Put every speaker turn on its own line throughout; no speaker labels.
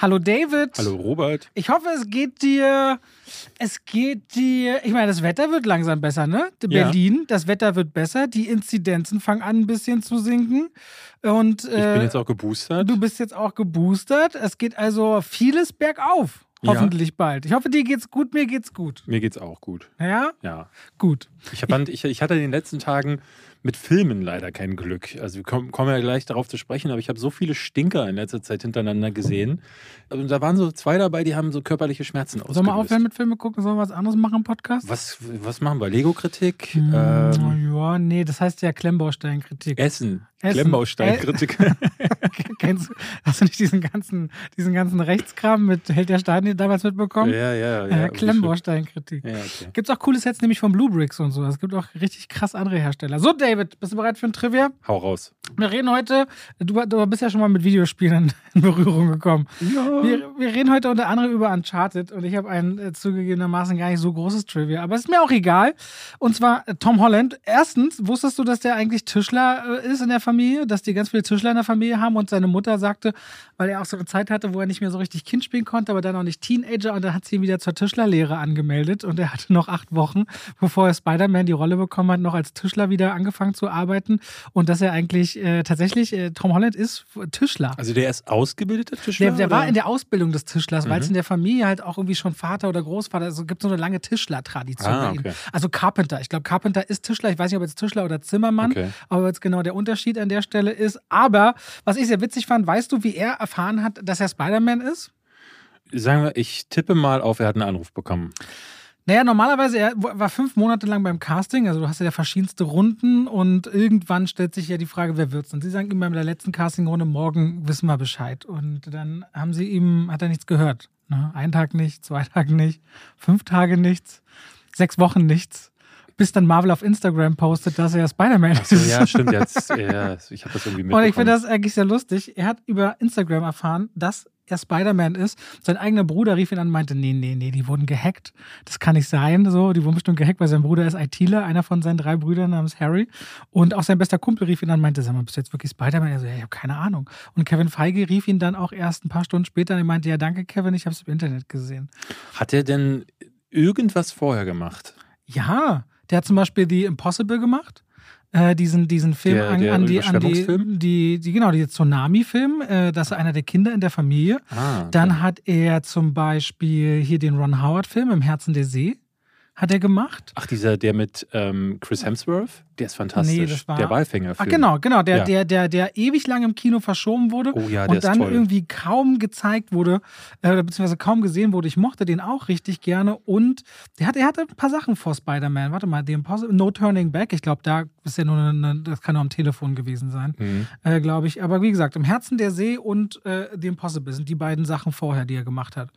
Hallo David.
Hallo Robert.
Ich hoffe, es geht dir, es geht dir, ich meine, das Wetter wird langsam besser, ne?
Ja.
Berlin, das Wetter wird besser, die Inzidenzen fangen an ein bisschen zu sinken und
Ich
äh,
bin jetzt auch geboostert.
du bist jetzt auch geboostert. Es geht also vieles bergauf,
Ja.
hoffentlich bald. Ich hoffe, dir geht's gut, mir geht's gut.
Mir geht's auch gut.
Ja?
Ja.
Gut.
Ich, fand, ich, ich hatte in den letzten Tagen mit Filmen leider kein Glück. Also wir kommen, kommen ja gleich darauf zu sprechen, aber ich habe so viele Stinker in letzter Zeit hintereinander gesehen. Und da waren so zwei dabei, die haben so körperliche Schmerzen ausgelöst.
Sollen wir aufhören mit Filme gucken? Sollen wir was anderes machen im Podcast?
Was, was machen wir? Lego-Kritik?
Hm,
Ähm,
ja, nee, das heißt ja Klemmbaustein-Kritik.
Essen.
Essen.
Klemmbaustein-Kritik.
Kennst du, hast du nicht diesen ganzen, diesen ganzen Rechtskram mit Held der Steine damals mitbekommen?
ja, ja, ja.
Ja,
ja
Klemmbaustein-Kritik.
Ja, okay.
Gibt's auch coole Sets, nämlich von Blue Bricks und so. Es gibt auch richtig krass andere Hersteller. So, David, bist du bereit für ein Trivia?
Hau raus.
Wir reden heute, du, du bist ja schon mal mit Videospielen in Berührung gekommen.
Ja.
Wir, wir reden heute unter anderem über Uncharted und ich habe ein äh, zugegebenermaßen gar nicht so großes Trivia, aber es ist mir auch egal. Und zwar äh, Tom Holland. Erstens, wusstest du, dass der eigentlich Tischler äh, ist in der Familie, dass die ganz viele Tischler in der Familie haben und seine Mutter sagte, weil er auch so eine Zeit hatte, wo er nicht mehr so richtig Kind spielen konnte, aber dann auch nicht Teenager und dann hat sie ihn wieder zur Tischlerlehre angemeldet und er hatte noch acht Wochen, bevor er Spider-Man die Rolle bekommen hat, noch als Tischler wieder angefangen zu arbeiten und dass er eigentlich äh, tatsächlich, äh, Tom Holland ist Tischler.
Also der ist ausgebildeter Tischler?
Der, der war in der Ausbildung des Tischlers, weil es
Mhm.
in der Familie halt auch irgendwie schon Vater oder Großvater, also gibt so eine lange Tischler-Tradition
Ah, okay.
Also Carpenter. Ich glaube, Carpenter ist Tischler. Ich weiß nicht, ob jetzt Tischler oder Zimmermann,
Okay.
aber jetzt genau der Unterschied an der Stelle ist. Aber was ich sehr witzig fand, weißt du, wie er erfahren hat, dass er Spider-Man ist?
Sagen wir, ich tippe mal auf, er hat einen Anruf bekommen.
Naja, normalerweise, er war fünf Monate lang beim Casting, also du hast ja verschiedenste Runden und irgendwann stellt sich ja die Frage, wer wird's? Und sie sagen ihm bei der letzten Castingrunde, morgen wissen wir Bescheid. Und dann haben sie ihm, hat er nichts gehört. Ne? Ein Tag nicht, zwei Tage nicht, fünf Tage nichts, sechs Wochen nichts. Bis dann Marvel auf Instagram postet, dass er Spider-Man ist.
ja, stimmt. Jetzt, ja, ich habe das irgendwie mitbekommen.
Und ich finde das eigentlich sehr lustig. Er hat über Instagram erfahren, dass er Spider-Man ist. Sein eigener Bruder rief ihn an und meinte, nee, nee, nee, die wurden gehackt. Das kann nicht sein. So, die wurden bestimmt gehackt, weil sein Bruder ist ITler, einer von seinen drei Brüdern namens Harry. Und auch sein bester Kumpel rief ihn an und meinte, sag mal, bist du jetzt wirklich Spider-Man? Er so, ja, ich habe keine Ahnung. Und Kevin Feige rief ihn dann auch erst ein paar Stunden später und er meinte, ja, danke, Kevin, ich habe es im Internet gesehen.
Hat er denn irgendwas vorher gemacht?
Ja, der hat zum Beispiel The Impossible gemacht. Äh, diesen, diesen Film
Der-
an,
der
an, die, an die, die, die, genau, die Tsunami-Film, äh, das ist einer der Kinder in der Familie.
Ah,
Dann hat er zum Beispiel hier den Ron Howard-Film im Herzen der See. Hat er gemacht.
Ach, dieser, der mit ähm, Chris Hemsworth? Der ist fantastisch.
Nee, das war-
der Walfänger.
Ach genau, genau, der,
Ja.
der, der, der ewig lang im Kino verschoben wurde
Oh ja, der
und dann
toll.
irgendwie kaum gezeigt wurde, äh, beziehungsweise kaum gesehen wurde. Ich mochte den auch richtig gerne und der hat, er hatte ein paar Sachen vor Spider-Man. Warte mal, The Impossible, No Turning Back. Ich glaube, da ist ja nur eine, das kann nur am Telefon gewesen sein,
Mhm.
äh, glaube ich. Aber wie gesagt, im Herzen der See und äh, The Impossible sind die beiden Sachen vorher, die er gemacht hat.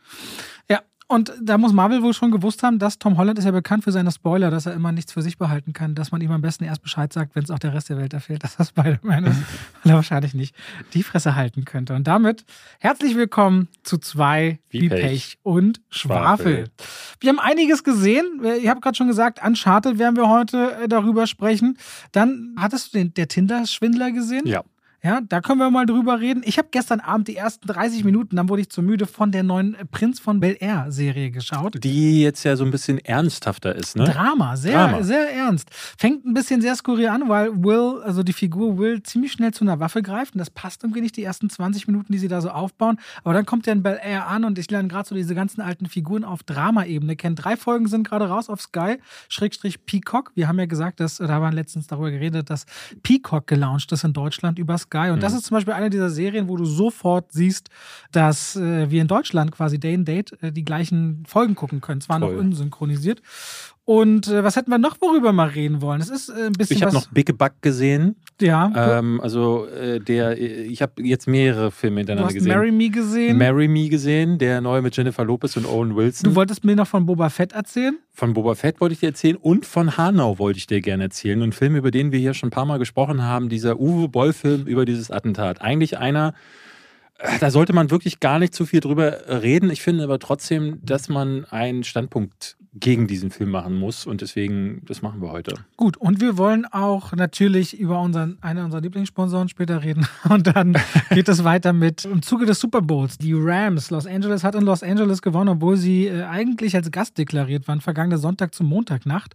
Ja. Und da muss Marvel wohl schon gewusst haben, dass Tom Holland ist ja bekannt für seine Spoiler, dass er immer nichts für sich behalten kann, dass man ihm am besten erst Bescheid sagt, wenn es auch der Rest der Welt erfährt, dass er Spider-Man ist, weil er wahrscheinlich nicht die Fresse halten könnte. Und damit herzlich willkommen zu zwei
Wie
wie
Pech.
Pech und Schwafel.
Schwafel.
Wir haben einiges gesehen. Ich habe gerade schon gesagt, Uncharted werden wir heute äh, darüber sprechen. Dann hattest du den, der Tinder-Schwindler gesehen?
Ja.
Ja, da können wir mal drüber reden. Ich habe gestern Abend die ersten 30 Minuten, dann wurde ich zu müde, von der neuen Prinz von Bel Air Serie geschaut.
Die jetzt ja so ein bisschen ernsthafter ist, ne?
Drama, sehr,
Drama.
sehr ernst. Fängt ein bisschen sehr skurril an, weil Will, also die Figur Will, ziemlich schnell zu einer Waffe greift. Und das passt irgendwie nicht, die ersten 20 Minuten, die sie da so aufbauen. Aber dann kommt er in Bel Air an und ich lerne gerade so diese ganzen alten Figuren auf Drama-Ebene kennen. Drei Folgen sind gerade raus auf Sky, Schrägstrich Peacock. Wir haben ja gesagt, dass, da haben wir letztens darüber geredet, dass Peacock gelauncht ist in Deutschland über Sky. Und das ist zum Beispiel eine dieser Serien, wo du sofort siehst, dass äh, wir in Deutschland quasi Day and Date äh, die gleichen Folgen gucken können. Zwar noch
Toll.
unsynchronisiert. Und äh, was hätten wir noch, worüber wir mal reden wollen? Es ist äh, ein bisschen
Ich habe noch Big Buck gesehen.
ja,
Ähm, also äh, der, ich habe jetzt mehrere Filme
du
hintereinander
hast
gesehen.
Marry Me gesehen.
Marry Me gesehen, der neue mit Jennifer Lopez und Owen Wilson.
du wolltest mir noch von Boba Fett erzählen.
Von Boba Fett wollte ich dir erzählen und von Hanau wollte ich dir gerne erzählen. Ein Film, über den wir hier schon ein paar Mal gesprochen haben, dieser Uwe Boll-Film über dieses Attentat. Eigentlich einer, äh, da sollte man wirklich gar nicht zu viel drüber reden. Ich finde aber trotzdem, dass man einen Standpunkt gegen diesen Film machen muss. Und deswegen, das machen wir heute.
Gut, und wir wollen auch natürlich über unseren, einen unserer Lieblingssponsoren später reden. Und dann geht es weiter mit im Zuge des Super Bowls. Die Rams, Los Angeles hat in Los Angeles gewonnen, obwohl sie äh, eigentlich als Gast deklariert waren, vergangene Sonntag zum Montagnacht.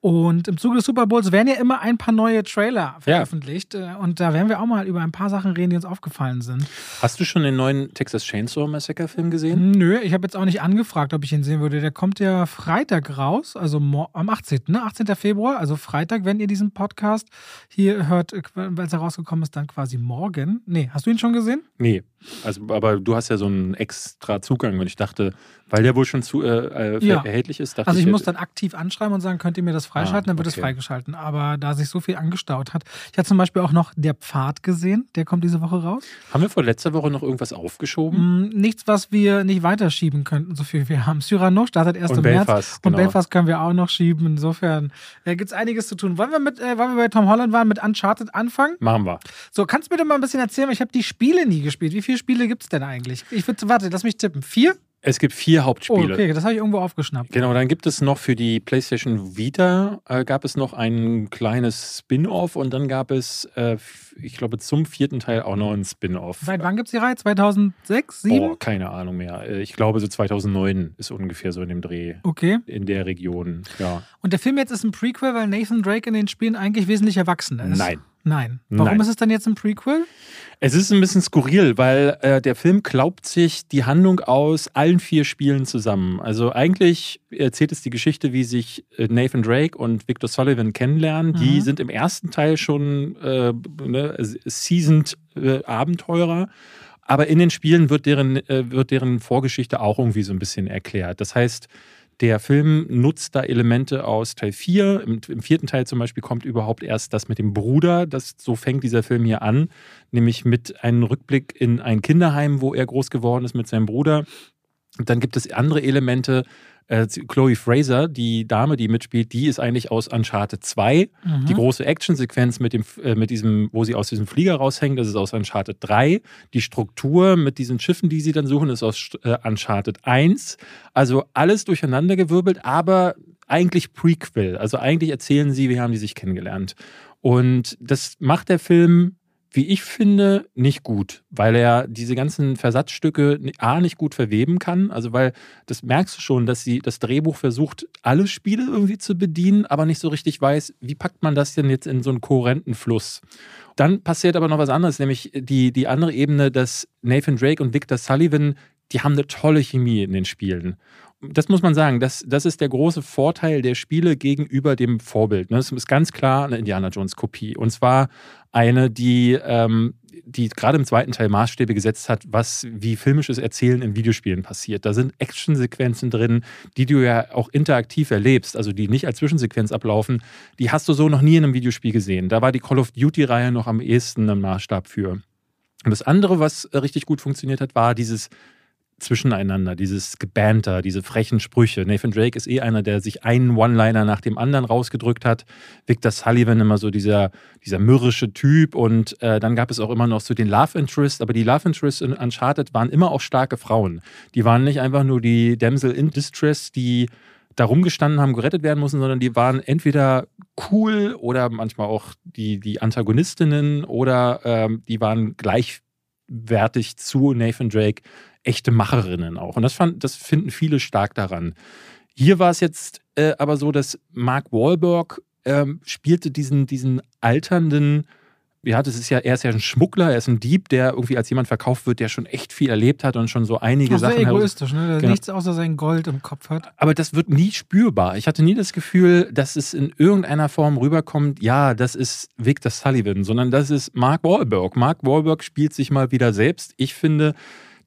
Und im Zuge des Super Bowls werden ja immer ein paar neue Trailer veröffentlicht. Ja. Äh, und da werden wir auch mal über ein paar Sachen reden, die uns aufgefallen sind.
Hast du schon den neuen Texas Chainsaw Massacre Film gesehen?
Nö, ich habe jetzt auch nicht angefragt, ob ich ihn sehen würde. Der kommt ja Freitag raus, also am 18. Ne? 18. Februar, also Freitag, wenn ihr diesen Podcast hier hört, äh, weil es herausgekommen ist, dann quasi morgen. Nee, hast du ihn schon gesehen?
Nee. Also, aber du hast ja so einen extra Zugang und ich dachte, weil der wohl schon zu, äh, äh ja. erhältlich ist,
dachte Also ich, ich muss dann aktiv anschreiben und sagen, könnt ihr mir das freischalten, ah, dann wird okay. es freigeschalten. Aber da sich so viel angestaut hat. Ich habe zum Beispiel auch noch Der Pfad gesehen, der kommt diese Woche raus.
Haben wir vor letzter Woche noch irgendwas aufgeschoben?
Mm, nichts, was wir nicht weiterschieben könnten, so viel wir haben. Cyrano startet erst und im Belfast, März. Genau. Und Belfast können wir auch noch schieben. Insofern äh, gibt es einiges zu tun. Wollen wir mit, äh, weil wir bei Tom Holland waren, mit Uncharted anfangen?
Machen wir.
So, kannst du mir doch mal ein bisschen erzählen, weil ich habe die Spiele nie gespielt. Wie viele Spiele gibt es denn eigentlich? Ich würde, warte, lass mich tippen. Vier?
Es gibt vier Hauptspiele.
Oh, okay, das habe ich irgendwo aufgeschnappt.
Genau, dann gibt es noch für die PlayStation Vita äh, gab es noch ein kleines Spin-off und dann gab es, äh, ich glaube, zum vierten Teil auch noch ein Spin-off.
Seit wann gibt es die Reihe? 2006, 2007?
Oh, keine Ahnung mehr. Äh, ich glaube, so 2009 ist ungefähr so in dem Dreh.
Okay.
In der Region, ja.
Und der Film jetzt ist ein Prequel, weil Nathan Drake in den Spielen eigentlich wesentlich erwachsen ist.
Nein.
Nein. Warum Nein. ist es dann jetzt ein Prequel?
Es ist ein bisschen skurril, weil äh, der Film glaubt sich die Handlung aus allen vier Spielen zusammen. Also eigentlich erzählt es die Geschichte, wie sich äh, Nathan Drake und Victor Sullivan kennenlernen. Mhm. Die sind im ersten Teil schon äh, ne, seasoned äh, Abenteurer. Aber in den Spielen wird deren, äh, wird deren Vorgeschichte auch irgendwie so ein bisschen erklärt. Das heißt, der Film nutzt da Elemente aus Teil 4. Im, Im, vierten Teil zum Beispiel kommt überhaupt erst das mit dem Bruder. Das, so fängt dieser Film hier an, nämlich mit einem Rückblick in ein Kinderheim, wo er groß geworden ist mit seinem Bruder. Und dann gibt es andere Elemente, äh, Chloe Fraser, die Dame, die mitspielt, die ist eigentlich aus Uncharted 2. Mhm. Die große Actionsequenz mit dem, äh, mit diesem, wo sie aus diesem Flieger raushängt, das ist aus Uncharted 3. Die Struktur mit diesen Schiffen, die sie dann suchen, ist aus äh, Uncharted 1. Also alles durcheinandergewirbelt, aber eigentlich Prequel. Also eigentlich erzählen sie, wie haben die sich kennengelernt. Und das macht der Film wie ich finde, nicht gut, weil er diese ganzen Versatzstücke A nicht gut verweben kann. Also, weil das merkst du schon, dass sie das Drehbuch versucht, alle Spiele irgendwie zu bedienen, aber nicht so richtig weiß, wie packt man das denn jetzt in so einen kohärenten Fluss. Dann passiert aber noch was anderes, nämlich die, die andere Ebene, dass Nathan Drake und Victor Sullivan, die haben eine tolle Chemie in den Spielen das muss man sagen, das, das ist der große Vorteil der Spiele gegenüber dem Vorbild. Das ist ganz klar eine Indiana Jones Kopie. Und zwar eine, die, ähm, die gerade im zweiten Teil Maßstäbe gesetzt hat, was wie filmisches Erzählen in Videospielen passiert. Da sind Actionsequenzen drin, die du ja auch interaktiv erlebst, also die nicht als Zwischensequenz ablaufen. Die hast du so noch nie in einem Videospiel gesehen. Da war die Call of Duty-Reihe noch am ehesten ein Maßstab für. Und das andere, was richtig gut funktioniert hat, war dieses zwischeneinander, dieses Gebanter, diese frechen Sprüche. Nathan Drake ist eh einer, der sich einen One-Liner nach dem anderen rausgedrückt hat. Victor Sullivan immer so dieser, dieser mürrische Typ. Und äh, dann gab es auch immer noch so den Love Interest. Aber die Love Interests in Uncharted waren immer auch starke Frauen. Die waren nicht einfach nur die Damsel in Distress, die da rumgestanden haben, gerettet werden mussten, sondern die waren entweder cool oder manchmal auch die, die Antagonistinnen oder ähm, die waren gleichwertig zu Nathan Drake echte Macherinnen auch. Und das, fand, das finden viele stark daran. Hier war es jetzt äh, aber so, dass Mark Wahlberg ähm, spielte diesen, diesen alternden, ja, das ist ja, er ist ja ein Schmuggler, er ist ein Dieb, der irgendwie als jemand verkauft wird, der schon echt viel erlebt hat und schon so einige Ach, Sachen.
Sehr egoistisch, ne? Der genau. nichts außer sein Gold im Kopf hat.
Aber das wird nie spürbar. Ich hatte nie das Gefühl, dass es in irgendeiner Form rüberkommt, ja, das ist Victor Sullivan, sondern das ist Mark Wahlberg. Mark Wahlberg spielt sich mal wieder selbst. Ich finde,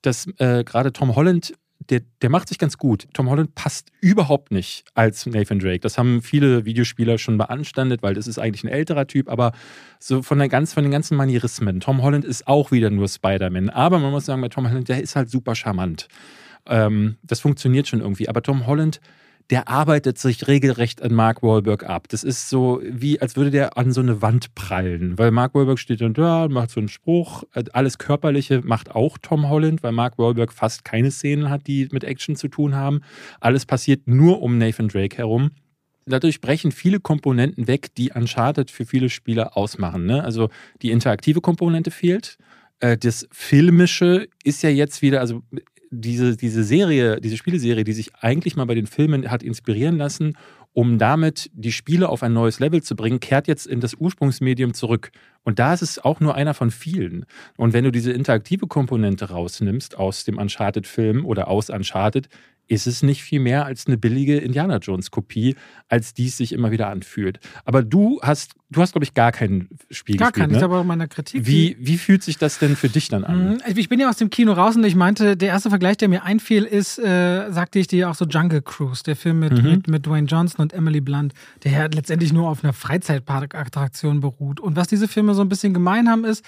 dass äh, gerade Tom Holland, der, der macht sich ganz gut. Tom Holland passt überhaupt nicht als Nathan Drake. Das haben viele Videospieler schon beanstandet, weil das ist eigentlich ein älterer Typ, aber so von, der ganz, von den ganzen Manierismen. Tom Holland ist auch wieder nur Spider-Man. Aber man muss sagen, bei Tom Holland, der ist halt super charmant. Ähm, das funktioniert schon irgendwie. Aber Tom Holland der arbeitet sich regelrecht an Mark Wahlberg ab. Das ist so, wie als würde der an so eine Wand prallen, weil Mark Wahlberg steht dann da, macht so einen Spruch. Alles Körperliche macht auch Tom Holland, weil Mark Wahlberg fast keine Szenen hat, die mit Action zu tun haben. Alles passiert nur um Nathan Drake herum dadurch brechen viele Komponenten weg, die Uncharted für viele Spieler ausmachen. Ne? Also die interaktive Komponente fehlt. Äh, das Filmische ist ja jetzt wieder, also diese, diese Serie, diese Spieleserie, die sich eigentlich mal bei den Filmen hat inspirieren lassen, um damit die Spiele auf ein neues Level zu bringen, kehrt jetzt in das Ursprungsmedium zurück. Und da ist es auch nur einer von vielen. Und wenn du diese interaktive Komponente rausnimmst aus dem Uncharted-Film oder aus Uncharted, ist es nicht viel mehr als eine billige Indiana Jones-Kopie, als dies sich immer wieder anfühlt. Aber du hast, du hast, glaube ich, gar kein Spiel
gar
gespielt.
Gar kein,
ne?
ich habe auch meiner Kritik.
Wie, wie fühlt sich das denn für dich dann an?
Mhm, ich bin ja aus dem Kino raus und ich meinte, der erste Vergleich, der mir einfiel, ist, äh, sagte ich dir auch so Jungle Cruise, der Film mit, mhm. mit, mit Dwayne Johnson und Emily Blunt, der ja letztendlich nur auf einer Freizeitparkattraktion beruht. Und was diese Filme so ein bisschen gemein haben, ist,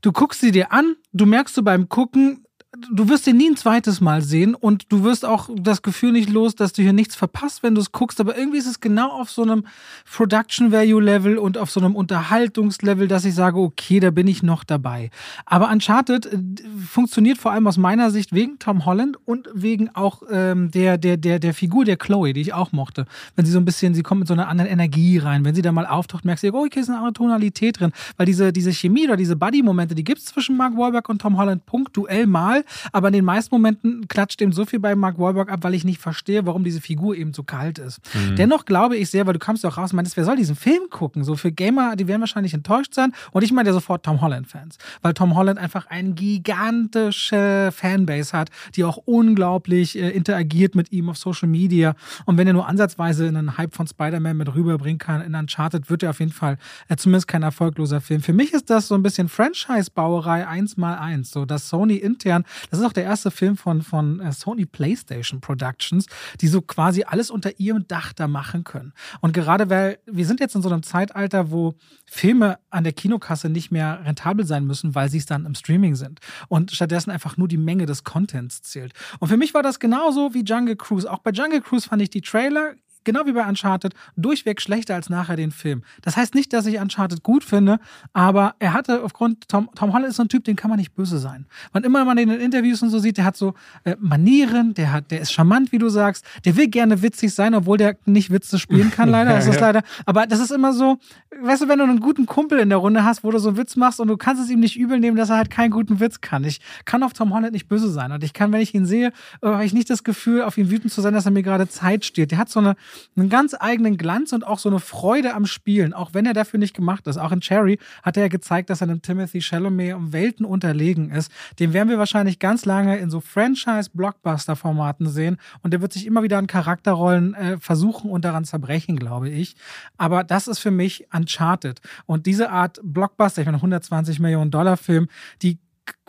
du guckst sie dir an, du merkst du beim Gucken, du wirst ihn nie ein zweites Mal sehen und du wirst auch das Gefühl nicht los, dass du hier nichts verpasst, wenn du es guckst. Aber irgendwie ist es genau auf so einem Production Value Level und auf so einem Unterhaltungslevel, dass ich sage, okay, da bin ich noch dabei. Aber Uncharted äh, funktioniert vor allem aus meiner Sicht wegen Tom Holland und wegen auch ähm, der, der, der, der Figur der Chloe, die ich auch mochte. Wenn sie so ein bisschen, sie kommt mit so einer anderen Energie rein. Wenn sie da mal auftaucht, merkst du, oh, okay, ist eine andere Tonalität drin. Weil diese, diese Chemie oder diese Buddy-Momente, die gibt es zwischen Mark Wahlberg und Tom Holland punktuell mal aber in den meisten Momenten klatscht eben so viel bei Mark Wahlberg ab, weil ich nicht verstehe, warum diese Figur eben so kalt ist. Mhm. Dennoch glaube ich sehr, weil du kamst ja auch raus und meintest, wer soll diesen Film gucken? So für Gamer, die werden wahrscheinlich enttäuscht sein. Und ich meine ja sofort Tom Holland-Fans, weil Tom Holland einfach eine gigantische Fanbase hat, die auch unglaublich äh, interagiert mit ihm auf Social Media. Und wenn er nur ansatzweise in einen Hype von Spider-Man mit rüberbringen kann in Uncharted, wird er auf jeden Fall äh, zumindest kein erfolgloser Film. Für mich ist das so ein bisschen Franchise-Bauerei eins mal eins. So, dass Sony intern, das ist auch der erste Film von, von äh, Sony PlayStation Productions, die so quasi alles unter ihrem Dach da machen können. Und gerade weil wir sind jetzt in so einem Zeitalter, wo Filme an der Kinokasse nicht mehr rentabel sein müssen, weil sie es dann im Streaming sind. Und stattdessen einfach nur die Menge des Contents zählt. Und für mich war das genauso wie Jungle Cruise. Auch bei Jungle Cruise fand ich die Trailer genau wie bei Uncharted, durchweg schlechter als nachher den Film. Das heißt nicht, dass ich Uncharted gut finde, aber er hatte aufgrund, Tom, Tom Holland ist so ein Typ, den kann man nicht böse sein. Wann immer man den in Interviews und so sieht, der hat so äh, Manieren, der, hat, der ist charmant, wie du sagst, der will gerne witzig sein, obwohl der nicht Witze spielen kann, leider. Das ist leider, aber das ist immer so, weißt du, wenn du einen guten Kumpel in der Runde hast, wo du so einen Witz machst und du kannst es ihm nicht übel nehmen, dass er halt keinen guten Witz kann. Ich kann auf Tom Holland nicht böse sein und ich kann, wenn ich ihn sehe, äh, habe ich nicht das Gefühl, auf ihn wütend zu sein, dass er mir gerade Zeit steht. Der hat so eine, einen ganz eigenen Glanz und auch so eine Freude am Spielen, auch wenn er dafür nicht gemacht ist. Auch in Cherry hat er ja gezeigt, dass er einem Timothy Chalamet um Welten unterlegen ist. Den werden wir wahrscheinlich ganz lange in so Franchise-Blockbuster-Formaten sehen und der wird sich immer wieder an Charakterrollen äh, versuchen und daran zerbrechen, glaube ich. Aber das ist für mich Uncharted. Und diese Art Blockbuster, ich meine 120 Millionen Dollar Film, die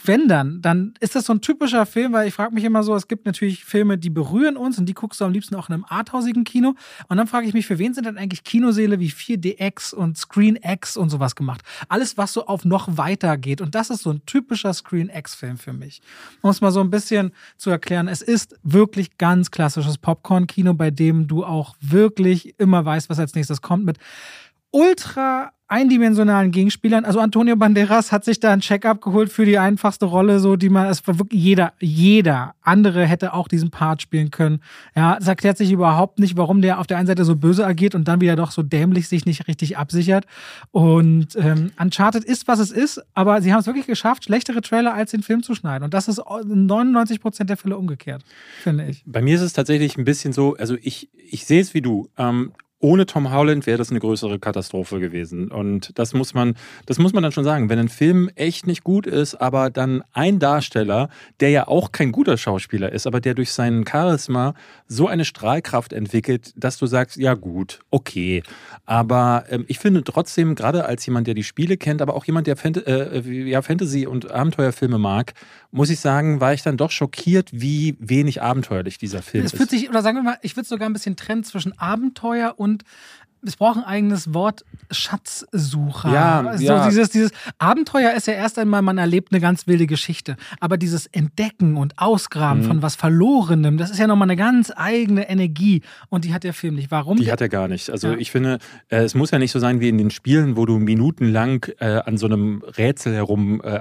wenn dann, dann ist das so ein typischer Film, weil ich frage mich immer so, es gibt natürlich Filme, die berühren uns und die guckst du am liebsten auch in einem arthausigen Kino. Und dann frage ich mich, für wen sind denn eigentlich Kinoseele wie 4DX und ScreenX und sowas gemacht? Alles, was so auf noch weiter geht. Und das ist so ein typischer ScreenX-Film für mich. Um es mal so ein bisschen zu erklären, es ist wirklich ganz klassisches Popcorn-Kino, bei dem du auch wirklich immer weißt, was als nächstes kommt mit ultra eindimensionalen Gegenspielern. Also Antonio Banderas hat sich da ein Check-up geholt für die einfachste Rolle, so die man, es war wirklich jeder, jeder andere hätte auch diesen Part spielen können. Ja, es erklärt sich überhaupt nicht, warum der auf der einen Seite so böse agiert und dann wieder doch so dämlich sich nicht richtig absichert. Und ähm, Uncharted ist, was es ist, aber sie haben es wirklich geschafft, schlechtere Trailer als den Film zu schneiden. Und das ist 99 Prozent der Fälle umgekehrt, finde ich.
Bei mir ist es tatsächlich ein bisschen so, also ich, ich sehe es wie du. Ähm, ohne Tom Holland wäre das eine größere Katastrophe gewesen. Und das muss man, das muss man dann schon sagen. Wenn ein Film echt nicht gut ist, aber dann ein Darsteller, der ja auch kein guter Schauspieler ist, aber der durch seinen Charisma so eine Strahlkraft entwickelt, dass du sagst, ja gut, okay. Aber ähm, ich finde trotzdem, gerade als jemand, der die Spiele kennt, aber auch jemand, der Fant äh, ja, Fantasy- und Abenteuerfilme mag, muss ich sagen, war ich dann doch schockiert, wie wenig abenteuerlich dieser Film
es ist. Sich, oder sagen wir mal, ich würde sogar ein bisschen trennen zwischen Abenteuer und es braucht ein eigenes Wort, Schatzsucher.
Ja,
so
ja.
Dieses, dieses Abenteuer ist ja erst einmal, man erlebt eine ganz wilde Geschichte. Aber dieses Entdecken und Ausgraben
Mhm.
von was Verlorenem, das ist ja nochmal eine ganz eigene Energie. Und die hat der Film nicht. Warum?
Die hat er gar nicht. Also
Ja.
ich finde, äh, es muss ja nicht so sein wie in den Spielen, wo du minutenlang äh, an so einem Rätsel herum äh,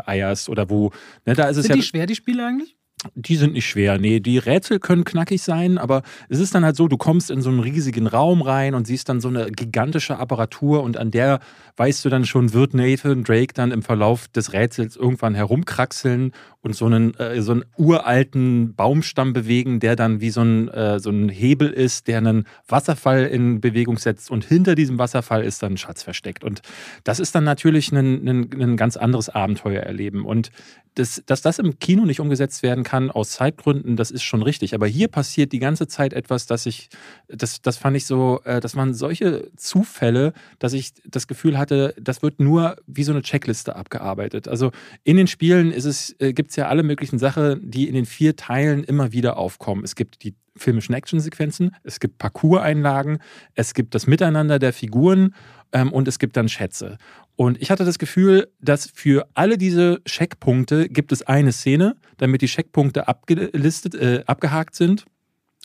oder wo, ne, da ist es
Sind
ja.
die schwer, die Spiele eigentlich?
Die sind nicht schwer. Nee, die Rätsel können knackig sein, aber es ist dann halt so, du kommst in so einen riesigen Raum rein und siehst dann so eine gigantische Apparatur und an der weißt du dann schon, wird Nathan Drake dann im Verlauf des Rätsels irgendwann herumkraxeln und so einen, äh, so einen uralten Baumstamm bewegen, der dann wie so ein, äh, so ein Hebel ist, der einen Wasserfall in Bewegung setzt und hinter diesem Wasserfall ist dann ein Schatz versteckt. Und das ist dann natürlich ein, ein, ein ganz anderes Abenteuer erleben. Und das, dass das im Kino nicht umgesetzt werden kann aus Zeitgründen, das ist schon richtig. Aber hier passiert die ganze Zeit etwas, dass ich, das, das fand ich so, äh, das waren solche Zufälle, dass ich das Gefühl hatte, das wird nur wie so eine Checkliste abgearbeitet. Also in den Spielen ist es, äh, gibt es ja alle möglichen Sachen, die in den vier Teilen immer wieder aufkommen. Es gibt die filmischen Actionsequenzen, es gibt Parcours-Einlagen, es gibt das Miteinander der Figuren ähm, und es gibt dann Schätze. Und ich hatte das Gefühl, dass für alle diese Checkpunkte gibt es eine Szene, damit die Checkpunkte abgelistet, äh, abgehakt sind.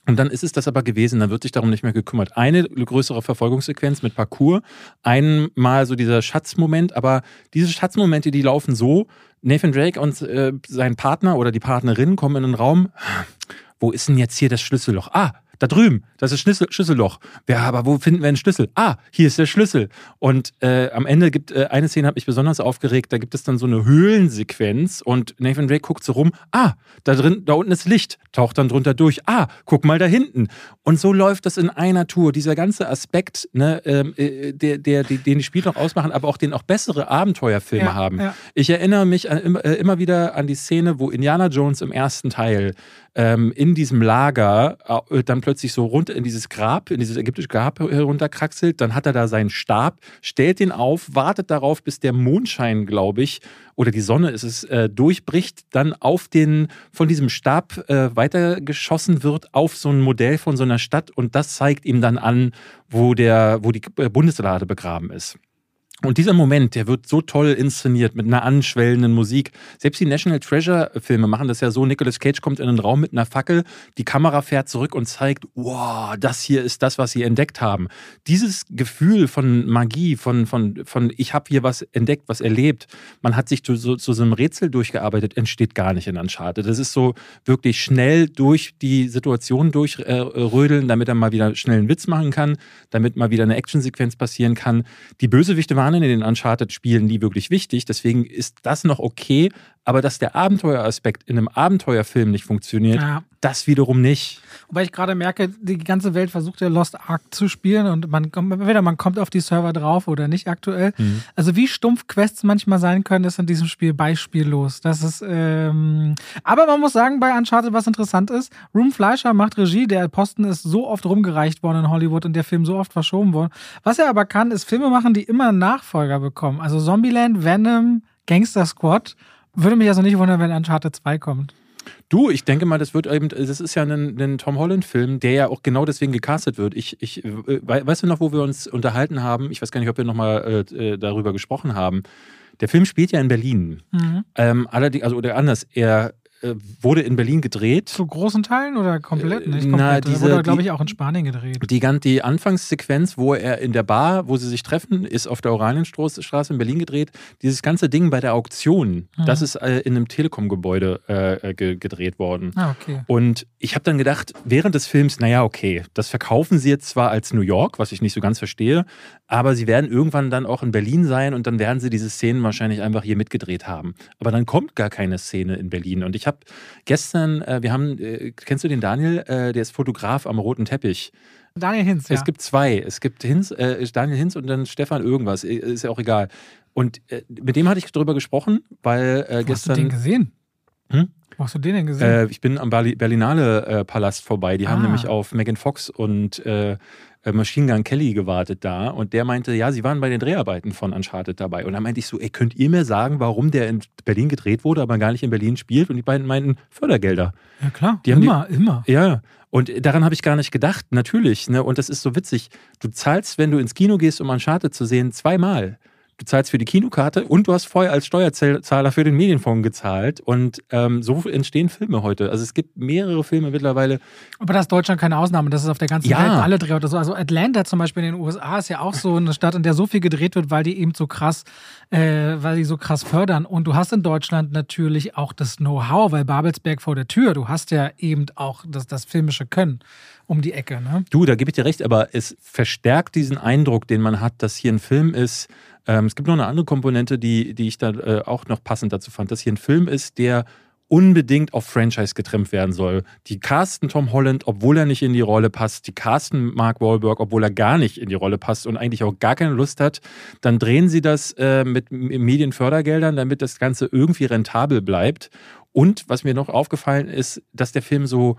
Und dann ist es das aber gewesen, dann wird sich darum nicht mehr gekümmert. Eine größere Verfolgungssequenz mit Parcours, einmal so dieser Schatzmoment, aber diese Schatzmomente, die laufen so, Nathan Drake und äh, sein Partner oder die Partnerin kommen in einen Raum, wo ist denn jetzt hier das Schlüsselloch? Ah, da drüben, das ist Schlüssel, Schlüsselloch. Ja, aber wo finden wir den Schlüssel? Ah, hier ist der Schlüssel. Und äh, am Ende gibt äh, eine Szene, hat mich besonders aufgeregt, da gibt es dann so eine Höhlensequenz und Nathan Drake guckt so rum, ah, da drin, da unten ist Licht, taucht dann drunter durch, ah, guck mal da hinten. Und so läuft das in einer Tour. Dieser ganze Aspekt, ne, ähm, äh, der, der, die- den die Spiele noch ausmachen, aber auch den auch bessere Abenteuerfilme
Ja,
haben.
ja.
Ich erinnere mich an, immer, äh, immer wieder an die Szene, wo Indiana Jones im ersten Teil ähm, in diesem Lager äh, dann plötzlich so runter in dieses Grab, in dieses ägyptische Grab herunterkraxelt. Dann hat er da seinen Stab, stellt den auf, wartet darauf, bis der Mondschein, glaube ich, oder die Sonne ist es, äh, durchbricht, dann auf den, von diesem Stab äh, weitergeschossen wird auf so ein Modell von so einer Stadt und das zeigt ihm dann an, wo der, wo die äh, Bundeslade begraben ist. Und dieser Moment, der wird so toll inszeniert mit einer anschwellenden Musik. Selbst die National Treasure Filme machen das ja so. Nicolas Cage kommt in einen Raum mit einer Fackel, die Kamera fährt zurück und zeigt, wow, das hier ist das, was sie entdeckt haben. Dieses Gefühl von Magie, von, von, von ich habe hier was entdeckt, was erlebt, man hat sich zu, so, zu so einem Rätsel durchgearbeitet, entsteht gar nicht in Uncharted. Das ist so wirklich schnell durch die Situation durchrödeln, damit er mal wieder schnell einen Witz machen kann, damit mal wieder eine Actionsequenz passieren kann. Die Bösewichte waren in den Uncharted-Spielen nie wirklich wichtig, deswegen ist das noch okay, aber dass der Abenteueraspekt in einem Abenteuerfilm nicht funktioniert,
Ja.
das wiederum nicht.
Wobei ich gerade merke, die ganze Welt versucht ja Lost Ark zu spielen und man kommt, entweder man kommt auf die Server drauf oder nicht aktuell.
Mhm.
Also wie stumpf Quests manchmal sein können, ist in diesem Spiel beispiellos. Das ist, ähm aber man muss sagen, bei Uncharted, was interessant ist, Room Fleischer macht Regie, der Posten ist so oft rumgereicht worden in Hollywood und der Film so oft verschoben worden. Was er aber kann, ist Filme machen, die immer einen Nachfolger bekommen. Also Zombieland, Venom, Gangster Squad. Würde mich also nicht wundern, wenn Uncharted 2 kommt.
Du, ich denke mal, das wird eben, das ist ja ein, ein Tom Holland-Film, der ja auch genau deswegen gecastet wird. Ich, ich, äh, wei- weißt du noch, wo wir uns unterhalten haben? Ich weiß gar nicht, ob wir nochmal äh, äh, darüber gesprochen haben. Der Film spielt ja in Berlin.
Mhm.
Ähm, allerdings, also oder anders, er wurde in Berlin gedreht.
Zu großen Teilen oder komplett
Äh,
nicht?
na,
Komplett.
diese-
Wurde, glaube ich, auch in Spanien gedreht.
Die, die Anfangssequenz, wo er in der Bar, wo sie sich treffen, ist auf der Oranienstraße in Berlin gedreht. Dieses ganze Ding bei der Auktion,
Mhm.
das ist äh, in einem Telekom-Gebäude äh, ge gedreht worden.
Ah, okay.
Und ich habe dann gedacht, während des Films, naja, okay, das verkaufen sie jetzt zwar als New York, was ich nicht so ganz verstehe, aber sie werden irgendwann dann auch in Berlin sein und dann werden sie diese Szenen wahrscheinlich einfach hier mitgedreht haben. Aber dann kommt gar keine Szene in Berlin. Und ich habe gestern, äh, wir haben, äh, kennst du den Daniel? Äh, der ist Fotograf am roten Teppich.
Daniel Hinz, ja.
Es gibt zwei. Es gibt Hinz, äh, Daniel Hinz und dann Stefan irgendwas. Ist ja auch egal. Und äh, mit dem hatte ich drüber gesprochen, weil äh,
Wo Hast du den
gestern.
gesehen? Hm? Wo hast du den denn gesehen?
Äh, ich bin am Berlinale äh, Palast vorbei. Die ah. haben nämlich auf Megan Fox und äh, äh, Machine Gun Kelly gewartet da und der meinte, ja, sie waren bei den Dreharbeiten von Uncharted dabei. Und dann meinte ich so, ey, könnt ihr mir sagen, warum der in Berlin gedreht wurde, aber gar nicht in Berlin spielt? Und die beiden meinten, Fördergelder.
Ja klar, die immer, die, immer.
Ja, und daran habe ich gar nicht gedacht, natürlich. Ne? Und das ist so witzig. Du zahlst, wenn du ins Kino gehst, um Uncharted zu sehen, zweimal du zahlst für die Kinokarte und du hast vorher als Steuerzahler für den Medienfonds gezahlt. Und ähm, so entstehen Filme heute. Also es gibt mehrere Filme mittlerweile.
Aber das ist Deutschland keine Ausnahme. Das ist auf der ganzen ja. Welt alle Drehorte so. Also Atlanta zum Beispiel in den USA ist ja auch so eine Stadt, in der so viel gedreht wird, weil die eben so krass, äh, weil die so krass fördern. Und du hast in Deutschland natürlich auch das Know-how, weil Babelsberg vor der Tür. Du hast ja eben auch das, das filmische Können um die Ecke. Ne?
Du, da gebe ich dir recht, aber es verstärkt diesen Eindruck, den man hat, dass hier ein Film ist, ähm, es gibt noch eine andere Komponente, die, die ich da äh, auch noch passend dazu fand, dass hier ein Film ist, der unbedingt auf Franchise getrimmt werden soll. Die casten Tom Holland, obwohl er nicht in die Rolle passt. Die casten Mark Wahlberg, obwohl er gar nicht in die Rolle passt und eigentlich auch gar keine Lust hat. Dann drehen sie das äh, mit Medienfördergeldern, damit das Ganze irgendwie rentabel bleibt. Und was mir noch aufgefallen ist, dass der Film so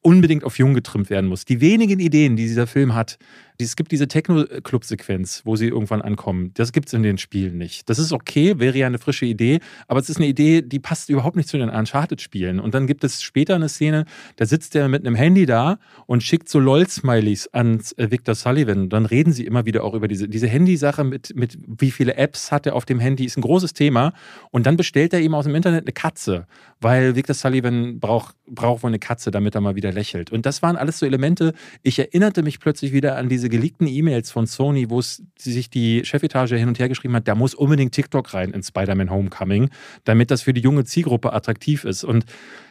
unbedingt auf jung getrimmt werden muss. Die wenigen Ideen, die dieser Film hat, es gibt diese Techno-Club-Sequenz, wo sie irgendwann ankommen. Das gibt es in den Spielen nicht. Das ist okay, wäre ja eine frische Idee, aber es ist eine Idee, die passt überhaupt nicht zu den Uncharted-Spielen. Und dann gibt es später eine Szene, da sitzt er mit einem Handy da und schickt so LOL-Smileys an äh, Victor Sullivan. Dann reden sie immer wieder auch über diese, diese Handysache mit, mit wie viele Apps hat er auf dem Handy, ist ein großes Thema. Und dann bestellt er eben aus dem Internet eine Katze, weil Victor Sullivan braucht, braucht wohl eine Katze, damit er mal wieder lächelt. Und das waren alles so Elemente. Ich erinnerte mich plötzlich wieder an diese diese geleakten E-Mails von Sony, wo sich die Chefetage hin und her geschrieben hat, da muss unbedingt TikTok rein in Spider-Man Homecoming, damit das für die junge Zielgruppe attraktiv ist. Und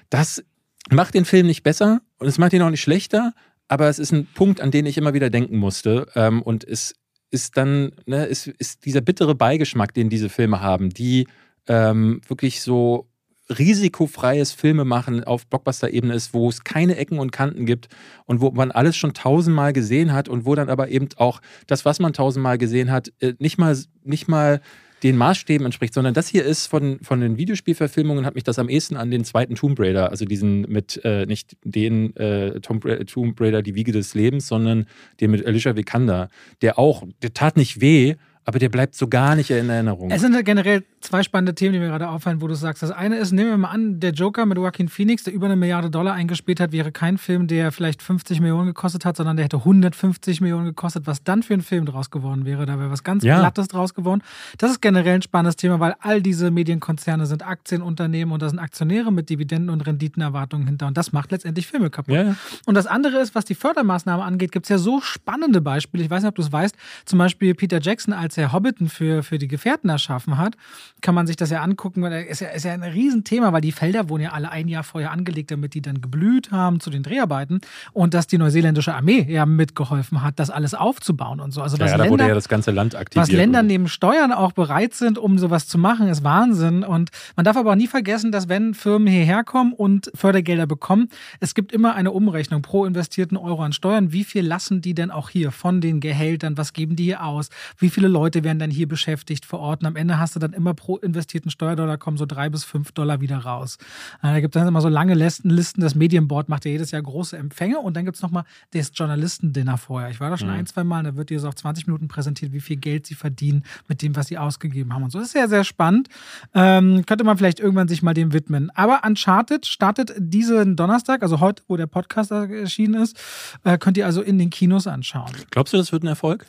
das macht den Film nicht besser und es macht ihn auch nicht schlechter, aber es ist ein Punkt, an den ich immer wieder denken musste. Ähm, und es ist dann, ne, ist, ist dieser bittere Beigeschmack, den diese Filme haben, die ähm, wirklich so risikofreies Filmemachen auf Blockbuster-Ebene ist, wo es keine Ecken und Kanten gibt und wo man alles schon tausendmal gesehen hat und wo dann aber eben auch das, was man tausendmal gesehen hat, äh, nicht mal, nicht mal den Maßstäben entspricht, sondern das hier ist von, von den Videospielverfilmungen, hat mich das am ehesten an den zweiten Tomb Raider, also diesen mit, äh, nicht den äh, Tomb, Tomb Raider, die Wiege des Lebens, sondern den mit Alicia Vikander, der auch, der tat nicht weh, aber der bleibt so gar nicht in Erinnerung.
Es sind generell zwei spannende Themen, die mir gerade auffallen, wo du sagst. Das eine ist, nehmen wir mal an, der Joker mit Joaquin Phoenix, der über eine Milliarde Dollar eingespielt hat, wäre kein Film, der vielleicht 50 Millionen gekostet hat, sondern der hätte 150 Millionen gekostet. Was dann für ein Film draus geworden wäre, da wäre was ganz ja. Glattes draus geworden. Das ist generell ein spannendes Thema, weil all diese Medienkonzerne sind Aktienunternehmen und da sind Aktionäre mit Dividenden und Renditenerwartungen hinter. Und das macht letztendlich Filme kaputt. Ja. Und das andere ist, was die Fördermaßnahme angeht, gibt es ja so spannende Beispiele. Ich weiß nicht, ob du es weißt. Zum Beispiel Peter Jackson als als er Hobbiten für, für die Gefährten erschaffen hat, kann man sich das ja angucken. Ist ja, ist ja ein Riesenthema, weil die Felder wurden ja alle ein Jahr vorher angelegt, damit die dann geblüht haben zu den Dreharbeiten und dass die neuseeländische Armee ja mitgeholfen hat, das alles aufzubauen und so. Also
was ja, ja, da wurde ja das ganze Land aktiviert.
Was Länder neben Steuern auch bereit sind, um sowas zu machen, ist Wahnsinn. Und man darf aber auch nie vergessen, dass wenn Firmen hierher kommen und Fördergelder bekommen, es gibt immer eine Umrechnung pro investierten Euro an Steuern. Wie viel lassen die denn auch hier von den Gehältern? Was geben die hier aus? Wie viele Leute Leute werden dann hier beschäftigt vor Ort und am Ende hast du dann immer pro investierten Steuerdollar kommen so drei bis fünf Dollar wieder raus. Äh, da gibt es dann immer so lange Listen. Das Medienboard macht ja jedes Jahr große Empfänge und dann gibt es nochmal das Journalistendinner vorher. Ich war da schon mhm. ein, zwei Mal, da wird dir so auf 20 Minuten präsentiert, wie viel Geld sie verdienen mit dem, was sie ausgegeben haben und so. Das ist sehr, sehr spannend. Ähm, könnte man vielleicht irgendwann sich mal dem widmen. Aber Uncharted startet diesen Donnerstag, also heute, wo der Podcast erschienen ist, äh, könnt ihr also in den Kinos anschauen.
Glaubst du, das wird ein Erfolg?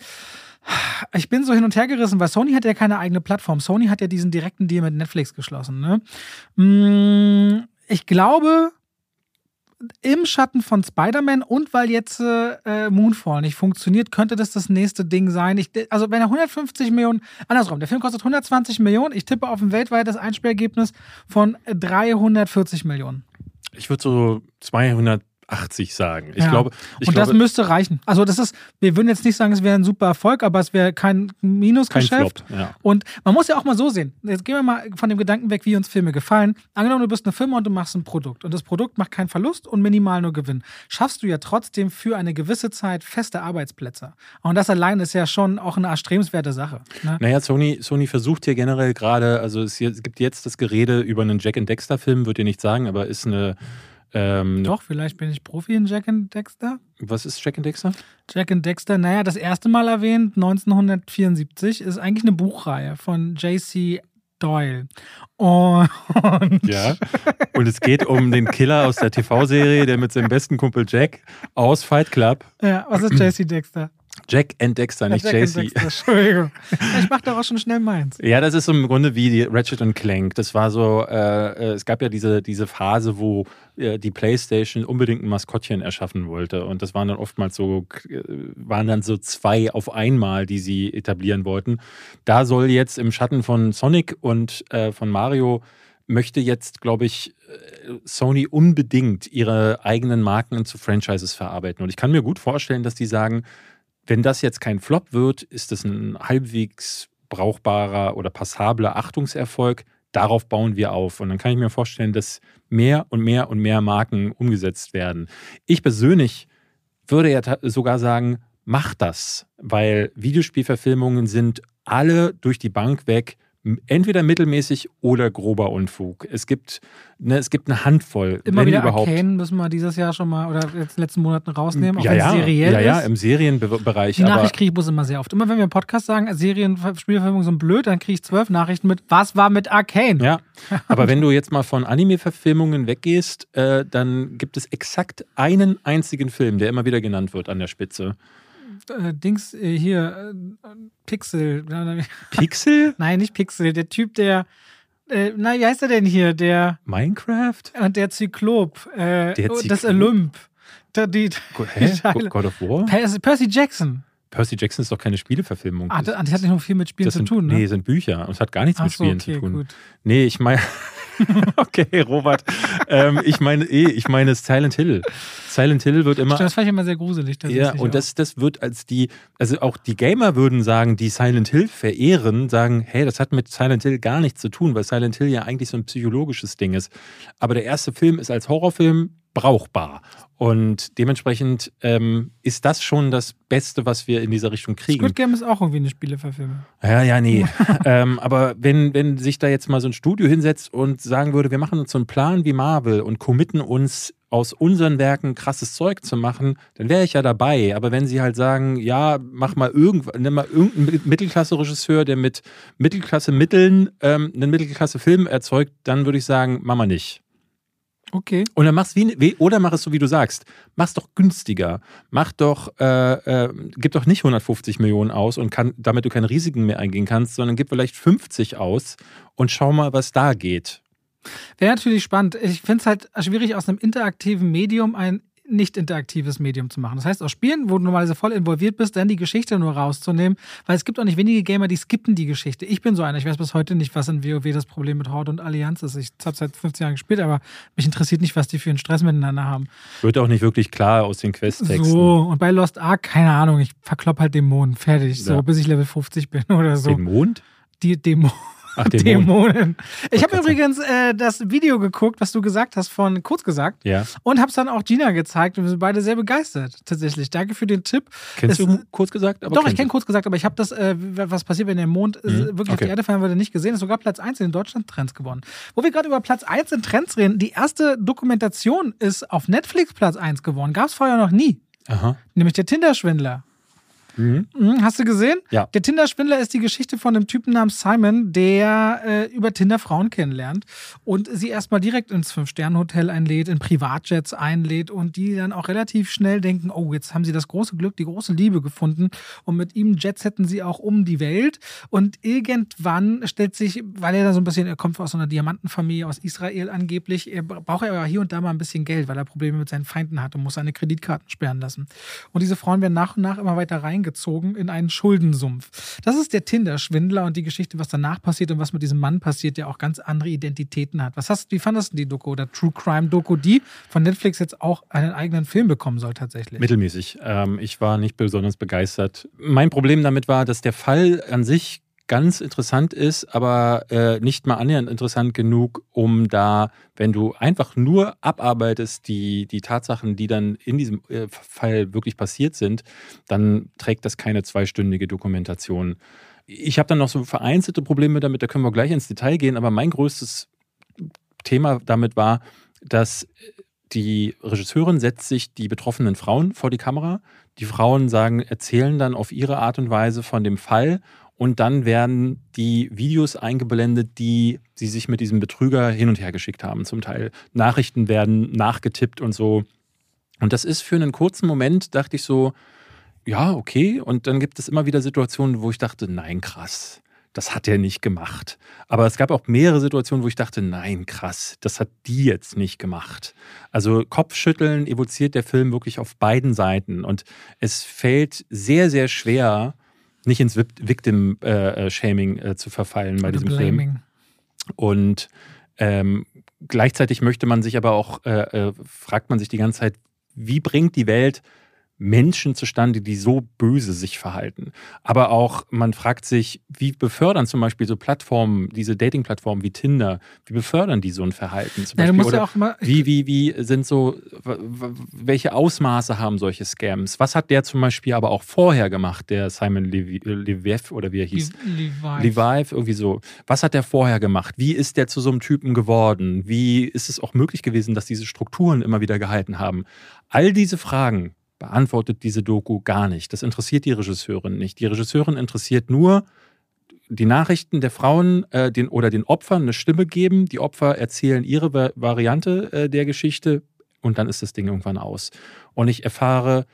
Ich bin so hin und her gerissen, weil Sony hat ja keine eigene Plattform. Sony hat ja diesen direkten Deal mit Netflix geschlossen. Ne? Mm, ich glaube, im Schatten von Spider-Man und weil jetzt äh, Moonfall nicht funktioniert, könnte das das nächste Ding sein. Ich, also wenn er 150 Millionen, andersrum, der Film kostet 120 Millionen, ich tippe auf ein weltweites Einspielergebnis von 340 Millionen.
Ich würde so 200 80 sagen. Ich
Ja.
glaube, ich
und das
glaube,
müsste reichen. Also das ist, wir würden jetzt nicht sagen, es wäre ein super Erfolg, aber es wäre kein
kein
Minusgeschäft.
Flop. Ja.
Und man muss ja auch mal so sehen. Jetzt gehen wir mal von dem Gedanken weg, wie uns Filme gefallen. Angenommen, du bist eine Firma und du machst ein Produkt und das Produkt macht keinen Verlust und minimal nur Gewinn. Schaffst du ja trotzdem für eine gewisse Zeit feste Arbeitsplätze. Und das allein ist ja schon auch eine erstrebenswerte Sache. Ne?
Naja, Sony, Sony versucht hier generell gerade, also es, hier- es gibt jetzt das Gerede über einen Jack and Dexter-Film, würde ich nicht sagen, aber ist eine. Ähm,
Doch, vielleicht bin ich Profi in Jack and Dexter.
Was ist Jack and Dexter?
Jack and Dexter, naja, das erste Mal erwähnt, 1974, ist eigentlich eine Buchreihe von J.C. Doyle. Und
Ja. Und es geht um den Killer aus der TV-Serie, der mit seinem besten Kumpel Jack aus Fight Club.
ja, was ist J.C. Dexter?
Jack and Dexter, nicht
Jack
JC.
Dexter, Entschuldigung. Ich mach doch auch schon schnell meins.
Ja, das ist so im Grunde wie die Ratchet und Clank. Das war so, äh, äh, es gab ja diese, diese Phase, wo äh, die PlayStation unbedingt ein Maskottchen erschaffen wollte. Und das waren dann oftmals so, äh, waren dann so zwei auf einmal, die sie etablieren wollten. Da soll jetzt im Schatten von Sonic und äh, von Mario möchte jetzt, glaube ich, äh, Sony unbedingt ihre eigenen Marken zu Franchises verarbeiten. Und ich kann mir gut vorstellen, dass die sagen, wenn das jetzt kein Flop wird, ist das ein halbwegs brauchbarer oder passabler Achtungserfolg. Darauf bauen wir auf. Und dann kann ich mir vorstellen, dass mehr und mehr und mehr Marken umgesetzt werden. Ich persönlich würde ja sogar sagen, mach das, weil Videospielverfilmungen sind alle durch die Bank weg entweder mittelmäßig oder grober Unfug. Es gibt, ne, es gibt eine Handvoll,
Immer wieder
überhaupt.
Arcane müssen wir dieses Jahr schon mal oder jetzt in den letzten Monaten rausnehmen, auch
ja,
wenn
ja,
es seriell
ja, ja,
ist.
im Serienbereich.
Die Nachricht kriege ich bloß immer sehr oft. Immer wenn wir im Podcast sagen, Serien, Spielverfilmungen sind blöd, dann kriege ich zwölf Nachrichten mit, was war mit Arcane?
Ja, aber wenn du jetzt mal von Anime-Verfilmungen weggehst, äh, dann gibt es exakt einen einzigen Film, der immer wieder genannt wird an der Spitze.
Äh, Dings äh, hier, äh, Pixel.
Pixel?
Nein, nicht Pixel. Der Typ, der, äh, na, wie heißt er denn hier? Der,
Minecraft?
und der Zyklop. Äh,
Der
oh, Das
Zyklop?
Olymp. Der, die,
Go- Hä?
die Teile.
God of War?
Percy, Percy Jackson.
Percy Jackson ist doch keine Spieleverfilmung.
Ah, das, das hat nicht nur viel mit Spielen
das
zu
sind,
tun, ne?
Nee, sind Bücher. Und es hat gar nichts
Ach
mit
so,
Spielen
okay,
zu tun.
gut.
Nee, ich meine. okay, Robert. ähm, ich meine eh, ich meine Silent Hill. Silent Hill wird immer.
Stimmt, das fand ich immer sehr gruselig.
Ja, und
auch.
das, das wird als die, also auch die Gamer würden sagen, die Silent Hill verehren, sagen, hey, das hat mit Silent Hill gar nichts zu tun, weil Silent Hill ja eigentlich so ein psychologisches Ding ist. Aber der erste Film ist als Horrorfilm brauchbar. Und dementsprechend ähm, ist das schon das Beste, was wir in dieser Richtung kriegen.
Squid Game ist auch irgendwie eine Spieleverfilmung.
Ja, ja, nee. ähm, aber wenn, wenn sich da jetzt mal so ein Studio hinsetzt und sagen würde, wir machen uns so einen Plan wie Marvel und committen uns aus unseren Werken krasses Zeug zu machen, dann wäre ich ja dabei. Aber wenn sie halt sagen, ja, mach mal irgendwann, nimm mal irgendeinen Mittelklasse-Regisseur, der mit Mittelklasse-Mitteln ähm, einen Mittelklasse-Film erzeugt, dann würde ich sagen, mach mal nicht.
Okay.
Und dann mach's wie, wie oder mach es so, wie du sagst. Mach's doch günstiger. Mach doch, äh, äh, gib doch nicht 150 Millionen aus und kann, damit du keine Risiken mehr eingehen kannst, sondern gib vielleicht 50 aus und schau mal, was da geht.
Wäre natürlich spannend. Ich finde es halt schwierig, aus einem interaktiven Medium ein nicht interaktives Medium zu machen. Das heißt, aus Spielen, wo du normalerweise voll involviert bist, dann die Geschichte nur rauszunehmen, weil es gibt auch nicht wenige Gamer, die skippen die Geschichte. Ich bin so einer, ich weiß bis heute nicht, was in WoW das Problem mit Horde und Allianz ist. Ich habe seit 15 Jahren gespielt, aber mich interessiert nicht, was die für einen Stress miteinander haben.
Wird auch nicht wirklich klar aus den Questtexten.
So, und bei Lost Ark, keine Ahnung, ich verklopp halt Dämonen, fertig, so,
Ja.
bis ich Level 50 bin oder so.
Den Mond?
Die Dämonen.
Ach, Mond.
Dämonen. Ich habe übrigens äh, das Video geguckt, was du gesagt hast, von kurz gesagt.
Ja.
Und hab's dann auch Gina gezeigt und wir sind beide sehr begeistert, tatsächlich. Danke für den Tipp.
Kennst
Es-
du kurz gesagt? Aber
Doch, ich kenne kurz gesagt, aber ich habe das, äh, was passiert, wenn der Mond äh,
Mhm,
wirklich auf
okay.
die Erde fallen würde, nicht gesehen. Ist sogar Platz 1 in den Deutschland-Trends gewonnen. Wo wir gerade über Platz 1 in Trends reden, die erste Dokumentation ist auf Netflix Platz 1 geworden. Gab's vorher noch nie.
Aha.
Nämlich der Tinder-Schwindler.
Mhm.
Mhm, hast du gesehen?
Ja.
Der Tinder-Schwindler ist die Geschichte von einem Typen namens Simon, der äh, über Tinder Frauen kennenlernt und sie erstmal direkt ins Fünf-Sterne-Hotel einlädt, in Privatjets einlädt und die dann auch relativ schnell denken, oh, jetzt haben sie das große Glück, die große Liebe gefunden und mit ihm jetsetten sie auch um die Welt und irgendwann stellt sich, weil er da so ein bisschen, er kommt aus so einer Diamantenfamilie aus Israel angeblich, er braucht er aber hier und da mal ein bisschen Geld, weil er Probleme mit seinen Feinden hat und muss seine Kreditkarten sperren lassen. Und diese Frauen werden nach und nach immer weiter reingeholt reingezogen in einen Schuldensumpf. Das ist der Tinder-Schwindler und die Geschichte, was danach passiert und was mit diesem Mann passiert, der auch ganz andere Identitäten hat. Was hast, wie fandest du die Doku oder True Crime Doku, die von Netflix jetzt auch einen eigenen Film bekommen soll tatsächlich?
Mittelmäßig. Ähm, ich war nicht besonders begeistert. Mein Problem damit war, dass der Fall an sich ganz interessant ist, aber äh, nicht mal annähernd interessant genug, um da, wenn du einfach nur abarbeitest, die, die Tatsachen, die dann in diesem äh, Fall wirklich passiert sind, dann trägt das keine zweistündige Dokumentation. Ich habe dann noch so vereinzelte Probleme damit, da können wir gleich ins Detail gehen, aber mein größtes Thema damit war, dass die Regisseurin setzt sich die betroffenen Frauen vor die Kamera. Die Frauen sagen, erzählen dann auf ihre Art und Weise von dem Fall und dann werden die Videos eingeblendet, die sie sich mit diesem Betrüger hin und her geschickt haben. Zum Teil Nachrichten werden nachgetippt und so. Und das ist für einen kurzen Moment, dachte ich so, ja, okay. Und dann gibt es immer wieder Situationen, wo ich dachte, nein, krass, das hat er nicht gemacht. Aber es gab auch mehrere Situationen, wo ich dachte, nein, krass, das hat die jetzt nicht gemacht. Also Kopfschütteln evoziert der Film wirklich auf beiden Seiten. Und es fällt sehr, sehr schwer, nicht ins Victim-Shaming äh, äh, zu verfallen bei diesem Blaming. Film. Und ähm, gleichzeitig möchte man sich aber auch, äh, äh, fragt man sich die ganze Zeit, wie bringt die Welt Menschen zustande, die so böse sich verhalten. Aber auch, man fragt sich, wie befördern zum Beispiel so Plattformen, diese Dating-Plattformen wie Tinder, wie befördern die so ein Verhalten? Zum Beispiel?
Oder ja
wie, wie, wie sind so, welche Ausmaße haben solche Scams? Was hat der zum Beispiel aber auch vorher gemacht, der Simon Leviev oder wie er hieß? Levive, irgendwie so. Was hat der vorher gemacht? Wie ist der zu so einem Typen geworden? Wie ist es auch möglich gewesen, dass diese Strukturen immer wieder gehalten haben? All diese Fragen beantwortet diese Doku gar nicht. Das interessiert die Regisseurin nicht. Die Regisseurin interessiert nur, die Nachrichten der Frauen äh, den, oder den Opfern eine Stimme geben. Die Opfer erzählen ihre Va Variante äh, der Geschichte und dann ist das Ding irgendwann aus. Und ich erfahre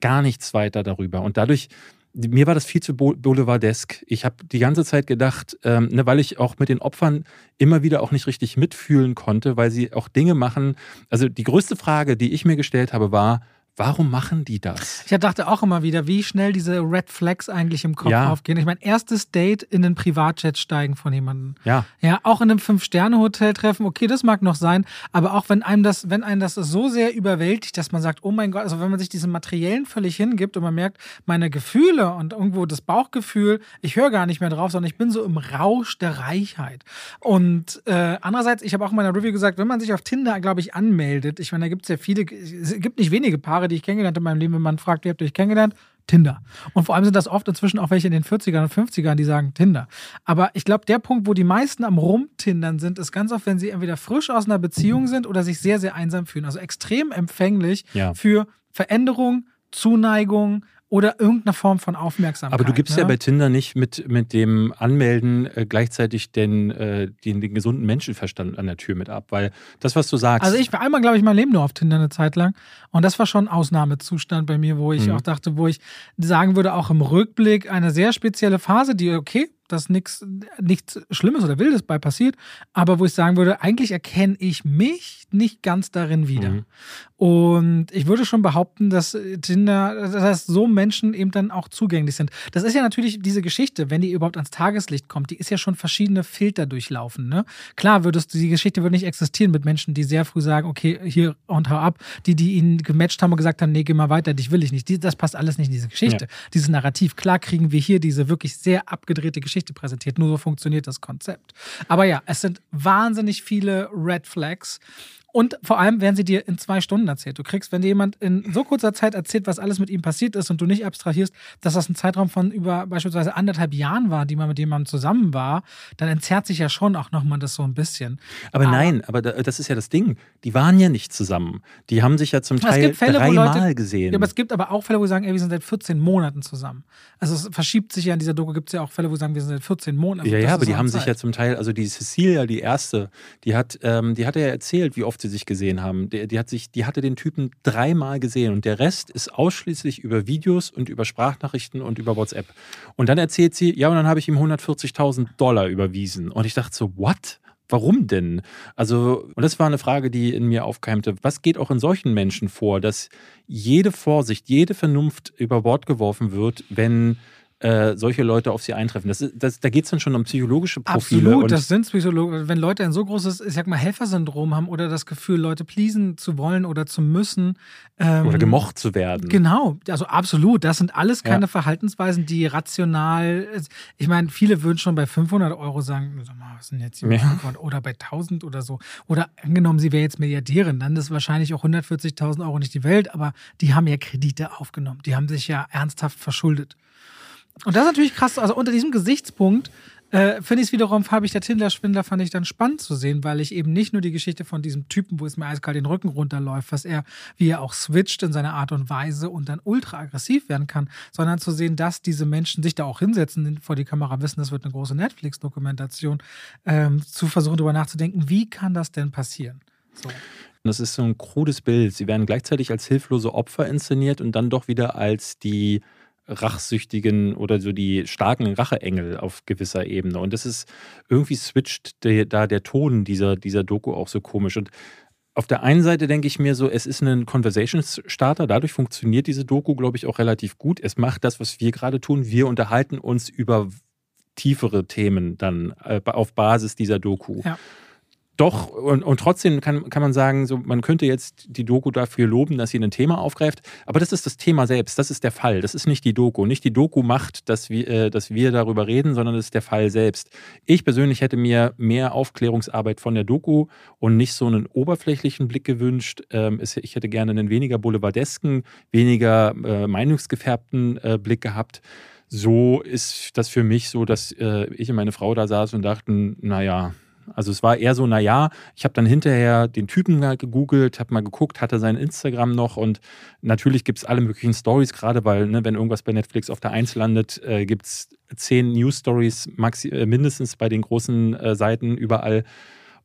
gar nichts weiter darüber. Und dadurch, mir war das viel zu boulevardesk. Ich habe die ganze Zeit gedacht, ähm, ne, weil ich auch mit den Opfern immer wieder auch nicht richtig mitfühlen konnte, weil sie auch Dinge machen. Also die größte Frage, die ich mir gestellt habe, war, Warum machen die das?
Ich dachte auch immer wieder, wie schnell diese Red Flags eigentlich im Kopf ja. aufgehen. Ich mein erstes Date in den Privatjet steigen von jemandem.
Ja.
Ja, auch in einem Fünf-Sterne-Hotel treffen, okay, das mag noch sein, aber auch wenn einem das, wenn einem das so sehr überwältigt, dass man sagt, oh mein Gott, also wenn man sich diesem Materiellen völlig hingibt und man merkt, meine Gefühle und irgendwo das Bauchgefühl, ich höre gar nicht mehr drauf, sondern ich bin so im Rausch der Reichheit. Und äh, andererseits, ich habe auch in meiner Review gesagt, wenn man sich auf Tinder, glaube ich, anmeldet, ich meine, da gibt es ja viele, es gibt nicht wenige Paare, Paare, die ich kennengelernt habe in meinem Leben, wenn man fragt, wie habt ihr euch kennengelernt? Tinder. Und vor allem sind das oft inzwischen auch welche in den 40ern und 50ern, die sagen Tinder. Aber ich glaube, der Punkt, wo die meisten am Rumtindern sind, ist ganz oft, wenn sie entweder frisch aus einer Beziehung sind oder sich sehr, sehr einsam fühlen. Also extrem empfänglich ja. für Veränderung, Zuneigung, oder irgendeine Form von Aufmerksamkeit.
Aber du gibst ne? ja bei Tinder nicht mit, mit dem Anmelden äh, gleichzeitig den, äh, den, den, gesunden Menschenverstand an der Tür mit ab, weil das, was du sagst.
Also ich war einmal, glaube ich, mein Leben nur auf Tinder eine Zeit lang und das war schon ein Ausnahmezustand bei mir, wo ich mhm. auch dachte, wo ich sagen würde, auch im Rückblick eine sehr spezielle Phase, die okay, dass nichts nichts Schlimmes oder Wildes bei passiert, aber wo ich sagen würde, eigentlich erkenne ich mich nicht ganz darin wieder. Mhm. Und ich würde schon behaupten, dass Tinder, dass so Menschen eben dann auch zugänglich sind. Das ist ja natürlich diese Geschichte, wenn die überhaupt ans Tageslicht kommt, die ist ja schon verschiedene Filter durchlaufen. Ne? Klar würdest du, die Geschichte würde nicht existieren mit Menschen, die sehr früh sagen, okay, hier und hau ab, die, die ihn gematcht haben und gesagt haben, nee, geh mal weiter, dich will ich nicht. das passt alles nicht in diese Geschichte. Ja. Dieses Narrativ. Klar kriegen wir hier diese wirklich sehr abgedrehte Geschichte Geschichte präsentiert. Nur so funktioniert das Konzept. Aber ja, es sind wahnsinnig viele Red Flags. Und vor allem werden sie dir in zwei Stunden erzählt. Du kriegst, wenn dir jemand in so kurzer Zeit erzählt, was alles mit ihm passiert ist und du nicht abstrahierst, dass das ein Zeitraum von über beispielsweise anderthalb Jahren war, die man mit jemandem zusammen war, dann entzerrt sich ja schon auch nochmal das so ein bisschen.
Aber, aber, nein, aber das ist ja das Ding. Die waren ja nicht zusammen. Die haben sich ja zum Teil dreimal gesehen.
Ja, aber es gibt aber auch Fälle, wo sie sagen, ey, wir sind seit 14 Monaten zusammen. Also es verschiebt sich ja in dieser Doku, gibt es ja auch Fälle, wo sie sagen, wir sind seit 14 Monaten.
Ja, ja, aber die haben Zeit. sich ja zum Teil, also die Cecilia, die erste, die hat, ähm, die hat ja erzählt, wie oft sie sich gesehen haben. Die, die, hat sich, die hatte den Typen dreimal gesehen und der Rest ist ausschließlich über Videos und über Sprachnachrichten und über WhatsApp. Und dann erzählt sie, ja, und dann habe ich ihm 140.000 Dollar überwiesen. Und ich dachte so, what? Warum denn? Also, und das war eine Frage, die in mir aufkeimte. Was geht auch in solchen Menschen vor, dass jede Vorsicht, jede Vernunft über Bord geworfen wird, wenn äh, solche Leute auf sie eintreffen. Das, das, da geht es dann schon um psychologische Profile.
Absolut, das sind Psychologen. Wenn Leute ein so großes, ich sag mal, Helfersyndrom haben oder das Gefühl, Leute pleasen zu wollen oder zu müssen.
Ähm, oder gemocht zu werden.
Genau, also absolut. Das sind alles keine ja. Verhaltensweisen, die rational, ich meine, viele würden schon bei 500 Euro sagen, sag mal, was sind jetzt hier ja. oder bei 1000 oder so. Oder angenommen, sie wäre jetzt Milliardärin, dann ist wahrscheinlich auch 140.000 Euro nicht die Welt, aber die haben ja Kredite aufgenommen. Die haben sich ja ernsthaft verschuldet. Und das ist natürlich krass. Also unter diesem Gesichtspunkt äh, finde ich es wiederum, habe ich der Tinder-Schwindler, fand ich dann spannend zu sehen, weil ich eben nicht nur die Geschichte von diesem Typen, wo es mir eiskalt den Rücken runterläuft, was er, wie er auch switcht in seiner Art und Weise und dann ultra aggressiv werden kann, sondern zu sehen, dass diese Menschen sich da auch hinsetzen vor die Kamera, wissen, das wird eine große Netflix-Dokumentation, ähm, zu versuchen, darüber nachzudenken, wie kann das denn passieren? So.
Das ist so ein krudes Bild. Sie werden gleichzeitig als hilflose Opfer inszeniert und dann doch wieder als die rachsüchtigen oder so die starken Racheengel auf gewisser Ebene. Und das ist irgendwie switcht der, da der Ton dieser, dieser Doku auch so komisch. Und auf der einen Seite denke ich mir so, es ist ein Conversation Starter. Dadurch funktioniert diese Doku, glaube ich, auch relativ gut. Es macht das, was wir gerade tun. Wir unterhalten uns über tiefere Themen dann äh, auf Basis dieser Doku. Ja. Doch, und, und trotzdem kann, kann man sagen, so, man könnte jetzt die Doku dafür loben, dass sie ein Thema aufgreift, aber das ist das Thema selbst, das ist der Fall, das ist nicht die Doku. Nicht die Doku macht, dass wir, äh, dass wir darüber reden, sondern das ist der Fall selbst. Ich persönlich hätte mir mehr Aufklärungsarbeit von der Doku und nicht so einen oberflächlichen Blick gewünscht. Ähm, ich hätte gerne einen weniger boulevardesken, weniger äh, meinungsgefärbten äh, Blick gehabt so ist das für mich so, dass äh, ich und meine Frau da saßen und dachten, naja, also es war eher so, naja, ich habe dann hinterher den Typen gegoogelt, habe mal geguckt, hatte sein Instagram noch und natürlich gibt es alle möglichen Stories, gerade weil, ne, wenn irgendwas bei Netflix auf der Eins landet, äh, gibt es zehn News-Stories äh, mindestens bei den großen äh, Seiten überall.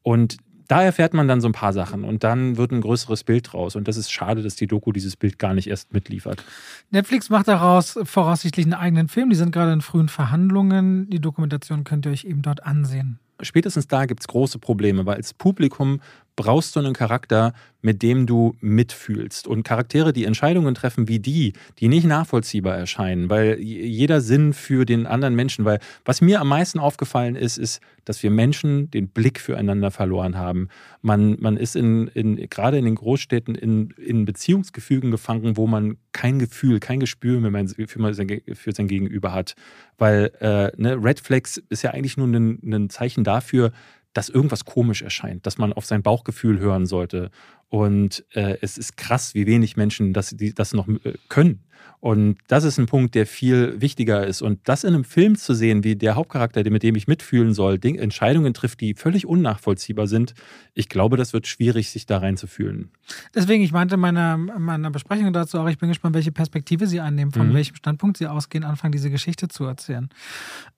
Und da erfährt man dann so ein paar Sachen und dann wird ein größeres Bild draus. Und das ist schade, dass die Doku dieses Bild gar nicht erst mitliefert.
Netflix macht daraus voraussichtlich einen eigenen Film. Die sind gerade in frühen Verhandlungen. Die Dokumentation könnt ihr euch eben dort ansehen
spätestens da gibt es große Probleme, weil als Publikum brauchst du einen Charakter, mit dem du mitfühlst. Und Charaktere, die Entscheidungen treffen wie die, die nicht nachvollziehbar erscheinen, weil jeder Sinn für den anderen Menschen, weil was mir am meisten aufgefallen ist, ist, dass wir Menschen den Blick füreinander verloren haben. Man, man ist in, in, gerade in den Großstädten in, in Beziehungsgefügen gefangen, wo man kein Gefühl, kein Gespür mehr für, sein, für sein Gegenüber hat. Weil äh, ne, Red Flags ist ja eigentlich nur ein, ein Zeichen dafür, dass irgendwas komisch erscheint, dass man auf sein Bauchgefühl hören sollte. Und äh, es ist krass, wie wenig Menschen das, die, das noch äh, können. Und das ist ein Punkt, der viel wichtiger ist. Und das in einem Film zu sehen, wie der Hauptcharakter, mit dem ich mitfühlen soll, Entscheidungen trifft, die völlig unnachvollziehbar sind, ich glaube, das wird schwierig, sich da reinzufühlen.
Deswegen, ich meinte in meiner, meiner Besprechung dazu auch, ich bin gespannt, welche Perspektive Sie einnehmen, von mhm. welchem Standpunkt Sie ausgehen, anfangen, diese Geschichte zu erzählen.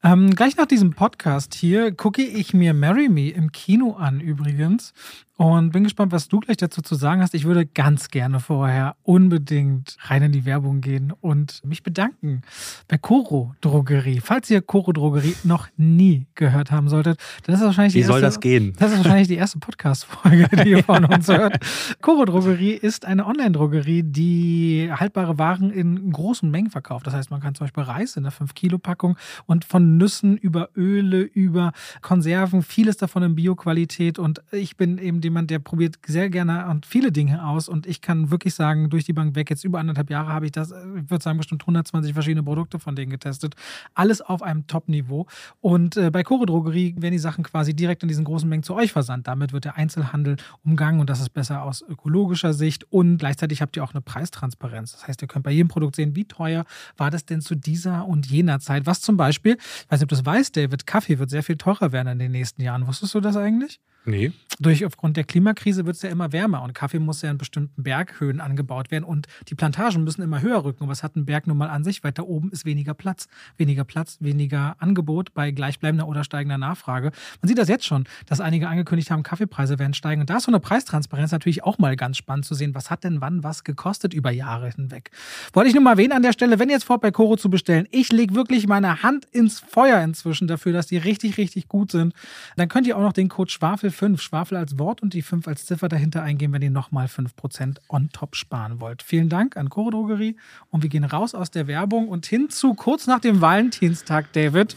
Ähm, gleich nach diesem Podcast hier gucke ich mir Marry Me im Kino an, übrigens. Und bin gespannt, was du gleich dazu zu sagen hast. Ich würde ganz gerne vorher unbedingt rein in die Werbung gehen und mich bedanken bei Coro Drogerie. Falls ihr Coro Drogerie noch nie gehört haben solltet, dann ist das wahrscheinlich
Wie die erste, soll das gehen?
Das ist wahrscheinlich die erste Podcast-Folge, die ihr von uns hört. Coro Drogerie ist eine Online-Drogerie, die haltbare Waren in großen Mengen verkauft. Das heißt, man kann zum Beispiel Reis in einer 5-Kilo-Packung und von Nüssen über Öle, über Konserven, vieles davon in Bio-Qualität. Und ich bin eben dem jemand, der probiert sehr gerne und viele Dinge aus und ich kann wirklich sagen, durch die Bank weg, jetzt über anderthalb Jahre habe ich das, ich würde sagen, bestimmt 120 verschiedene Produkte von denen getestet. Alles auf einem Top-Niveau. Und äh, bei Chore Drogerie werden die Sachen quasi direkt in diesen großen Mengen zu euch versandt. Damit wird der Einzelhandel umgangen und das ist besser aus ökologischer Sicht und gleichzeitig habt ihr auch eine Preistransparenz. Das heißt, ihr könnt bei jedem Produkt sehen, wie teuer war das denn zu dieser und jener Zeit. Was zum Beispiel, ich weiß nicht, ob du das weißt, David, Kaffee wird sehr viel teurer werden in den nächsten Jahren. Wusstest du das eigentlich?
Nee.
Durch aufgrund der Klimakrise wird es ja immer wärmer und Kaffee muss ja in bestimmten Berghöhen angebaut werden und die Plantagen müssen immer höher rücken. Und was hat ein Berg nun mal an sich? Weiter oben ist weniger Platz. Weniger Platz, weniger Angebot bei gleichbleibender oder steigender Nachfrage. Man sieht das jetzt schon, dass einige angekündigt haben, Kaffeepreise werden steigen. Und da ist so eine Preistransparenz natürlich auch mal ganz spannend zu sehen. Was hat denn wann was gekostet über Jahre hinweg? Wollte ich nur mal erwähnen an der Stelle, wenn ihr jetzt vor bei Coro zu bestellen, ich lege wirklich meine Hand ins Feuer inzwischen dafür, dass die richtig, richtig gut sind. Dann könnt ihr auch noch den Code Schwafel 5, Schwafel als Wort und die 5 als Ziffer dahinter eingeben, wenn ihr nochmal 5% on top sparen wollt. Vielen Dank an Coro Drogerie und wir gehen raus aus der Werbung und hin zu kurz nach dem Valentinstag, David.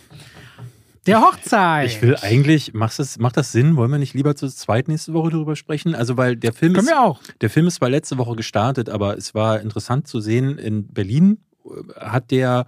Der Hochzeit.
Ich will eigentlich, macht das, macht das Sinn? Wollen wir nicht lieber zur zweiten nächste Woche darüber sprechen? Also, weil der Film
Können
ist,
wir auch.
der Film ist zwar letzte Woche gestartet, aber es war interessant zu sehen, in Berlin äh, hat der,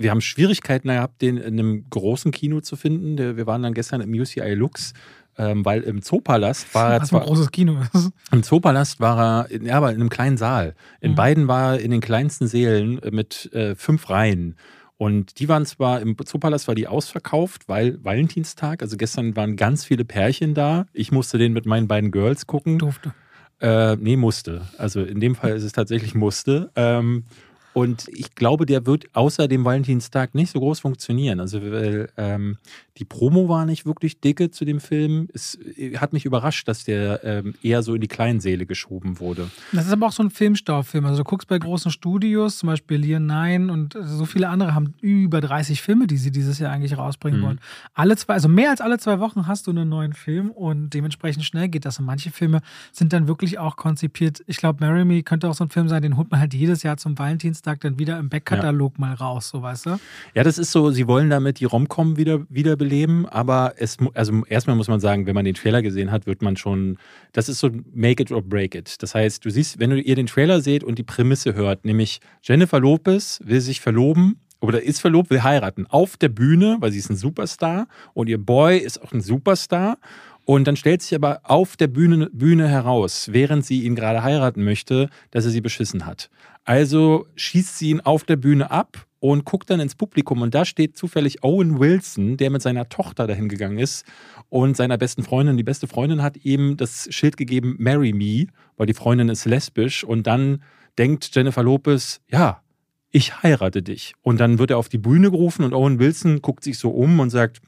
wir haben Schwierigkeiten gehabt, den in einem großen Kino zu finden. Wir waren dann gestern im UCI Lux, ähm, weil im Zoopalast war er
Was ein
zwar,
großes Kino ist.
im Zoopalast war er, in, ja, aber in einem kleinen Saal. In
Mhm.
beiden war er in den kleinsten Sälen äh, mit äh, fünf Reihen. Und die waren zwar, im Zoopalast war die ausverkauft, weil Valentinstag, also gestern waren ganz viele Pärchen da. Ich musste den mit meinen beiden Girls gucken.
Durfte.
Äh, nee, musste. Also in dem Fall ist es tatsächlich musste. Ähm, und ich glaube, der wird außer dem Valentinstag nicht so groß funktionieren. Also weil, ähm, die Promo war nicht wirklich dicke zu dem Film. Es äh, hat mich überrascht, dass der ähm, eher so in die kleinen Säle geschoben wurde.
Das ist aber auch so ein Filmstaufilm. Also du guckst bei großen Studios, zum Beispiel Leon 9 und so viele andere haben über 30 Filme, die sie dieses Jahr eigentlich rausbringen
Mhm.
wollen. Alle zwei, also mehr als alle zwei Wochen hast du einen neuen Film und dementsprechend schnell geht das. Und manche Filme sind dann wirklich auch konzipiert. Ich glaube, Marry Me könnte auch so ein Film sein, den holt man halt jedes Jahr zum Valentinstag dann wieder im Backkatalog mal raus, so weißt du?
Ja, das ist so, sie wollen damit die Romcom wieder, wiederbeleben, aber es, also erstmal muss man sagen, wenn man den Trailer gesehen hat, wird man schon, das ist so make it or break it. Das heißt, du siehst, wenn du ihr den Trailer seht und die Prämisse hört, nämlich Jennifer Lopez will sich verloben oder ist verlobt, will heiraten auf der Bühne, weil sie ist ein Superstar und ihr Boy ist auch ein Superstar. Und dann stellt sich aber auf der Bühne, Bühne heraus, während sie ihn gerade heiraten möchte, dass er sie beschissen hat. Also schießt sie ihn auf der Bühne ab und guckt dann ins Publikum. Und da steht zufällig Owen Wilson, der mit seiner Tochter dahin gegangen ist und seiner besten Freundin. Die beste Freundin hat ihm das Schild gegeben, Marry Me, weil die Freundin ist lesbisch. Und dann denkt Jennifer Lopez, ja, ich heirate dich. Und dann wird er auf die Bühne gerufen und Owen Wilson guckt sich so um und sagt,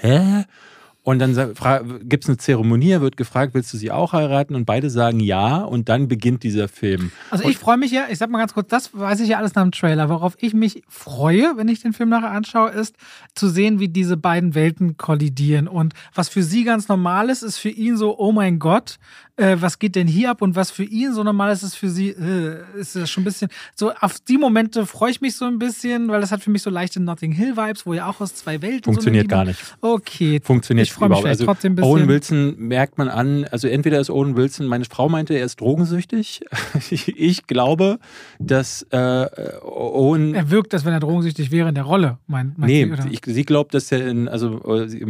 hä? Und dann gibt es eine Zeremonie, er wird gefragt, willst du sie auch heiraten? Und beide sagen ja. Und dann beginnt dieser Film.
Also ich freue mich ja, ich sag mal ganz kurz, das weiß ich ja alles nach dem Trailer. Worauf ich mich freue, wenn ich den Film nachher anschaue, ist zu sehen, wie diese beiden Welten kollidieren. Und was für sie ganz normal ist, ist für ihn so, oh mein Gott, äh, was geht denn hier ab? Und was für ihn so normal ist, ist für sie, äh, ist das schon ein bisschen, so auf die Momente freue ich mich so ein bisschen, weil das hat für mich so leichte Notting Hill Vibes, wo ja auch aus zwei Welten
Funktioniert
so
gar nicht.
Okay.
Funktioniert
Ich
überhaupt.
vielleicht trotzdem ein bisschen.
Owen Wilson merkt man an, also entweder ist Owen Wilson, meine Frau meinte, er ist drogensüchtig. Ich glaube, dass äh, Owen.
Er wirkt, als wenn er drogensüchtig wäre in der Rolle, meint meint
Nee,
sie,
ich, sie glaubt, dass er in, also äh, sie,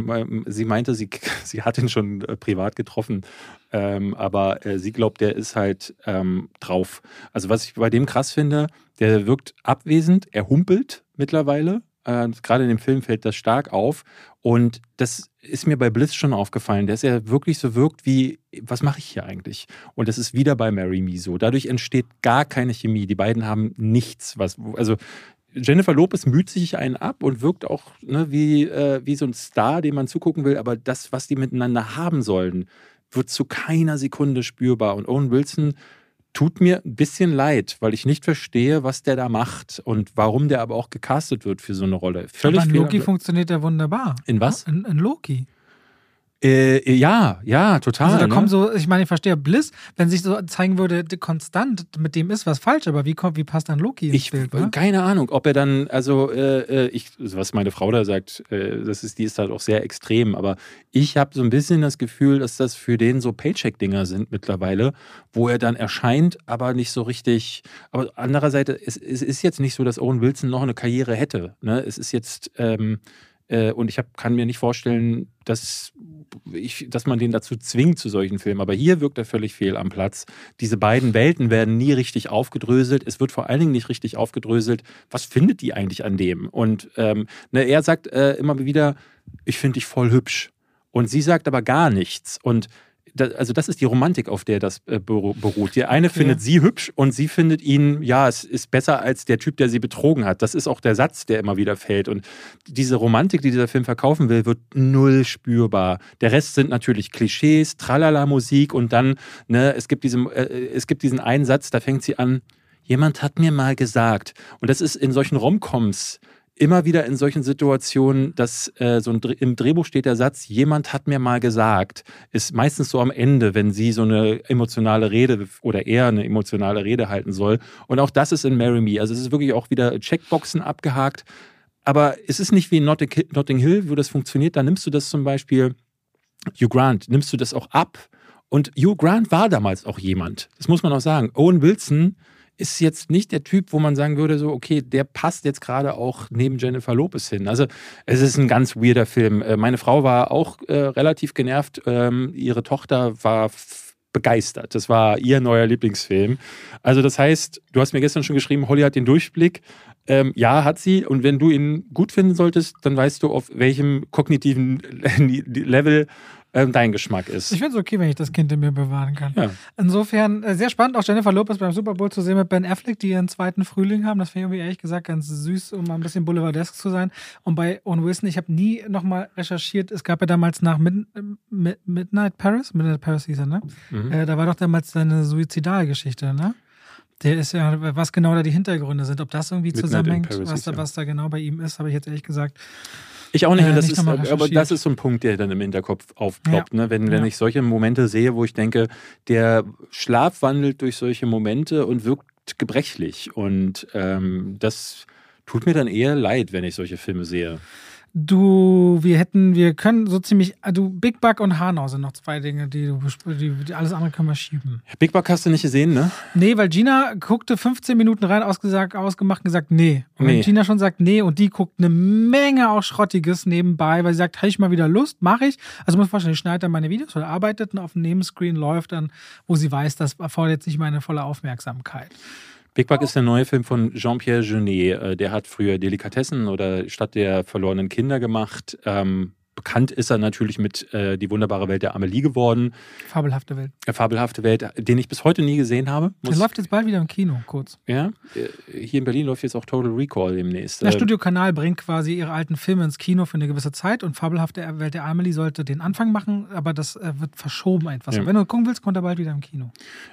sie meinte, sie, sie hat ihn schon äh, privat getroffen, ähm, aber äh, sie glaubt, der ist halt ähm, drauf. Also was ich bei dem krass finde, der wirkt abwesend, er humpelt mittlerweile. Äh, Gerade in dem Film fällt das stark auf. Und das ist mir bei Bliss schon aufgefallen, dass er wirklich so wirkt wie, was mache ich hier eigentlich? Und das ist wieder bei Mary Me so. Dadurch entsteht gar keine Chemie. Die beiden haben nichts, was, also Jennifer Lopez müht sich einen ab und wirkt auch ne, wie, äh, wie so ein Star, dem man zugucken will, aber das, was die miteinander haben sollen, wird zu keiner Sekunde spürbar. Und Owen Wilson tut mir ein bisschen leid, weil ich nicht verstehe, was der da macht und warum der aber auch gecastet wird für so eine Rolle. Völlig
Aber in Loki funktioniert der wunderbar.
In was?
In, in Loki.
Äh, ja, ja, total.
Also da
ne?
kommen so, ich meine, ich verstehe Bliss, wenn sich so zeigen würde, konstant, mit dem ist was falsch, aber wie, kommt, wie passt dann Loki ins
Ich,
Bild? Ne?
keine Ahnung, ob er dann, also äh, äh, ich, also was meine Frau da sagt, äh, das ist, die ist halt auch sehr extrem, aber ich habe so ein bisschen das Gefühl, dass das für den so Paycheck-Dinger sind mittlerweile, wo er dann erscheint, aber nicht so richtig. Aber andererseits, es, es ist jetzt nicht so, dass Owen Wilson noch eine Karriere hätte. Ne? Es ist jetzt, ähm, äh, und ich hab, kann mir nicht vorstellen, dass, ich, dass man den dazu zwingt zu solchen Filmen. Aber hier wirkt er völlig fehl am Platz. Diese beiden Welten werden nie richtig aufgedröselt. Es wird vor allen Dingen nicht richtig aufgedröselt. Was findet die eigentlich an dem? Und ähm, ne, er sagt äh, immer wieder, ich finde dich voll hübsch. Und sie sagt aber gar nichts. Und also das ist die Romantik, auf der das äh, beruht. Die eine okay. findet sie hübsch und sie findet ihn, ja, es ist besser als der Typ, der sie betrogen hat. Das ist auch der Satz, der immer wieder fällt. Und diese Romantik, die dieser Film verkaufen will, wird null spürbar. Der Rest sind natürlich Klischees, Tralala-Musik und dann, ne, es gibt, diesen, äh, es gibt diesen einen Satz, da fängt sie an, jemand hat mir mal gesagt. Und das ist in solchen Romcoms immer wieder in solchen Situationen, dass äh, so ein, im Drehbuch steht der Satz, jemand hat mir mal gesagt, ist meistens so am Ende, wenn sie so eine emotionale Rede oder eher eine emotionale Rede halten soll. Und auch das ist in Marry Me. Also es ist wirklich auch wieder Checkboxen abgehakt. Aber es ist nicht wie in Notting Hill, wo das funktioniert. Da nimmst du das zum Beispiel, Hugh Grant, nimmst du das auch ab. Und Hugh Grant war damals auch jemand. Das muss man auch sagen. Owen Wilson ist jetzt nicht der Typ, wo man sagen würde, so, okay, der passt jetzt gerade auch neben Jennifer Lopez hin. Also es ist ein ganz weirder Film. Äh, meine Frau war auch äh, relativ genervt. Ähm, ihre Tochter war begeistert. Das war ihr neuer Lieblingsfilm. Also das heißt, du hast mir gestern schon geschrieben, Holly hat den Durchblick. Ähm, ja, hat sie. Und wenn du ihn gut finden solltest, dann weißt du, auf welchem kognitiven Level ähm, dein Geschmack ist.
Ich finde es okay, wenn ich das Kind in mir bewahren kann. Ja. Insofern äh, sehr spannend, auch Jennifer Lopez beim Super Bowl zu sehen mit Ben Affleck, die ihren zweiten Frühling haben. Das finde ich irgendwie ehrlich gesagt ganz süß, um mal ein bisschen boulevardesk zu sein. Und bei Owen Wilson, ich habe nie nochmal recherchiert, es gab ja damals nach Mid Mid Midnight Paris, Midnight Paris hieß er, ne? Mhm. Äh, da war doch damals seine Suizidalgeschichte, ne? Der ist ja, was genau da die Hintergründe sind, ob das irgendwie Midnight zusammenhängt, Paris, was, da, was da genau bei ihm ist, habe ich jetzt ehrlich gesagt
ich auch nicht. Äh, das nicht ist, aber das ist so ein Punkt, der dann im Hinterkopf aufploppt. Ja. Ne? Wenn, wenn ich solche Momente sehe, wo ich denke, der Schlaf wandelt durch solche Momente und wirkt gebrechlich. Und ähm, das tut mir dann eher leid, wenn ich solche Filme sehe.
Du, wir hätten, wir können so ziemlich, du, Big Bug und Hanau sind noch zwei Dinge, die du, die, die, alles andere können wir schieben.
Big Bug hast du nicht gesehen, ne?
Nee, weil Gina guckte 15 Minuten rein, ausgesagt, ausgemacht und gesagt, nee. Und nee. Gina schon sagt, nee, und die guckt eine Menge auch Schrottiges nebenbei, weil sie sagt, habe ich mal wieder Lust, mache ich. Also muss vorstellen, ich schneide dann meine Videos oder arbeitet und auf dem Nebenscreen läuft dann, wo sie weiß, das erfordert jetzt nicht meine volle Aufmerksamkeit.
Big Bug ist der neue Film von Jean-Pierre Genet. Äh, der hat früher Delikatessen oder Stadt der verlorenen Kinder gemacht. Ähm, Bekannt ist er natürlich mit äh, Die wunderbare Welt der Amelie geworden.
Fabelhafte Welt.
Äh, Fabelhafte Welt, den ich bis heute nie gesehen habe.
Der läuft jetzt bald wieder im Kino, kurz.
Ja, äh, hier in Berlin läuft jetzt auch Total Recall demnächst.
Der äh, Studio Kanal bringt quasi ihre alten Filme ins Kino für eine gewisse Zeit und Fabelhafte Welt der Amelie sollte den Anfang machen, aber das äh, wird verschoben etwas. Ja. Wenn du gucken willst, kommt er bald wieder im Kino.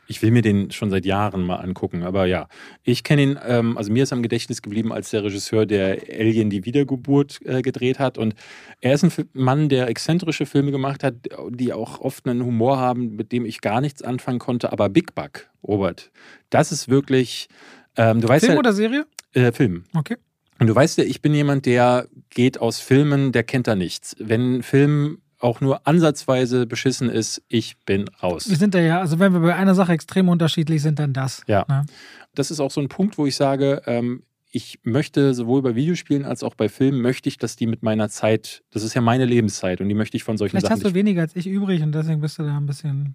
Ich will mir den schon seit Jahren mal angucken, aber ja. Ich kenne ihn, ähm, also mir ist am Gedächtnis geblieben als der Regisseur, der Alien die Wiedergeburt äh, gedreht hat und er ist ein Mann, der exzentrische Filme gemacht hat, die auch oft einen Humor haben, mit dem ich gar nichts anfangen konnte. Aber Big Bug, Robert, das ist wirklich. Ähm, du weißt
Film
ja,
oder Serie?
Äh, Film.
Okay.
Und du weißt ja, ich bin jemand, der geht aus Filmen, der kennt da nichts. Wenn Film auch nur ansatzweise beschissen ist, ich bin raus.
Wir sind da ja, also wenn wir bei einer Sache extrem unterschiedlich sind, dann das.
Ja. Ne? Das ist auch so ein Punkt, wo ich sage, ähm, ich möchte sowohl bei Videospielen als auch bei Filmen, möchte ich, dass die mit meiner Zeit, das ist ja meine Lebenszeit und die möchte ich von solchen
Vielleicht
Sachen.
Vielleicht hast du weniger als ich übrig und deswegen bist du da ein bisschen.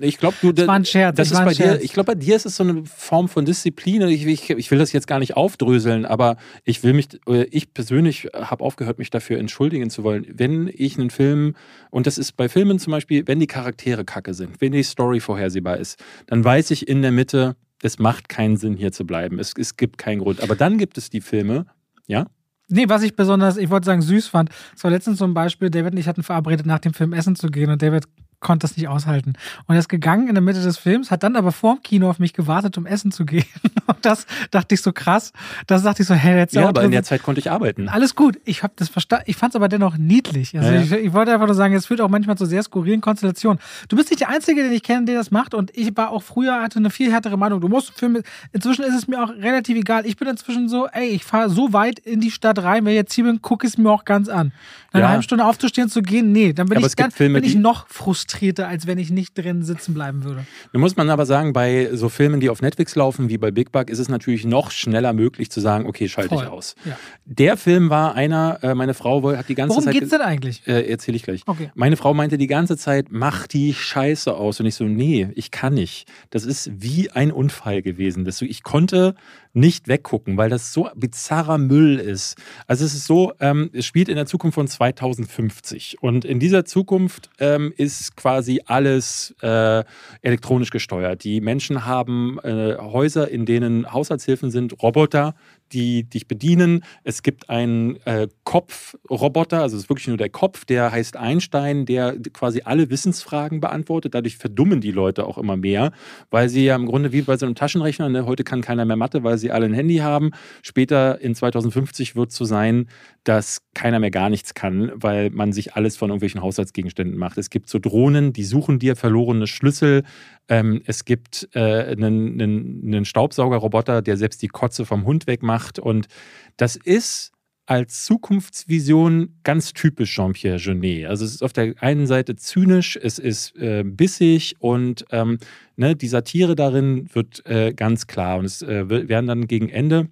Ich glaube, du.
Das war ein Scherz.
Das, ist bei Scherz. dir. Ich glaube, bei dir ist es so eine Form von Disziplin. Ich, ich, ich, will das jetzt gar nicht aufdröseln, aber ich will mich. Ich persönlich habe aufgehört, mich dafür entschuldigen zu wollen. Wenn ich einen Film und das ist bei Filmen zum Beispiel, wenn die Charaktere kacke sind, wenn die Story vorhersehbar ist, dann weiß ich in der Mitte, es macht keinen Sinn, hier zu bleiben. Es, es gibt keinen Grund. Aber dann gibt es die Filme, ja?
Nee, was ich besonders, ich wollte sagen, süß fand, es war letztens zum Beispiel, David und ich hatten verabredet, nach dem Film essen zu gehen und David konnte das nicht aushalten. Und er ist gegangen in der Mitte des Films, hat dann aber vorm Kino auf mich gewartet, um essen zu gehen. Und das dachte ich so krass. Das dachte ich so, hey, jetzt
Ja, aber in der Zeit konnte ich arbeiten.
Alles gut. Ich habe das verstanden. Ich fand es aber dennoch niedlich. Also ja, ja. Ich, ich, wollte einfach nur sagen, es führt auch manchmal zu sehr skurrilen Konstellationen. Du bist nicht der Einzige, den ich kenne, der das macht. Und ich war auch früher, hatte eine viel härtere Meinung. Du musst Filme, inzwischen ist es mir auch relativ egal. Ich bin inzwischen so, ey, ich fahre so weit in die Stadt rein, wer jetzt hier bin, gucke es mir auch ganz an. Nach ja. einer halben Stunde aufzustehen zu gehen, nee, dann bin, ich, dann, Filme, bin ich noch frustrierter, als wenn ich nicht drin sitzen bleiben würde.
Da muss man aber sagen, bei so Filmen, die auf Netflix laufen, wie bei Big Bug, ist es natürlich noch schneller möglich zu sagen, okay, schalte Voll. ich aus. Ja. Der Film war einer, äh, meine Frau hat die ganze
Worum
Zeit.
Worum geht's denn eigentlich?
Äh, Erzähle ich gleich.
Okay.
Meine Frau meinte die ganze Zeit, mach die Scheiße aus. Und ich so, nee, ich kann nicht. Das ist wie ein Unfall gewesen. Das, ich konnte nicht weggucken, weil das so bizarrer Müll ist. Also es ist so, ähm, es spielt in der Zukunft von 2050 und in dieser Zukunft ähm, ist quasi alles äh, elektronisch gesteuert. Die Menschen haben äh, Häuser, in denen Haushaltshilfen sind, Roboter, die dich bedienen. Es gibt einen äh, Kopfroboter, also es ist wirklich nur der Kopf, der heißt Einstein, der quasi alle Wissensfragen beantwortet. Dadurch verdummen die Leute auch immer mehr, weil sie ja im Grunde wie bei so einem Taschenrechner, ne, heute kann keiner mehr Mathe, weil sie alle ein Handy haben. Später in 2050 wird es so sein, dass keiner mehr gar nichts kann, weil man sich alles von irgendwelchen Haushaltsgegenständen macht. Es gibt so Drohnen, die suchen dir verlorene Schlüssel. Ähm, es gibt äh, einen, einen, einen Staubsaugerroboter, der selbst die Kotze vom Hund wegmacht. Und das ist als Zukunftsvision ganz typisch Jean-Pierre Jeunet. Also es ist auf der einen Seite zynisch, es ist äh, bissig und ähm, ne, die Satire darin wird äh, ganz klar. Und es äh, werden dann gegen Ende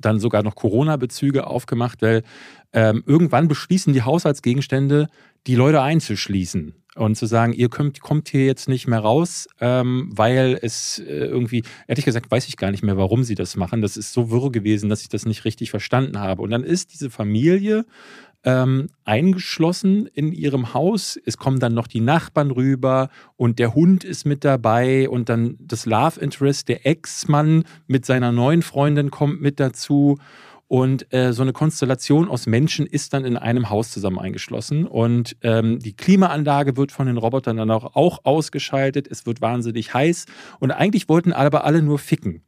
dann sogar noch Corona-Bezüge aufgemacht, weil ähm, irgendwann beschließen die Haushaltsgegenstände, die Leute einzuschließen und zu sagen, ihr könnt, kommt hier jetzt nicht mehr raus, ähm, weil es äh, irgendwie, ehrlich gesagt, weiß ich gar nicht mehr, warum sie das machen. Das ist so wirr gewesen, dass ich das nicht richtig verstanden habe. Und dann ist diese Familie ähm, eingeschlossen in ihrem Haus. Es kommen dann noch die Nachbarn rüber und der Hund ist mit dabei und dann das Love Interest, der Ex-Mann mit seiner neuen Freundin kommt mit dazu. Und äh, so eine Konstellation aus Menschen ist dann in einem Haus zusammen eingeschlossen. Und ähm, die Klimaanlage wird von den Robotern dann auch, auch ausgeschaltet. Es wird wahnsinnig heiß. Und eigentlich wollten aber alle nur ficken.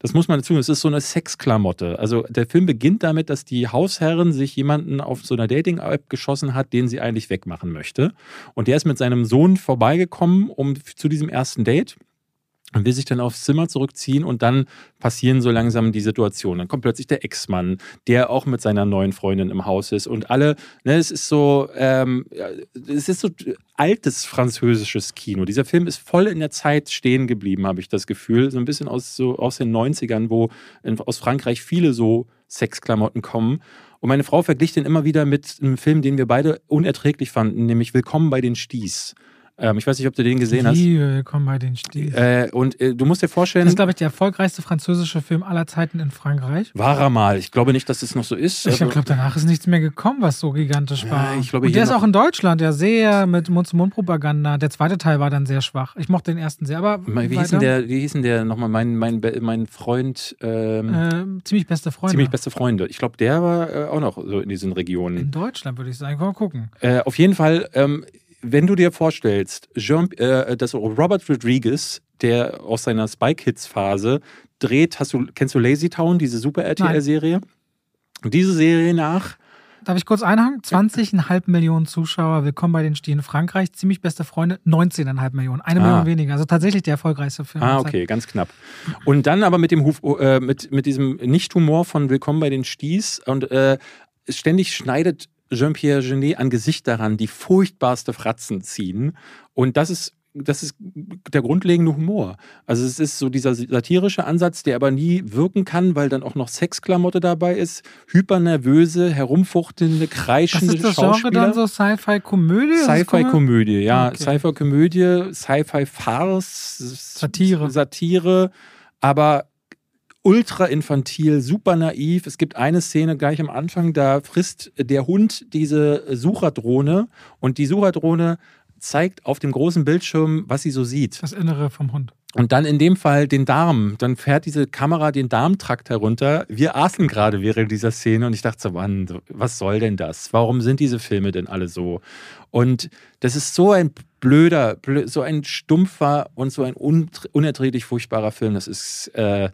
Das muss man dazu. Es ist so eine Sexklamotte. Also der Film beginnt damit, dass die Hausherrin sich jemanden auf so einer Dating-App geschossen hat, den sie eigentlich wegmachen möchte. Und der ist mit seinem Sohn vorbeigekommen, um zu diesem ersten Date und will sich dann aufs Zimmer zurückziehen und dann passieren so langsam die Situationen. Dann kommt plötzlich der Ex-Mann, der auch mit seiner neuen Freundin im Haus ist und alle, ne, es ist so, ähm, es ist so altes französisches Kino. Dieser Film ist voll in der Zeit stehen geblieben, habe ich das Gefühl. So ein bisschen aus, so, aus den 90ern, wo in, aus Frankreich viele so Sexklamotten kommen. Und meine Frau verglich den immer wieder mit einem Film, den wir beide unerträglich fanden, nämlich Willkommen bei den Sties. Ähm, ich weiß nicht, ob du den gesehen hast.
Willkommen bei den Stiefel.
Äh, und äh, du musst dir vorstellen.
Das ist, glaube ich, der erfolgreichste französische Film aller Zeiten in Frankreich.
War er mal. Ich glaube nicht, dass es das noch so ist.
Ich glaube, danach ist nichts mehr gekommen, was so gigantisch
Ja,
war.
ich glaube,
und der ist auch in Deutschland ja sehr mit Mund-zu-Mund-Propaganda. Der zweite Teil war dann sehr schwach. Ich mochte den ersten sehr, aber
Wie hieß denn der, wie hieß denn der nochmal, mein, mein, mein Freund, ähm,
Ähm, ziemlich beste Freunde.
ziemlich beste Freunde. Ich glaube, der war äh, auch noch so in diesen
in
Regionen.
Deutschland würde ich sagen. Mal gucken.
Äh, auf jeden Fall, ähm, wenn du dir vorstellst, Jean, äh, dass Robert Rodriguez, der aus seiner Spy Kids Phase dreht, hast du, kennst du Lazy Town, diese Super RTL-Serie? Diese Serie nach
Darf ich kurz einhaken? 20,5 Millionen Zuschauer. Willkommen bei den Stieren Frankreich. Ziemlich beste Freunde. 19,5 Millionen. Eine
Ah.
Million weniger. Also tatsächlich der erfolgreichste Film.
Ah, okay, ganz knapp. Und dann aber mit dem Huf, äh, mit, mit diesem Nicht-Humor von Willkommen bei den Sties und äh, ständig schneidet Jean-Pierre Genet an Gesicht daran, die furchtbarste Fratzen ziehen. Und das ist das ist der grundlegende Humor. Also es ist so dieser satirische Ansatz, der aber nie wirken kann, weil dann auch noch Sexklamotte dabei ist, hypernervöse, herumfuchtelnde,
Was
kreischende
ist das Genre
Schauspieler.
dann so? Sci-Fi-Komödie?
Sci-Fi-Komödie, ja.
Okay.
Sci-Fi-Komödie, Sci-Fi-Farce,
Satire.
Satire, aber ultra infantil, super naiv. Es gibt eine Szene gleich am Anfang, da frisst der Hund diese Sucherdrohne und die Sucherdrohne zeigt auf dem großen Bildschirm, was sie so sieht.
Das Innere vom Hund.
Und dann in dem Fall den Darm. Dann fährt diese Kamera den Darmtrakt herunter. Wir aßen gerade während dieser Szene und ich dachte so, Mann, was soll denn das? Warum sind diese Filme denn alle so? Und das ist so ein blöder, blö so ein stumpfer und so ein un unerträglich furchtbarer Film. Das ist, äh,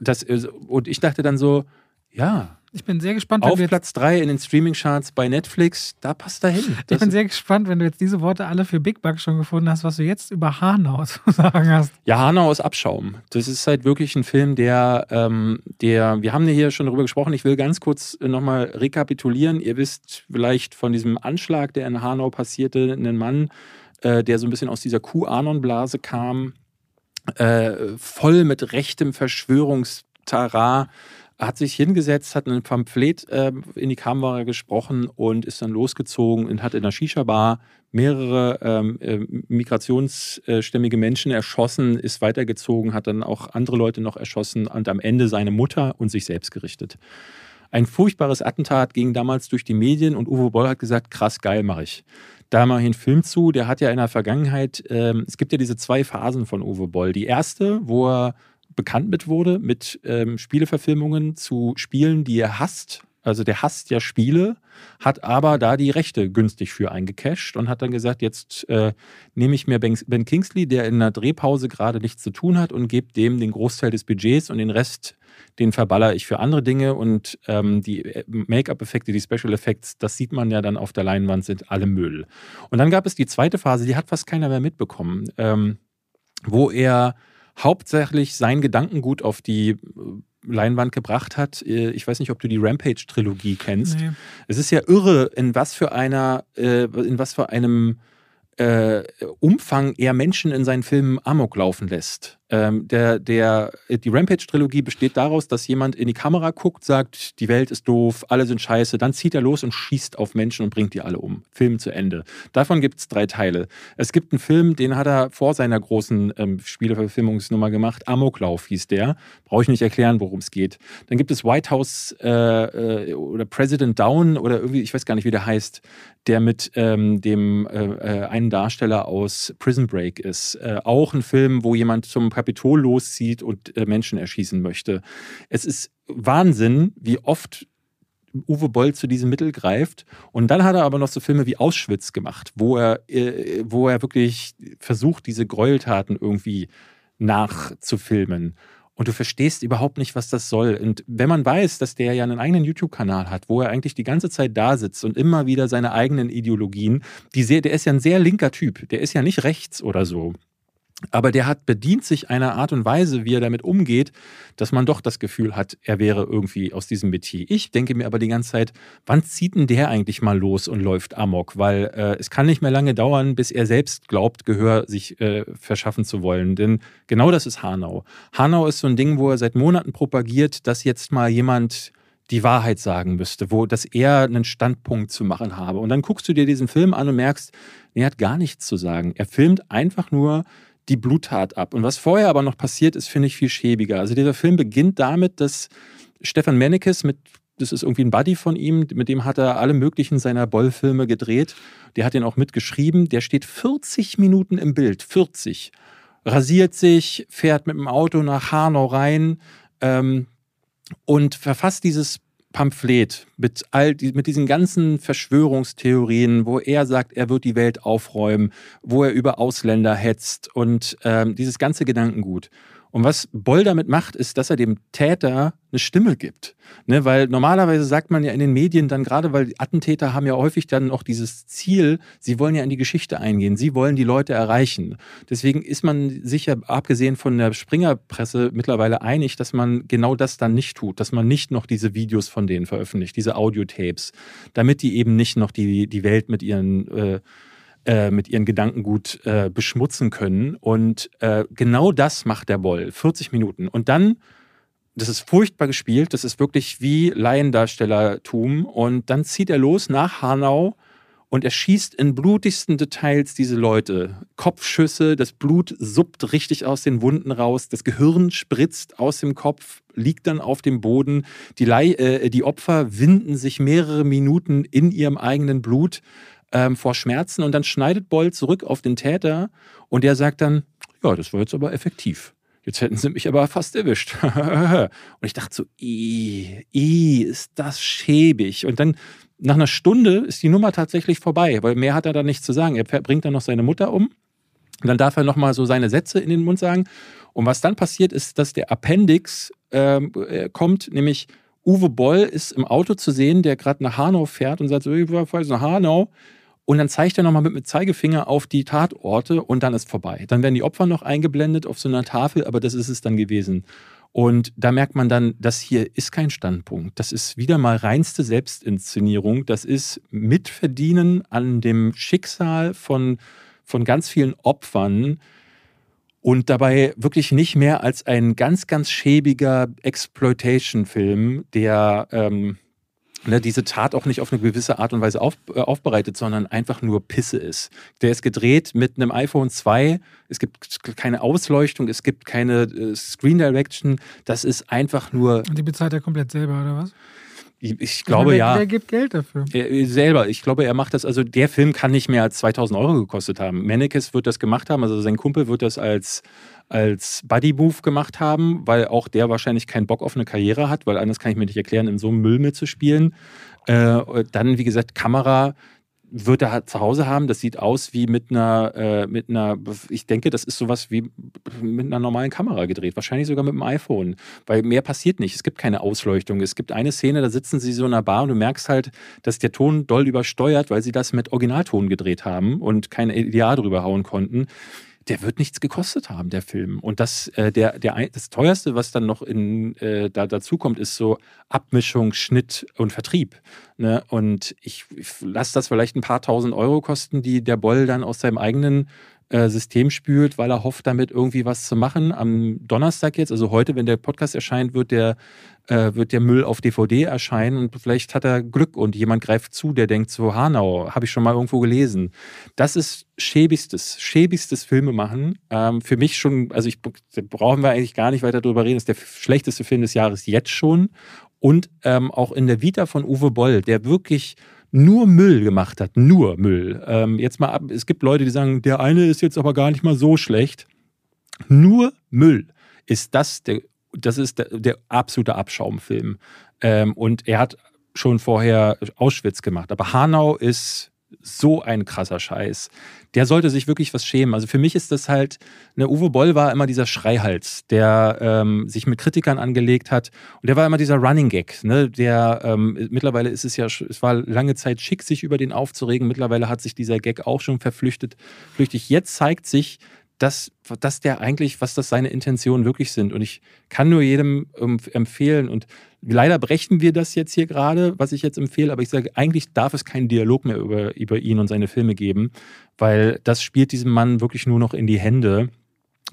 das, und ich dachte dann so, ja,
Ich bin sehr gespannt,
auf Platz 3 in den Streaming-Charts bei Netflix, da passt er hin.
ich bin sehr gespannt, wenn du jetzt diese Worte alle für Big Bug schon gefunden hast, was du jetzt über Hanau zu sagen hast.
Ja, Hanau ist Abschaum. Das ist halt wirklich ein Film, der, ähm, der, wir haben ja hier schon darüber gesprochen, ich will ganz kurz nochmal rekapitulieren. Ihr wisst vielleicht von diesem Anschlag, der in Hanau passierte, einen Mann, äh, der so ein bisschen aus dieser Q-Anon-Blase kam, äh, voll mit rechtem Verschwörungstara, hat sich hingesetzt, hat ein Pamphlet äh, in die Kamera gesprochen und ist dann losgezogen und hat in der Shisha-Bar mehrere ähm, äh, migrationsstämmige Menschen erschossen, ist weitergezogen, hat dann auch andere Leute noch erschossen und am Ende seine Mutter und sich selbst gerichtet. Ein furchtbares Attentat ging damals durch die Medien und Uwe Boll hat gesagt, krass, geil mache ich. Da mache ich einen Film zu, der hat ja in der Vergangenheit, ähm, es gibt ja diese zwei Phasen von Uwe Boll. Die erste, wo er bekannt mit wurde, mit ähm, Spieleverfilmungen zu Spielen, die er hasst, also der hasst ja Spiele, hat aber da die Rechte günstig für eingecasht und hat dann gesagt, jetzt äh, nehme ich mir Ben Kingsley, der in einer Drehpause gerade nichts zu tun hat und gebe dem den Großteil des Budgets und den Rest, den verballer ich für andere Dinge und ähm, die äh, Make-up-Effekte, die Special Effects, das sieht man ja dann auf der Leinwand, sind alle Müll. Und dann gab es die zweite Phase, die hat fast keiner mehr mitbekommen, ähm, wo er hauptsächlich sein Gedankengut auf die äh, Leinwand gebracht hat. Äh, ich weiß nicht, ob du die Rampage-Trilogie kennst. Nee. Es ist ja irre, in was für einer, äh, in was für einem äh, Umfang er Menschen in seinen Filmen Amok laufen lässt. Ähm, der, der, die Rampage-Trilogie besteht daraus, dass jemand in die Kamera guckt, sagt, die Welt ist doof, alle sind scheiße, dann zieht er los und schießt auf Menschen und bringt die alle um. Film zu Ende. Davon gibt es drei Teile. Es gibt einen Film, den hat er vor seiner großen ähm, Spieleverfilmungsnummer gemacht. Amoklauf hieß der. Brauche ich nicht erklären, worum es geht. Dann gibt es White House äh, äh, oder President Down oder irgendwie, ich weiß gar nicht, wie der heißt, der mit ähm, dem äh, äh einen Darsteller aus Prison Break ist. Äh, auch ein Film, wo jemand zum Kapitol loszieht und äh, Menschen erschießen möchte. Es ist Wahnsinn, wie oft Uwe Boll zu diesem Mittel greift. Und dann hat er aber noch so Filme wie Auschwitz gemacht, wo er, äh, wo er wirklich versucht, diese Gräueltaten irgendwie nachzufilmen. Und du verstehst überhaupt nicht, was das soll. Und wenn man weiß, dass der ja einen eigenen YouTube-Kanal hat, wo er eigentlich die ganze Zeit da sitzt und immer wieder seine eigenen Ideologien, die sehr, der ist ja ein sehr linker Typ, der ist ja nicht rechts oder so. Aber der hat bedient sich einer Art und Weise, wie er damit umgeht, dass man doch das Gefühl hat, er wäre irgendwie aus diesem Metier. Ich denke mir aber die ganze Zeit, wann zieht denn der eigentlich mal los und läuft amok? Weil äh, es kann nicht mehr lange dauern, bis er selbst glaubt, Gehör sich äh, verschaffen zu wollen. Denn genau das ist Hanau. Hanau ist so ein Ding, wo er seit Monaten propagiert, dass jetzt mal jemand die Wahrheit sagen müsste, wo dass er einen Standpunkt zu machen habe. Und dann guckst du dir diesen Film an und merkst, er hat gar nichts zu sagen. Er filmt einfach nur die Bluttat ab. Und was vorher aber noch passiert ist, finde ich viel schäbiger. Also dieser Film beginnt damit, dass Stefan Mennekes mit das ist irgendwie ein Buddy von ihm, mit dem hat er alle möglichen seiner Boll-Filme gedreht. Der hat ihn auch mitgeschrieben. Der steht 40 Minuten im Bild, 40. Rasiert sich, fährt mit dem Auto nach Hanau rein ähm, und verfasst dieses Pamphlet mit all die, mit diesen ganzen Verschwörungstheorien, wo er sagt, er wird die Welt aufräumen, wo er über Ausländer hetzt und ähm, dieses ganze Gedankengut. Und was Boll damit macht, ist, dass er dem Täter eine Stimme gibt. Ne, weil normalerweise sagt man ja in den Medien dann gerade, weil Attentäter haben ja häufig dann auch dieses Ziel, sie wollen ja in die Geschichte eingehen, sie wollen die Leute erreichen. Deswegen ist man sicher, abgesehen von der Springerpresse, mittlerweile einig, dass man genau das dann nicht tut, dass man nicht noch diese Videos von denen veröffentlicht, diese Audiotapes, damit die eben nicht noch die, die Welt mit ihren äh, äh, mit ihren Gedanken gut äh, beschmutzen können. Und äh, genau das macht der Boll. 40 Minuten. Und dann, das ist furchtbar gespielt, das ist wirklich wie Laiendarstellertum. Und dann zieht er los nach Hanau und er schießt in blutigsten Details diese Leute. Kopfschüsse, das Blut suppt richtig aus den Wunden raus, das Gehirn spritzt aus dem Kopf, liegt dann auf dem Boden. Die, Le äh, die Opfer winden sich mehrere Minuten in ihrem eigenen Blut ähm, vor Schmerzen und dann schneidet Boll zurück auf den Täter und der sagt dann, ja, das war jetzt aber effektiv. Jetzt hätten sie mich aber fast erwischt. und ich dachte so, i, ist das schäbig. Und dann nach einer Stunde ist die Nummer tatsächlich vorbei, weil mehr hat er da nicht zu sagen. Er bringt dann noch seine Mutter um. Und dann darf er nochmal so seine Sätze in den Mund sagen. Und was dann passiert, ist, dass der Appendix ähm, äh, kommt, nämlich Uwe Boll ist im Auto zu sehen, der gerade nach Hanau fährt und sagt so, ich war nach Hanau. Und dann zeigt er nochmal mit dem Zeigefinger auf die Tatorte und dann ist vorbei. Dann werden die Opfer noch eingeblendet auf so einer Tafel, aber das ist es dann gewesen. Und da merkt man dann, das hier ist kein Standpunkt. Das ist wieder mal reinste Selbstinszenierung. Das ist Mitverdienen an dem Schicksal von, von ganz vielen Opfern und dabei wirklich nicht mehr als ein ganz, ganz schäbiger Exploitation-Film, der ähm, ne, diese Tat auch nicht auf eine gewisse Art und Weise auf, äh, aufbereitet, sondern einfach nur Pisse ist. Der ist gedreht mit einem iPhone 2, es gibt keine Ausleuchtung, es gibt keine äh, Screen Direction, das ist einfach nur.
Und die bezahlt er komplett selber, oder was?
Ich, ich glaube ja.
Wer gibt Geld dafür?
Er, selber. Ich glaube, er macht das. Also der Film kann nicht mehr als 2000 Euro gekostet haben. Mannekes wird das gemacht haben. Also sein Kumpel wird das als als Buddy Move gemacht haben, weil auch der wahrscheinlich keinen Bock auf eine Karriere hat, weil anders kann ich mir nicht erklären, in so einem Müll mitzuspielen. Äh, dann, wie gesagt, Kamera wird er halt zu Hause haben. Das sieht aus wie mit einer, äh, mit einer, ich denke, das ist sowas wie mit einer normalen Kamera gedreht. Wahrscheinlich sogar mit dem iPhone. Weil mehr passiert nicht. Es gibt keine Ausleuchtung. Es gibt eine Szene, da sitzen sie so in einer Bar und du merkst halt, dass der Ton doll übersteuert, weil sie das mit Originalton gedreht haben und kein Ideal drüber hauen konnten der wird nichts gekostet haben, der Film. Und das, äh, der, der, das teuerste, was dann noch in, äh, da dazu kommt, ist so Abmischung, Schnitt und Vertrieb. Ne? Und ich, ich lasse das vielleicht ein paar tausend Euro kosten, die der Boll dann aus seinem eigenen äh, System spült, weil er hofft, damit irgendwie was zu machen. Am Donnerstag jetzt, also heute, wenn der Podcast erscheint, wird der, äh, wird der Müll auf DVD erscheinen und vielleicht hat er Glück und jemand greift zu, der denkt so, Hanau, habe ich schon mal irgendwo gelesen. Das ist schäbigstes, schäbigstes Filme machen. Ähm, für mich schon, also ich brauchen wir eigentlich gar nicht weiter darüber reden, ist der schlechteste Film des Jahres jetzt schon. Und ähm, auch in der Vita von Uwe Boll, der wirklich nur Müll gemacht hat, nur Müll. Ähm, jetzt mal ab, es gibt Leute, die sagen, der eine ist jetzt aber gar nicht mal so schlecht. Nur Müll ist das der, das ist der, der absolute Abschaumfilm. Ähm, und er hat schon vorher Auschwitz gemacht. Aber Hanau ist so ein krasser Scheiß. Der sollte sich wirklich was schämen. Also für mich ist das halt, ne, Uwe Boll war immer dieser Schreihals, der ähm, sich mit Kritikern angelegt hat. Und der war immer dieser Running Gag. Ne? Der ähm, mittlerweile ist es ja, es war lange Zeit schick, sich über den aufzuregen. Mittlerweile hat sich dieser Gag auch schon verflüchtet. Flüchtig. Jetzt zeigt sich, dass, dass der eigentlich, was das seine Intentionen wirklich sind. Und ich kann nur jedem empfehlen, und leider brechen wir das jetzt hier gerade, was ich jetzt empfehle, aber ich sage, eigentlich darf es keinen Dialog mehr über, über ihn und seine Filme geben, weil das spielt diesem Mann wirklich nur noch in die Hände.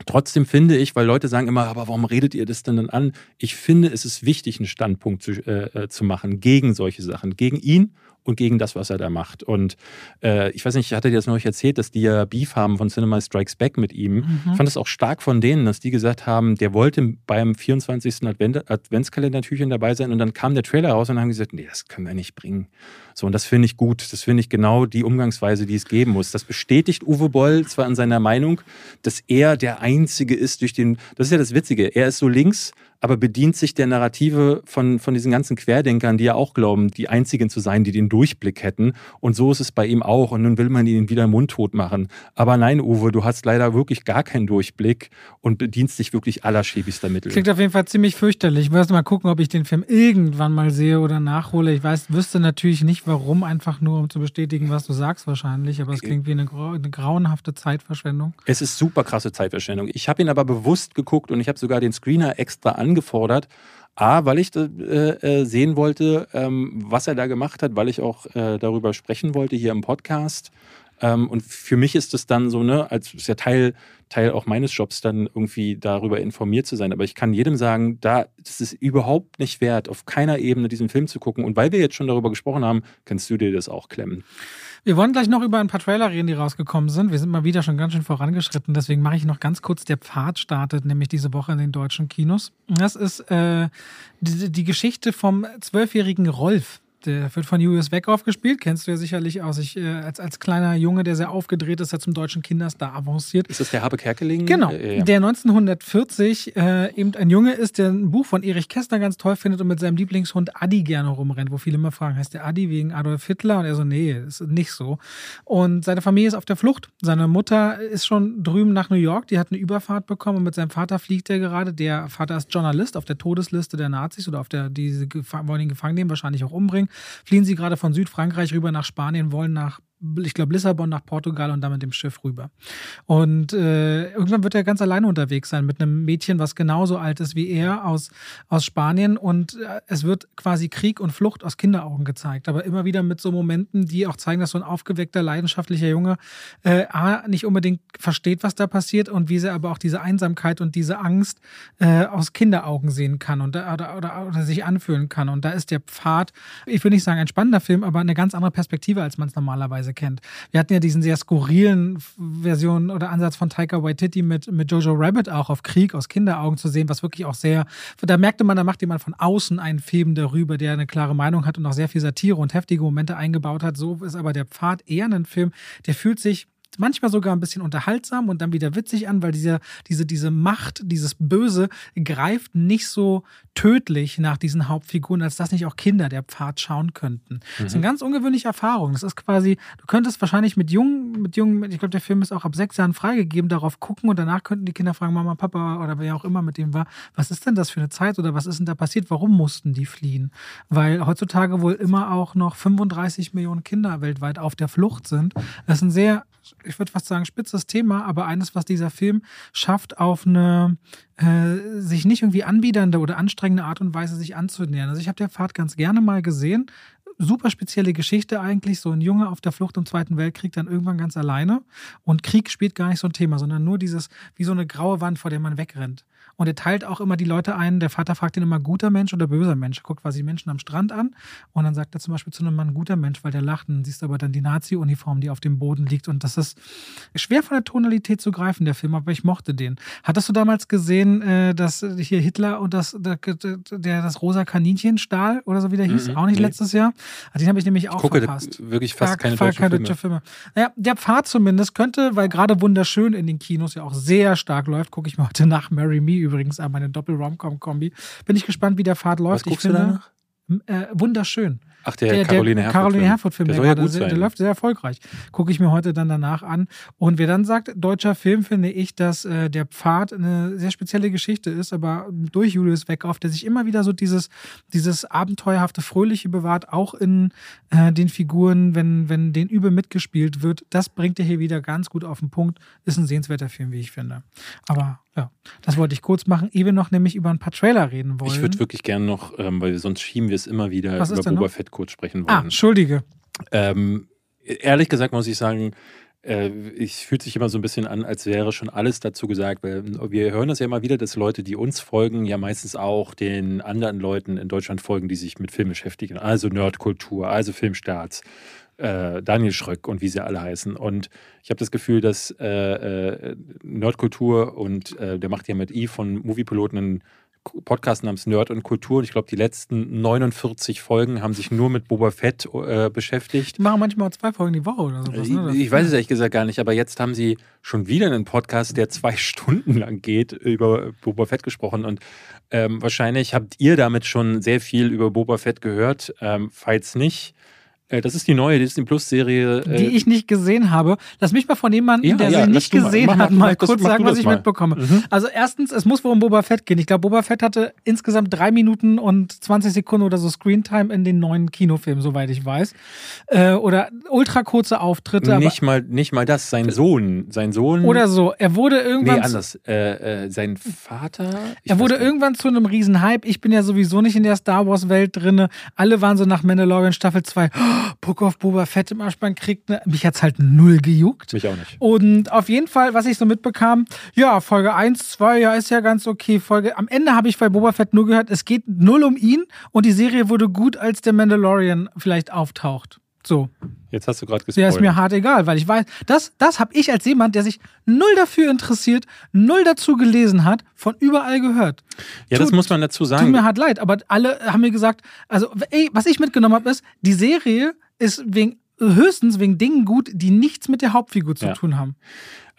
Trotzdem finde ich, weil Leute sagen immer, aber warum redet ihr das denn dann an? Ich finde, es ist wichtig, einen Standpunkt zu, äh, äh zu machen gegen solche Sachen, gegen ihn und gegen das, was er da macht. Und äh, ich weiß nicht, ich hatte dir das neulich erzählt, dass die ja Beef haben von Cinema Strikes Back mit ihm. Mhm. Ich fand es auch stark von denen, dass die gesagt haben, der wollte beim 24. Advent Adventskalender-Türchen dabei sein und dann kam der Trailer raus und haben gesagt, nee, das können wir nicht bringen. So, und das finde ich gut. Das finde ich genau die Umgangsweise, die es geben muss. Das bestätigt Uwe Boll zwar in seiner Meinung, dass er der Einzige ist durch den, das ist ja das Witzige, er ist so links, aber bedient sich der Narrative von, von diesen ganzen Querdenkern, die ja auch glauben, die Einzigen zu sein, die den Durchblick hätten. Und so ist es bei ihm auch. Und nun will man ihn wieder mundtot machen. Aber nein, Uwe, du hast leider wirklich gar keinen Durchblick und bedienst dich wirklich allerschäbigster Mittel.
Klingt auf jeden Fall ziemlich fürchterlich. Ich muss mal gucken, ob ich den Film irgendwann mal sehe oder nachhole. Ich weiß, wüsste natürlich nicht warum, einfach nur um zu bestätigen, was du sagst wahrscheinlich. Aber es klingt wie eine, grau eine grauenhafte Zeitverschwendung.
Es ist super krasse Zeitverschwendung. Ich habe ihn aber bewusst geguckt und ich habe sogar den Screener extra an angefordert. A, weil ich äh, äh, sehen wollte, ähm, was er da gemacht hat, weil ich auch äh, darüber sprechen wollte hier im Podcast. Ähm, und für mich ist es dann so, ne, als ist ja Teil, Teil auch meines Jobs, dann irgendwie darüber informiert zu sein. Aber ich kann jedem sagen, da das ist überhaupt nicht wert, auf keiner Ebene diesen Film zu gucken. Und weil wir jetzt schon darüber gesprochen haben, kannst du dir das auch klemmen.
Wir wollen gleich noch über ein paar Trailer reden, die rausgekommen sind. Wir sind mal wieder schon ganz schön vorangeschritten, deswegen mache ich noch ganz kurz. Der Pfad startet nämlich diese Woche in den deutschen Kinos. Das ist äh, die, die Geschichte vom zwölfjährigen Rolf. Der wird von Julius Weckhoff gespielt, kennst du ja sicherlich aus. Ich, äh, als, als kleiner Junge, der sehr aufgedreht ist, der zum deutschen Kinderstar avanciert.
Ist das der Habe Kerkeling?
Genau, äh, der 1940 äh, eben ein Junge ist, der ein Buch von Erich Kästner ganz toll findet und mit seinem Lieblingshund Adi gerne rumrennt, wo viele immer fragen, heißt der Adi wegen Adolf Hitler? Und er so, nee, ist nicht so. Und seine Familie ist auf der Flucht. Seine Mutter ist schon drüben nach New York, die hat eine Überfahrt bekommen und mit seinem Vater fliegt er gerade. Der Vater ist Journalist auf der Todesliste der Nazis oder auf der, die wollen ihn gefangen nehmen, wahrscheinlich auch umbringen fliehen sie gerade von Südfrankreich rüber nach Spanien, wollen nach ich glaube, Lissabon nach Portugal und dann mit dem Schiff rüber. Und äh, irgendwann wird er ganz alleine unterwegs sein mit einem Mädchen, was genauso alt ist wie er aus, aus Spanien. Und äh, es wird quasi Krieg und Flucht aus Kinderaugen gezeigt, aber immer wieder mit so Momenten, die auch zeigen, dass so ein aufgeweckter, leidenschaftlicher Junge äh, A, nicht unbedingt versteht, was da passiert und wie sie aber auch diese Einsamkeit und diese Angst äh, aus Kinderaugen sehen kann und oder, oder, oder sich anfühlen kann. Und da ist der Pfad, ich würde nicht sagen ein spannender Film, aber eine ganz andere Perspektive, als man es normalerweise kennt. Wir hatten ja diesen sehr skurrilen Version oder Ansatz von Taika Waititi mit, mit Jojo Rabbit auch auf Krieg aus Kinderaugen zu sehen, was wirklich auch sehr, da merkte man, da macht jemand von außen einen Film darüber, der eine klare Meinung hat und auch sehr viel Satire und heftige Momente eingebaut hat. So ist aber der Pfad eher ein Film, der fühlt sich manchmal sogar ein bisschen unterhaltsam und dann wieder witzig an, weil diese, diese, diese Macht, dieses Böse greift nicht so tödlich nach diesen Hauptfiguren, als dass nicht auch Kinder der Pfad schauen könnten. Mhm. Das ist eine ganz ungewöhnliche Erfahrung. Das ist quasi, du könntest wahrscheinlich mit jungen, mit jungen, ich glaube, der Film ist auch ab sechs Jahren freigegeben, darauf gucken und danach könnten die Kinder fragen, Mama, Papa oder wer auch immer mit dem war, was ist denn das für eine Zeit oder was ist denn da passiert? Warum mussten die fliehen? Weil heutzutage wohl immer auch noch 35 Millionen Kinder weltweit auf der Flucht sind. Das ist ein sehr ich würde fast sagen, spitzes Thema, aber eines, was dieser Film schafft, auf eine äh, sich nicht irgendwie anbiedernde oder anstrengende Art und Weise sich anzunähern. Also ich habe der Fahrt ganz gerne mal gesehen. Super spezielle Geschichte eigentlich, so ein Junge auf der Flucht im Zweiten Weltkrieg dann irgendwann ganz alleine. Und Krieg spielt gar nicht so ein Thema, sondern nur dieses, wie so eine graue Wand, vor der man wegrennt. Und er teilt auch immer die Leute ein. Der Vater fragt ihn immer, guter Mensch oder böser Mensch. Er guckt quasi Menschen am Strand an und dann sagt er zum Beispiel zu einem Mann, guter Mensch, weil der lacht. Und dann siehst du aber dann die Nazi-Uniform, die auf dem Boden liegt. Und das ist schwer von der Tonalität zu greifen, der Film, aber ich mochte den. Hattest du damals gesehen, äh, dass hier Hitler und das, der, der das rosa Kaninchen stahl oder so wie der hieß? Mhm, auch nicht nee. letztes Jahr? Den habe ich nämlich auch ich gucke verpasst.
wirklich fast keine, deutschen keine deutsche Filme.
Naja, der Pfad zumindest könnte, weil gerade wunderschön in den Kinos ja auch sehr stark läuft, gucke ich mir heute nach Marry Me übrigens an, meine Doppel-Romcom-Kombi. Bin ich gespannt, wie der Fahrt läuft.
Was ich finde,
äh, wunderschön.
Ach, der, der Caroline Herford.
Caroline Herford-Film, der, der, der, der, läuft sehr erfolgreich. Gucke ich mir heute dann danach an. Und wer dann sagt, deutscher Film, finde ich, dass äh, der Pfad eine sehr spezielle Geschichte ist, aber durch Julius Weckoff, der sich immer wieder so dieses, dieses abenteuerhafte, fröhliche bewahrt, auch in äh, den Figuren, wenn, wenn den übel mitgespielt wird. Das bringt er hier wieder ganz gut auf den Punkt. Ist ein sehenswerter Film, wie ich finde. Aber ja, das wollte ich kurz machen, ehe wir noch nämlich über ein paar Trailer reden wollen.
Ich würde wirklich gerne noch, ähm, weil sonst schieben wir es immer wieder
Was
über Boba Fett kurz sprechen
ah, wollen. Ah, entschuldige.
Ähm, ehrlich gesagt muss ich sagen, äh, ich fühlt sich immer so ein bisschen an, als wäre schon alles dazu gesagt, weil wir hören das ja immer wieder, dass Leute, die uns folgen, ja meistens auch den anderen Leuten in Deutschland folgen, die sich mit Film beschäftigen. Also Nerdkultur, also Filmstarts äh, Daniel Schröck und wie sie alle heißen. Und ich habe das Gefühl, dass äh, äh, Nerdkultur und äh, der macht ja mit Eve von Moviepiloten einen Podcast namens Nerd und Kultur. Und ich glaube, die letzten 49 Folgen haben sich nur mit Boba Fett äh, beschäftigt.
Die machen manchmal zwei Folgen die Woche oder sowas.
Ne? Ich, ich weiß es ehrlich gesagt gar nicht, aber jetzt haben sie schon wieder einen Podcast, der zwei Stunden lang geht, über Boba Fett gesprochen. Und ähm, wahrscheinlich habt ihr damit schon sehr viel über Boba Fett gehört. Ähm, falls nicht, äh, das ist die neue Disney Plus Serie.
Die äh, ich nicht gesehen habe. Lass mich mal von jemandem, ja, der ja, sie nicht gesehen mal, hat, mal, mal kurz sagen, was ich mal. mitbekomme. Mhm. Also erstens, es muss wohl um Boba Fett gehen. Ich glaube, Boba Fett hatte insgesamt drei Minuten und 20 Sekunden oder so Screentime in den neuen Kinofilmen, soweit ich weiß. Äh, oder ultra kurze Auftritte.
Nicht mal, nicht mal das. Sein Sohn, sein Sohn.
Oder so. Er wurde irgendwann. Nee,
anders. Äh, äh, sein Vater.
Er wurde irgendwann zu einem Riesenhype. Ich bin ja sowieso nicht in der Star Wars Welt drinne. Alle waren so nach Mandalorian Staffel 2. Book of Boba Fett im Arschbein kriegt. Ne? Mich hat's halt null gejuckt.
Mich auch nicht.
Und auf jeden Fall, was ich so mitbekam, ja, Folge 1, 2, ja, ist ja ganz okay. Folge, am Ende habe ich bei Boba Fett nur gehört, es geht null um ihn und die Serie wurde gut, als der Mandalorian vielleicht auftaucht. So.
Jetzt hast du gerade gespoilt.
Der ist mir hart egal, weil ich weiß, das, das habe ich als jemand, der sich null dafür interessiert, null dazu gelesen hat, von überall gehört.
Ja, tut, das muss man dazu sagen.
Tut mir hart leid, aber alle haben mir gesagt, also, ey, was ich mitgenommen habe, ist, die Serie ist wegen höchstens wegen Dingen gut, die nichts mit der Hauptfigur zu ja. tun haben.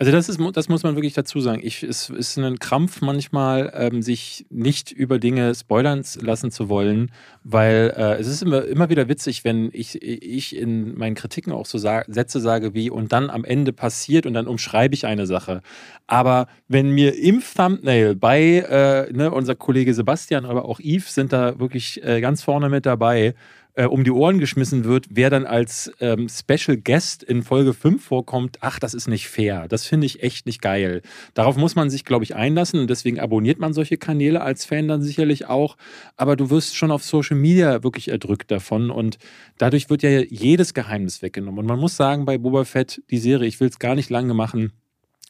Also das ist, das muss man wirklich dazu sagen. Ich, es ist ein Krampf manchmal, ähm, sich nicht über Dinge spoilern lassen zu wollen, weil äh, es ist immer, immer wieder witzig, wenn ich, ich in meinen Kritiken auch so sa Sätze sage wie und dann am Ende passiert und dann umschreibe ich eine Sache. Aber wenn mir im Thumbnail bei äh, ne, unser Kollege Sebastian, aber auch Yves sind da wirklich äh, ganz vorne mit dabei, äh, um die Ohren geschmissen wird, wer dann als ähm, Special Guest in Folge 5 vorkommt, ach, das ist nicht fair. Das finde ich echt nicht geil. Darauf muss man sich, glaube ich, einlassen und deswegen abonniert man solche Kanäle als Fan dann sicherlich auch. Aber du wirst schon auf Social Media wirklich erdrückt davon und dadurch wird ja jedes Geheimnis weggenommen. Und man muss sagen, bei Boba Fett, die Serie, ich will es gar nicht lange machen,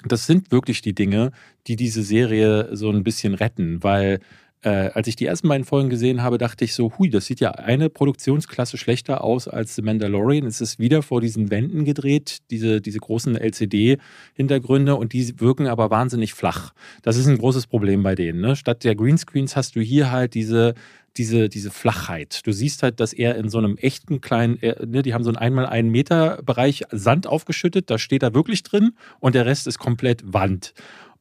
das sind wirklich die Dinge, die diese Serie so ein bisschen retten, weil äh, als ich die ersten beiden Folgen gesehen habe, dachte ich so, hui, das sieht ja eine Produktionsklasse schlechter aus als The Mandalorian. Es ist wieder vor diesen Wänden gedreht, diese, diese großen LCD-Hintergründe und die wirken aber wahnsinnig flach. Das ist ein großes Problem bei denen. Ne? Statt der Greenscreens hast du hier halt diese diese, diese Flachheit. Du siehst halt, dass er in so einem echten kleinen, äh, ne, die haben so einen einmal einen Meter Bereich Sand aufgeschüttet, da steht er wirklich drin und der Rest ist komplett Wand.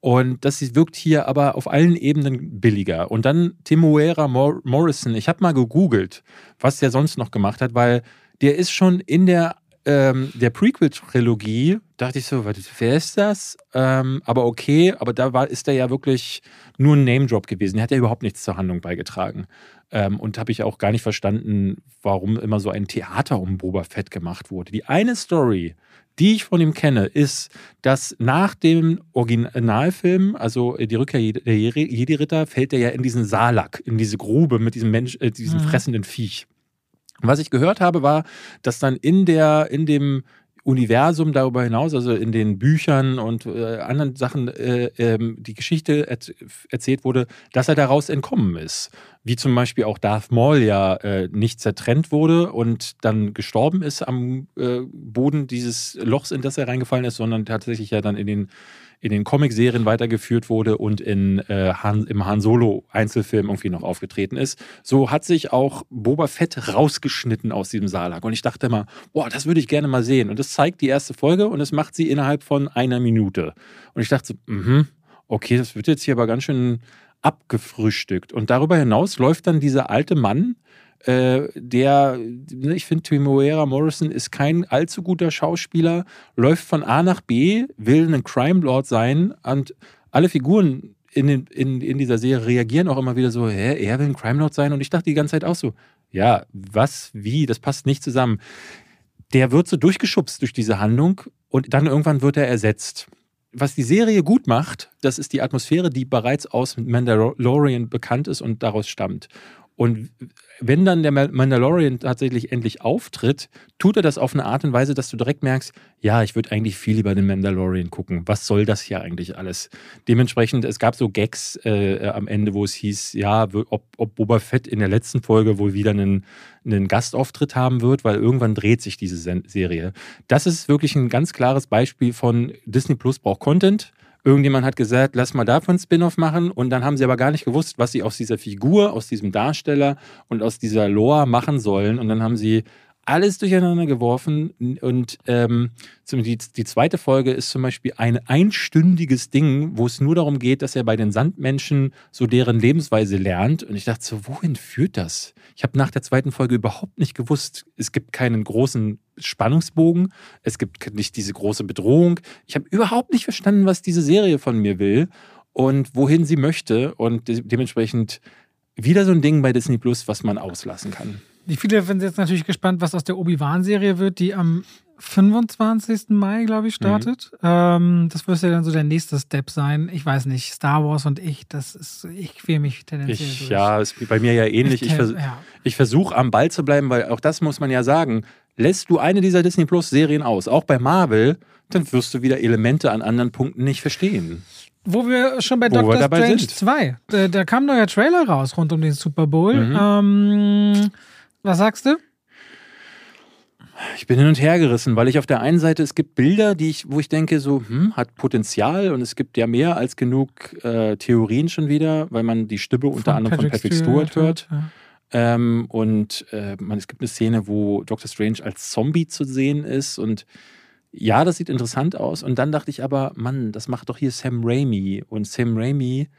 Und das wirkt hier aber auf allen Ebenen billiger. Und dann Timuera Mor Morrison. Ich habe mal gegoogelt, was der sonst noch gemacht hat, weil der ist schon in der, ähm, der Prequel-Trilogie, dachte ich so, wer ist das? Ähm, aber okay, aber da war, ist er ja wirklich nur ein Name-Drop gewesen. Der hat ja überhaupt nichts zur Handlung beigetragen. Ähm, und habe ich auch gar nicht verstanden, warum immer so ein Theater um Boba Fett gemacht wurde. Die eine Story, die ich von ihm kenne, ist, dass nach dem Originalfilm, also die Rückkehr der Jedi-Ritter, fällt er ja in diesen Salak, in diese Grube mit diesem Mensch, äh, diesem mhm. fressenden Viech. Was ich gehört habe, war, dass dann in der, in dem Universum darüber hinaus, also in den Büchern und äh, anderen Sachen, äh, äh, die Geschichte er erzählt wurde, dass er daraus entkommen ist. Wie zum Beispiel auch Darth Maul ja äh, nicht zertrennt wurde und dann gestorben ist am äh, Boden dieses Lochs, in das er reingefallen ist, sondern tatsächlich ja dann in den, in den Comic-Serien weitergeführt wurde und in, äh, Han, im Han Solo-Einzelfilm irgendwie noch aufgetreten ist. So hat sich auch Boba Fett rausgeschnitten aus diesem Salak. Und ich dachte immer, boah, das würde ich gerne mal sehen. Und das zeigt die erste Folge und das macht sie innerhalb von einer Minute. Und ich dachte so, mhm, okay, das wird jetzt hier aber ganz schön abgefrühstückt. Und darüber hinaus läuft dann dieser alte Mann, äh, der, ne, ich finde, Timoera Morrison ist kein allzu guter Schauspieler, läuft von A nach B, will ein Crime Lord sein und alle Figuren in, den, in, in dieser Serie reagieren auch immer wieder so, hä, er will ein Crime Lord sein und ich dachte die ganze Zeit auch so, ja, was, wie, das passt nicht zusammen. Der wird so durchgeschubst durch diese Handlung und dann irgendwann wird er ersetzt was die Serie gut macht, das ist die Atmosphäre, die bereits aus Mandalorian bekannt ist und daraus stammt. Und wenn dann der Mandalorian tatsächlich endlich auftritt, tut er das auf eine Art und Weise, dass du direkt merkst, ja, ich würde eigentlich viel über den Mandalorian gucken. Was soll das hier eigentlich alles? Dementsprechend, es gab so Gags äh, am Ende, wo es hieß, ja, ob, ob Boba Fett in der letzten Folge wohl wieder einen, einen Gastauftritt haben wird, weil irgendwann dreht sich diese Serie. Das ist wirklich ein ganz klares Beispiel von Disney Plus braucht Content Irgendjemand hat gesagt, lass mal davon Spin-off machen und dann haben sie aber gar nicht gewusst, was sie aus dieser Figur, aus diesem Darsteller und aus dieser Lore machen sollen. Und dann haben sie alles durcheinander geworfen und ähm, die, die, zweite Folge ist zum Beispiel ein einstündiges Ding, wo es nur darum geht, dass er bei den Sandmenschen so deren Lebensweise lernt. Und ich dachte so, wohin führt das? Ich habe nach der zweiten Folge überhaupt nicht gewusst, es gibt keinen großen Spannungsbogen, es gibt nicht diese große Bedrohung. Ich habe überhaupt nicht verstanden, was diese Serie von mir will und wohin sie möchte. Und de dementsprechend wieder so ein Ding bei Disney Plus, was man auslassen kann.
Die viele sind jetzt natürlich gespannt, was aus der Obi-Wan-Serie wird, die am 25. Mai, glaube ich, startet. Mhm. Ähm, das wird ja dann so der nächste Step sein. Ich weiß nicht, Star Wars und ich, das ist, ich quäle mich tendenziell
ich, durch. Ja, ist bei mir ja ähnlich. Ich, ich, vers ja. ich versuche am Ball zu bleiben, weil auch das muss man ja sagen. Lässt du eine dieser Disney Plus Serien aus, auch bei Marvel, dann wirst du wieder Elemente an anderen Punkten nicht verstehen.
Wo wir schon bei Wo Doctor Strange sind. 2, da, da, kam ein neuer Trailer raus rund um den Super Bowl. Mhm. Ähm, was sagst du?
Ich bin hin und her gerissen, weil ich auf der einen Seite, es gibt Bilder, die ich, wo ich denke, so, hm, hat Potenzial und es gibt ja mehr als genug äh, Theorien schon wieder, weil man die Stimme unter anderem von Patrick Stewart, hört. Ja. Ähm, und äh, man, es gibt eine Szene, wo Doctor Strange als Zombie zu sehen ist und ja, das sieht interessant aus. Und dann dachte ich aber, Mann, das macht doch hier Sam Raimi. Und Sam Raimi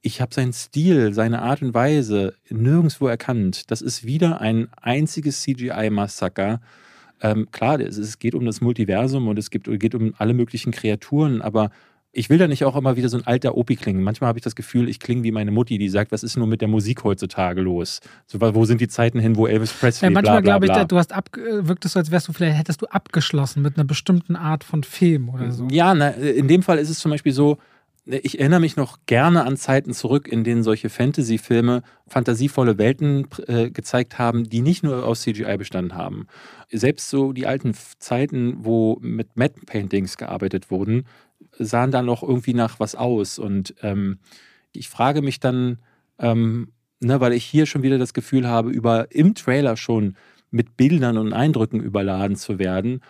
ich habe seinen Stil, seine Art und Weise nirgendwo erkannt. Das ist wieder ein einziges CGI-Massaker. Ähm, klar, es, es, geht um das Multiversum und es gibt, geht um alle möglichen Kreaturen, aber ich will da nicht auch immer wieder so ein alter Opi klingen. Manchmal habe ich das Gefühl, ich klinge wie meine Mutti, die sagt, was ist nur mit der Musik heutzutage los? So, wo sind die Zeiten hin, wo Elvis Presley
Ja, manchmal glaube ich, du hast ab, äh, wirkt es so, als wärst du vielleicht, hättest du abgeschlossen mit einer bestimmten Art von Film oder so.
Ja, na, in dem Fall ist es zum Beispiel so, ich erinnere mich noch gerne an Zeiten zurück, in denen solche Fantasy-Filme fantasievolle Welten äh, gezeigt haben, die nicht nur aus CGI bestanden haben. Selbst so die alten Zeiten, wo mit Matte-Paintings gearbeitet wurden, sahen dann noch irgendwie nach was aus. Und ähm, ich frage mich dann, ähm, ne, weil ich hier schon wieder das Gefühl habe, über im Trailer schon mit Bildern und Eindrücken überladen zu werden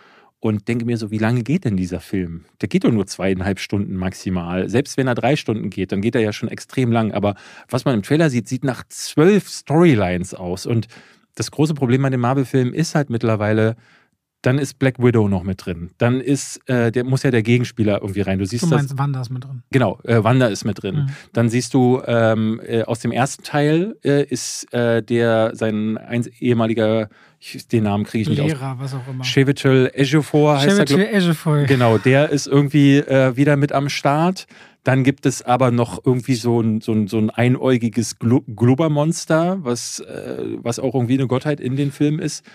und denke mir so, wie lange geht denn dieser Film? Der geht doch nur zweieinhalb Stunden maximal. Selbst wenn er drei Stunden geht, dann geht er ja schon extrem lang. Aber was man im Trailer sieht, sieht nach zwölf Storylines aus. Und das große Problem bei dem Marvel-Film ist halt mittlerweile, dann ist Black Widow noch mit drin. Dann ist, äh, der muss ja der Gegenspieler irgendwie rein. Du siehst
Du meinst,
das.
Wanda ist mit drin.
Genau, äh, Wanda ist mit drin.
Mhm.
Dann siehst du ähm, äh, aus dem ersten Teil äh, ist äh, der sein ein, ehemaliger, ich, den Namen kriege ich nicht aus.
Lehrer, was auch immer.
Chevitel Ejiofor heißt er, glaub,
Chevrolet Ejiofor.
Genau, der ist irgendwie äh, wieder mit am Start. Dann gibt es aber noch irgendwie so ein, so ein, so ein einäugiges Glo Glubbermonster, was, was auch irgendwie eine Gottheit in den Film ist.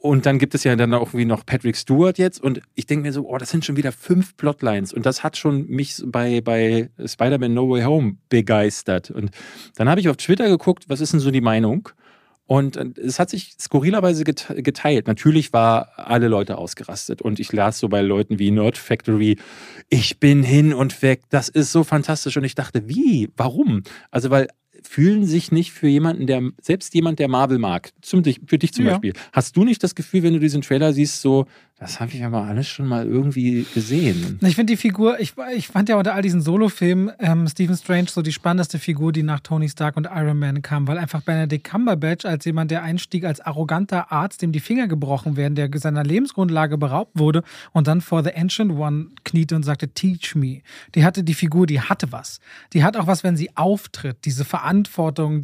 Und dann gibt es ja dann auch irgendwie noch Patrick Stewart jetzt. Und ich denke mir so, oh, das sind schon wieder fünf Plotlines. Und das hat schon mich bei, bei Spider-Man No Way Home begeistert. Und dann habe ich auf Twitter geguckt, was ist denn so die Meinung? Und äh, es hat sich skurrilerweise gete- geteilt. Natürlich war alle Leute ausgerastet. Und ich las so bei Leuten wie Nerd Factory, ich bin hin und weg, das ist so fantastisch. Und ich dachte, wie? Warum? Also, weil fühlen sich nicht für jemanden, der, selbst jemand, der Marvel mag, zum, für dich zum
Ja.
Beispiel, hast du nicht das Gefühl, wenn du diesen Trailer siehst, so, das habe ich aber alles schon mal irgendwie gesehen?
Ich finde die Figur, ich, ich fand ja unter all diesen Solo-Filmen ähm, Stephen Strange so die spannendste Figur, die nach Tony Stark und Iron Man kam, weil einfach Benedict Cumberbatch als jemand, der einstieg als arroganter Arzt, dem die Finger gebrochen werden, der seiner Lebensgrundlage beraubt wurde und dann vor The Ancient One kniete und sagte, teach me. Die hatte die Figur, die hatte was. Die hat auch was, wenn sie auftritt, diese Verantwortung,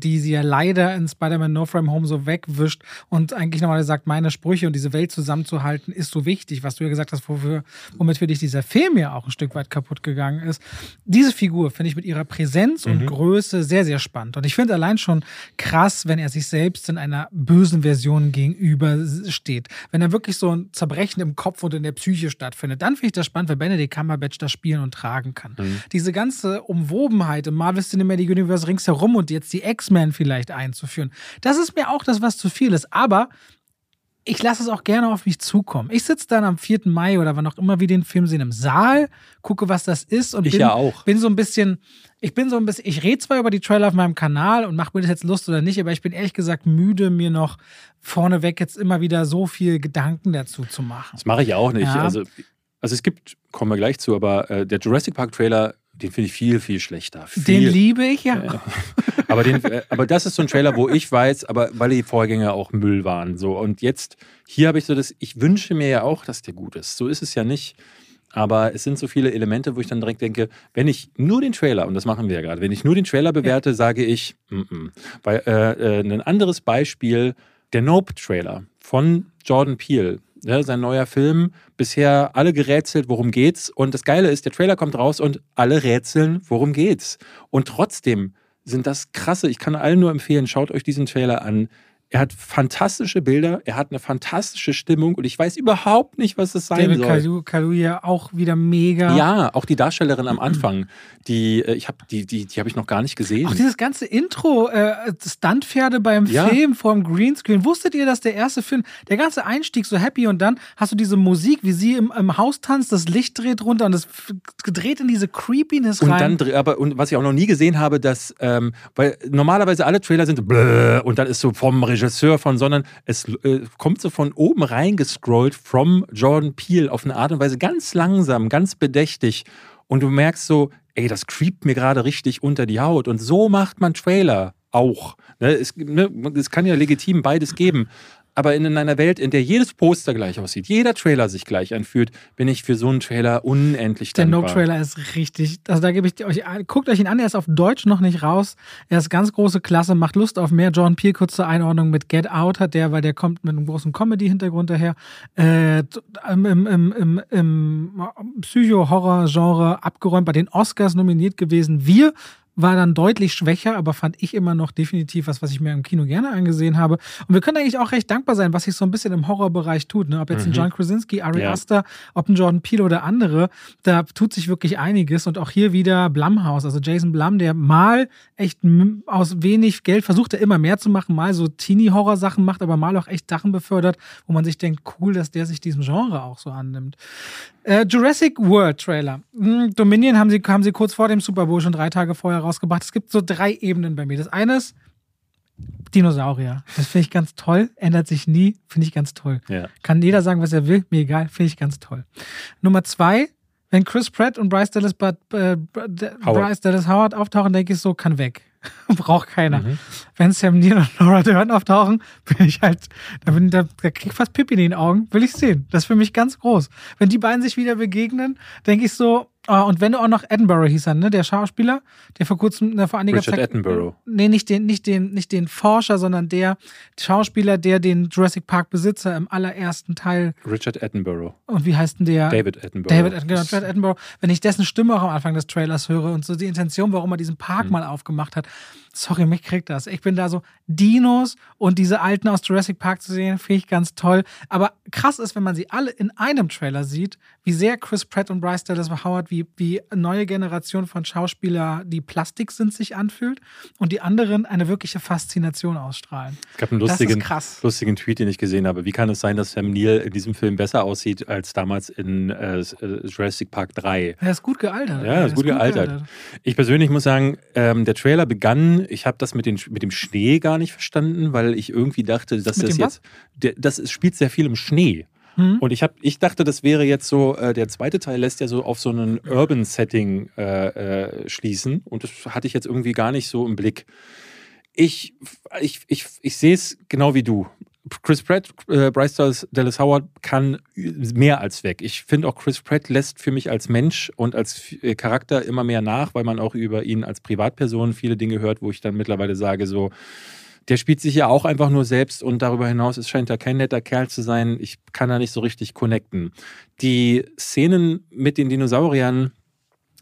die sie ja leider in Spider-Man No Frame Home so wegwischt und eigentlich nochmal sagt, meine Sprüche und diese Welt zusammenzuhalten, ist so wichtig, was du ja gesagt hast, wofür, womit für dich dieser Film ja auch ein Stück weit kaputt gegangen ist. Diese Figur finde ich mit ihrer Präsenz und Größe sehr, sehr spannend. Und ich finde allein schon krass, wenn er sich selbst in einer bösen Version gegenüber steht. Wenn er wirklich so ein Zerbrechen im Kopf und in der Psyche stattfindet, dann finde ich das spannend, weil Benedict Cumberbatch das spielen und tragen kann. Diese ganze Umwobenheit im Marvel Cinematic Universe ringsherum und jetzt die X-Men vielleicht einzuführen, das ist mir auch das, was zu viel ist. Aber ich lasse es auch gerne auf mich zukommen. Ich sitze dann am 4. Mai oder wann auch immer wir den Film sehen im Saal, gucke, was das ist und
Ich
bin,
ja auch.
bin so ein bisschen, ich bin so ein bisschen, ich rede zwar über die Trailer auf meinem Kanal und mache mir das jetzt Lust oder nicht, aber ich bin ehrlich gesagt müde, mir noch vorneweg jetzt immer wieder so viel Gedanken dazu zu machen.
Das mache ich auch nicht.
Ja.
Also, also es gibt, kommen wir gleich zu, aber äh, der Jurassic Park Trailer, den finde ich viel, viel schlechter. Viel,
Den liebe ich ja.
aber, den, äh, aber das ist so ein Trailer, wo ich weiß, aber weil die Vorgänger auch Müll waren. So. Und jetzt, hier habe ich so das, ich wünsche mir ja auch, dass der gut ist. So ist es ja nicht. Aber es sind so viele Elemente, wo ich dann direkt denke, wenn ich nur den Trailer, und das machen wir ja gerade, wenn ich nur den Trailer bewerte, sage ich, mm -mm. weil äh, äh, ein anderes Beispiel, der Nope-Trailer von Jordan Peele, ja, sein neuer Film, bisher alle gerätselt, worum geht's. Und das Geile ist, der Trailer kommt raus und alle rätseln, worum geht's. Und trotzdem sind das krasse, ich kann allen nur empfehlen, schaut euch diesen Trailer an. Er hat fantastische Bilder, er hat eine fantastische Stimmung und ich weiß überhaupt nicht, was es sein
David
soll.
Kalu, Kaluuya auch wieder mega.
Ja, auch die Darstellerin am Anfang, die äh, ich habe die die die habe ich noch gar nicht gesehen.
Auch dieses ganze Intro, äh, Stuntpferde beim
Ja.
Film vor dem Greenscreen. Wusstet ihr, dass der erste Film, der ganze Einstieg so happy und dann hast du diese Musik, wie sie im, im Haus tanzt, das Licht dreht runter und f- gedreht in diese Creepiness
und
rein.
dann, dr- aber und was ich auch noch nie gesehen habe, dass, ähm, weil normalerweise alle Trailer sind und dann ist so vom Regisseur von, sondern es äh, kommt so von oben reingescrollt from Jordan Peele auf eine Art und Weise ganz langsam, ganz bedächtig. Und du merkst so, ey, das creept mir gerade richtig unter die Haut. Und so macht man Trailer auch. Ne, es, ne, es kann ja legitim beides geben. Aber in einer Welt, in der jedes Poster gleich aussieht, jeder Trailer sich gleich anfühlt, bin ich für so einen Trailer unendlich
Der
dankbar.
No-Trailer ist richtig. Also da gebe ich euch, guckt euch ihn an, er ist auf Deutsch noch nicht raus. Er ist ganz große Klasse, macht Lust auf mehr. Jordan Peele, kurz zur Einordnung mit Get Out hat der, weil der kommt mit einem großen Comedy-Hintergrund daher. Äh, im im, im, im, im Psycho-Horror-Genre abgeräumt, bei den Oscars nominiert gewesen. Wir war dann deutlich schwächer, aber fand ich immer noch definitiv was, was ich mir im Kino gerne angesehen habe. Und wir können eigentlich auch recht dankbar sein, was sich so ein bisschen im Horrorbereich tut. Ne? Ob jetzt ein
Mhm.
John Krasinski, Ari
Ja.
Aster, ob ein Jordan Peele oder andere, da tut sich wirklich einiges. Und auch hier wieder Blumhouse, also Jason Blum, der mal echt aus wenig Geld versucht, er immer mehr zu machen, mal so Teenie-Horror-Sachen macht, aber mal auch echt Sachen befördert, wo man sich denkt, cool, dass der sich diesem Genre auch so annimmt. Äh, Jurassic World Trailer. Hm, Dominion haben sie, haben sie kurz vor dem Super Bowl schon drei Tage vorher rausgebracht. Es gibt so drei Ebenen bei mir. Das eine ist Dinosaurier. Das finde ich ganz toll. Ändert sich nie. Finde ich ganz toll.
Ja.
Kann jeder sagen, was er will. Mir egal. Finde ich ganz toll. Nummer zwei. Wenn Chris Pratt und Bryce Dallas, Bud- äh,
Howard.
Bryce Dallas Howard auftauchen, denke ich so, kann weg. Braucht keiner.
Mhm.
Wenn Sam Neill und Laura Dern auftauchen, bin ich halt, da, bin, da, da krieg ich fast Pippi in den Augen, will ich sehen. Das ist für mich ganz groß. Wenn die beiden sich wieder begegnen, denke ich so, oh, und wenn du auch noch Edinburgh hieß er, ne, der Schauspieler, der vor kurzem, ne, vor einiger
Richard
Zeit.
Attenborough.
Nee, nicht den, nicht den, nicht den Forscher, sondern der Schauspieler, der den Jurassic Park Besitzer im allerersten Teil,
Richard Attenborough.
und wie heißt denn der?
David Attenborough.
David Atten- genau, David Attenborough, wenn ich dessen Stimme auch am Anfang des Trailers höre und so die Intention, warum er diesen Park
Mhm.
mal aufgemacht hat, sorry, mich kriegt das. Ich bin da so Dinos und diese alten aus Jurassic Park zu sehen, finde ich ganz toll. Aber krass ist, wenn man sie alle in einem Trailer sieht, wie sehr Chris Pratt und Bryce Dallas Howard, wie, wie neue Generation von Schauspieler, die Plastik sind, sich anfühlt und die anderen eine wirkliche Faszination ausstrahlen.
Es gab einen lustigen, lustigen Tweet, den ich gesehen habe. Wie kann es sein, dass Sam Neill in diesem Film besser aussieht als damals in äh, Jurassic Park 3?
Er ist gut gealtert.
Ja,
Er
ist gut gealtert. Ich persönlich muss sagen, ähm, der Trailer begann, ich habe das mit, den, mit dem Schnee gar nicht verstanden, weil ich irgendwie dachte, dass
Mit
das jetzt, der, das ist, spielt sehr viel im Schnee.
Hm?
Und ich, hab, ich dachte, das wäre jetzt so, äh, der zweite Teil lässt ja so auf so einen Urban-Setting äh, äh, schließen. Und das hatte ich jetzt irgendwie gar nicht so im Blick. Ich, ich, ich, ich sehe es genau wie du. Chris Pratt, äh, Bryce Dallas, Howard kann mehr als weg. Ich finde auch Chris Pratt lässt für mich als Mensch und als äh, Charakter immer mehr nach, weil man auch über ihn als Privatperson viele Dinge hört, wo ich dann mittlerweile sage, so, der spielt sich ja auch einfach nur selbst und darüber hinaus ist, scheint er kein netter Kerl zu sein. Ich kann da nicht so richtig connecten. Die Szenen mit den Dinosauriern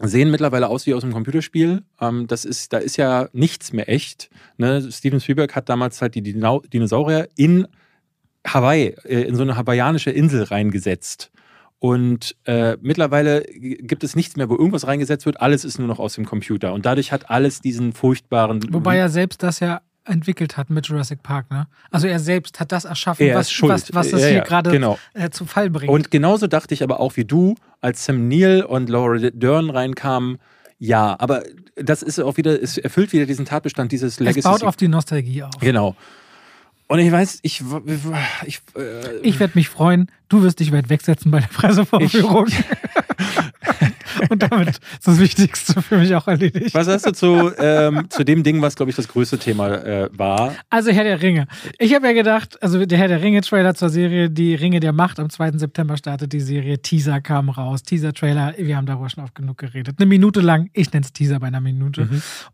sehen mittlerweile aus wie aus einem Computerspiel. Ähm, das ist, da ist ja nichts mehr echt. Ne? Steven Spielberg hat damals halt die Dino Dinosaurier in Hawaii, äh, in so eine hawaiianische Insel reingesetzt. Und äh, mittlerweile gibt es nichts mehr, wo irgendwas reingesetzt wird. Alles ist nur noch aus dem Computer. Und dadurch hat alles diesen furchtbaren.
Wobei er selbst das ja entwickelt hat mit Jurassic Park, ne? Also er selbst hat das erschaffen,
Er
was, was, was das
Ja,
hier
ja,
gerade
genau.
äh, zu Fall bringt.
Und genauso dachte ich aber auch wie du, als Sam Neill und Laura Dern reinkamen, ja, aber das ist auch wieder, es erfüllt wieder diesen Tatbestand dieses Legacy.
es baut auf die Nostalgie auf.
Genau. Und ich weiß, ich, ich, äh,
Ich werde mich freuen, du wirst dich weit wegsetzen bei der Pressevorführung. Und damit ist das Wichtigste für mich auch erledigt.
was hast du zu, ähm, zu dem Ding, was, glaube ich, das größte Thema äh, war?
Also Herr der Ringe. Ich habe ja gedacht, also der Herr der Ringe-Trailer zur Serie Die Ringe der Macht. Am 2. September startet die Serie. Teaser kam raus. Teaser-Trailer, wir haben darüber schon oft genug geredet. Eine Minute lang, ich nenne es Teaser bei einer Minute.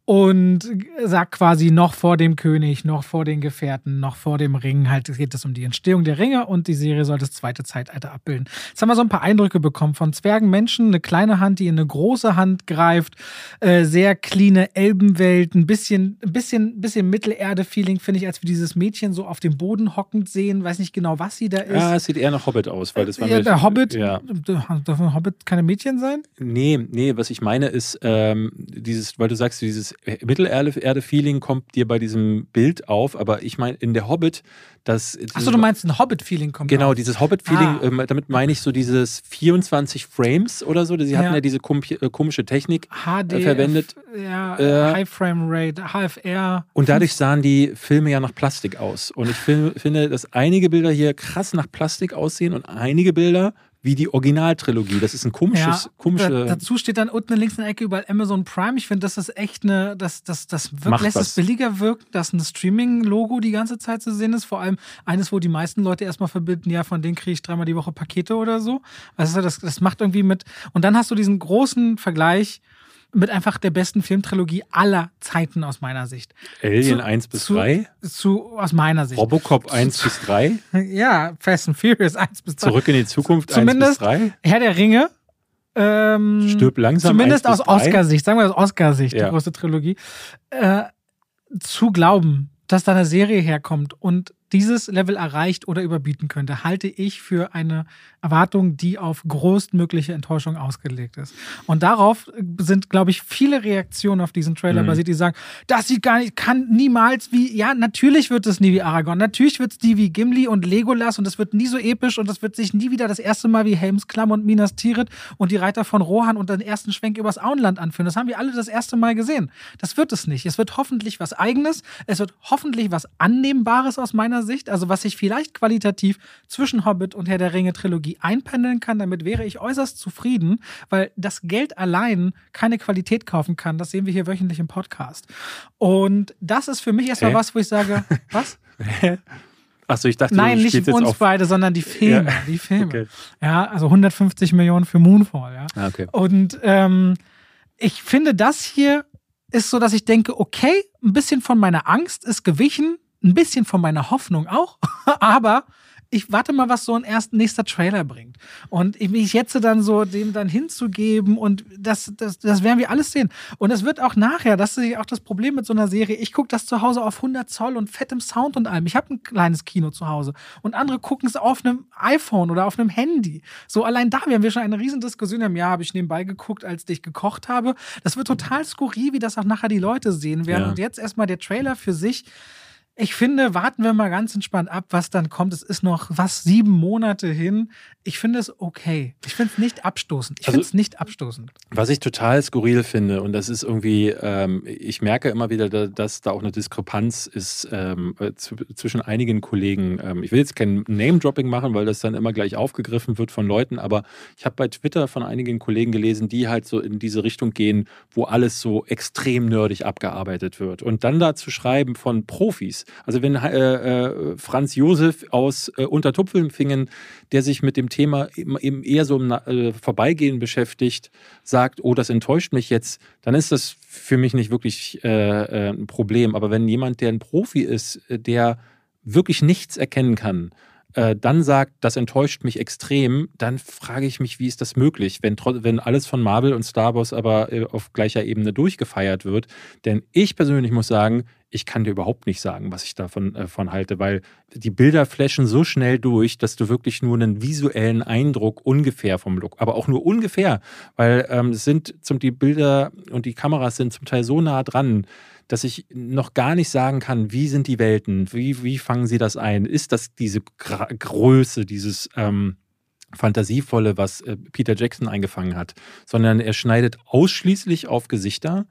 Und sagt quasi noch vor dem König, noch vor den Gefährten, noch vor dem Ring. Halt geht es um die Entstehung der Ringe und die Serie soll das zweite Zeitalter abbilden. Jetzt haben wir so ein paar Eindrücke bekommen von Zwergen, Menschen, eine kleine Hand, die in eine große Hand greift, äh, sehr cleane Elbenwelt, ein bisschen, ein bisschen, bisschen Mittelerde-Feeling, finde ich, als wir dieses Mädchen so auf dem Boden hockend sehen. Weiß nicht genau, was sie da ist.
Ja, es sieht eher nach Hobbit aus, weil das war
ja,
mir-
der Hobbit,
Ja.
darf ein Hobbit keine Mädchen sein?
Nee, nee, was ich meine ist, ähm, dieses, weil du sagst, dieses Mittelerde-Feeling kommt dir bei diesem Bild auf, aber ich meine, in der Hobbit, das.
Achso, du meinst ein Hobbit-Feeling kommt
Genau,
auf.
dieses Hobbit-Feeling,
Ah.
ähm, damit meine ich so dieses 24 Frames oder so. Sie hatten
Ja.
ja diese äh, komische Technik
HD
äh, verwendet.
Ja,
Äh,
High Frame Rate, HFR.
Und dadurch sahen die Filme ja nach Plastik aus. Und ich fin- finde, dass einige Bilder hier krass nach Plastik aussehen und einige Bilder wie die Originaltrilogie. Das ist ein komisches,
Ja,
komische.
da, dazu steht dann unten links in der Ecke überall Amazon Prime. Ich finde, das ist echt eine, das, das, das wirkt, lässt
was.
es billiger wirken, dass ein Streaming-Logo die ganze Zeit zu sehen ist. Vor allem eines, wo die meisten Leute erstmal verbinden, ja, von denen kriege ich dreimal die Woche Pakete oder so. Also das, das macht irgendwie mit. Und dann hast du diesen großen Vergleich mit einfach der besten Filmtrilogie aller Zeiten aus meiner Sicht.
Alien
zu-
1 bis
zu-
3,
Zu, aus meiner Sicht.
Robocop 1 bis 3,
Ja, Fast and Furious 1 bis 2.
Zurück in die Zukunft 1 bis
Zumindest
3,
Herr der Ringe. Ähm,
Stirb langsam
Zumindest
1
aus
3.
Oscar-Sicht, sagen wir aus Oscar-Sicht,
Ja.
die große Trilogie. Äh, zu glauben, dass da eine Serie herkommt und dieses Level erreicht oder überbieten könnte, halte ich für eine Erwartung, die auf größtmögliche Enttäuschung ausgelegt ist. Und darauf sind, glaube ich, viele Reaktionen auf diesen Trailer
Mhm.
basiert, die sagen, das sieht gar nicht, kann niemals wie, ja, natürlich wird es nie wie Aragorn, natürlich wird es nie wie Gimli und Legolas und es wird nie so episch und es wird sich nie wieder das erste Mal wie Helmsklamm und Minas Tirith und die Reiter von Rohan und den ersten Schwenk übers Auenland anführen. Das haben wir alle das erste Mal gesehen. Das wird es nicht. Es wird hoffentlich was Eigenes, es wird hoffentlich was Annehmbares aus meiner Sicht, also was sich vielleicht qualitativ zwischen Hobbit und Herr der Ringe Trilogie einpendeln kann. Damit wäre ich äußerst zufrieden, weil das Geld allein keine Qualität kaufen kann. Das sehen wir hier wöchentlich im Podcast. Und das ist für mich erstmal
Hä?
was, wo ich sage, was?
Achso, ich dachte,
Nein, nicht uns
auf.
beide, sondern die Filme.
Ja.
Die Filme.
Okay.
Ja, also 150 Millionen für Moonfall, ja.
Ah, okay.
Und ähm, ich finde, das hier ist so, dass ich denke, okay, ein bisschen von meiner Angst ist gewichen, ein bisschen von meiner Hoffnung auch, aber ich warte mal, was so ein erst nächster Trailer bringt. Und ich mich jetzt dann so dem dann hinzugeben und das, das, das werden wir alles sehen. Und es wird auch nachher, das ist ja auch das Problem mit so einer Serie, ich gucke das zu Hause auf 100 Zoll und fettem Sound und allem. Ich habe ein kleines Kino zu Hause und andere gucken es auf einem iPhone oder auf einem Handy. So allein da werden wir schon eine riesen Diskussion im Jahr, habe ich nebenbei geguckt, als ich gekocht habe. Das wird total skurril, wie das auch nachher die Leute sehen werden.
Ja.
Und jetzt erstmal der Trailer für sich. Ich finde, warten wir mal ganz entspannt ab, was dann kommt. Es ist noch was sieben Monate hin. Ich finde es okay. Ich finde es nicht abstoßend. Ich
Also-
finde es nicht abstoßend.
Was ich total skurril finde, und das ist irgendwie, ähm, ich merke immer wieder, da, dass da auch eine Diskrepanz ist ähm, äh, zu, zwischen einigen Kollegen. Ähm, ich will jetzt kein Name-Dropping machen, weil das dann immer gleich aufgegriffen wird von Leuten, aber ich habe bei Twitter von einigen Kollegen gelesen, die halt so in diese Richtung gehen, wo alles so extrem nerdig abgearbeitet wird. Und dann dazu schreiben von Profis. Also wenn äh, äh, Franz Josef aus äh, Untertupfelfingen, der sich mit dem Thema eben, eher so im äh, Vorbeigehen beschäftigt, sagt, oh, das enttäuscht mich jetzt, dann ist das für mich nicht wirklich äh, äh, ein Problem. Aber wenn jemand, der ein Profi ist, äh, der wirklich nichts erkennen kann, dann sagt, das enttäuscht mich extrem, dann frage ich mich, wie ist das möglich, wenn, wenn alles von Marvel und Star Wars aber auf gleicher Ebene durchgefeiert wird. Denn ich persönlich muss sagen, ich kann dir überhaupt nicht sagen, was ich davon äh, von halte, weil die Bilder flashen so schnell durch, dass du wirklich nur einen visuellen Eindruck ungefähr vom Look, aber auch nur ungefähr, weil ähm, es sind zum, die Bilder und die Kameras sind zum Teil so nah dran, dass ich noch gar nicht sagen kann, wie sind die Welten, wie, wie fangen sie das ein? Ist das diese Gra Größe, dieses ähm, Fantasievolle, was äh, Peter Jackson eingefangen hat, sondern er schneidet ausschließlich auf Gesichter.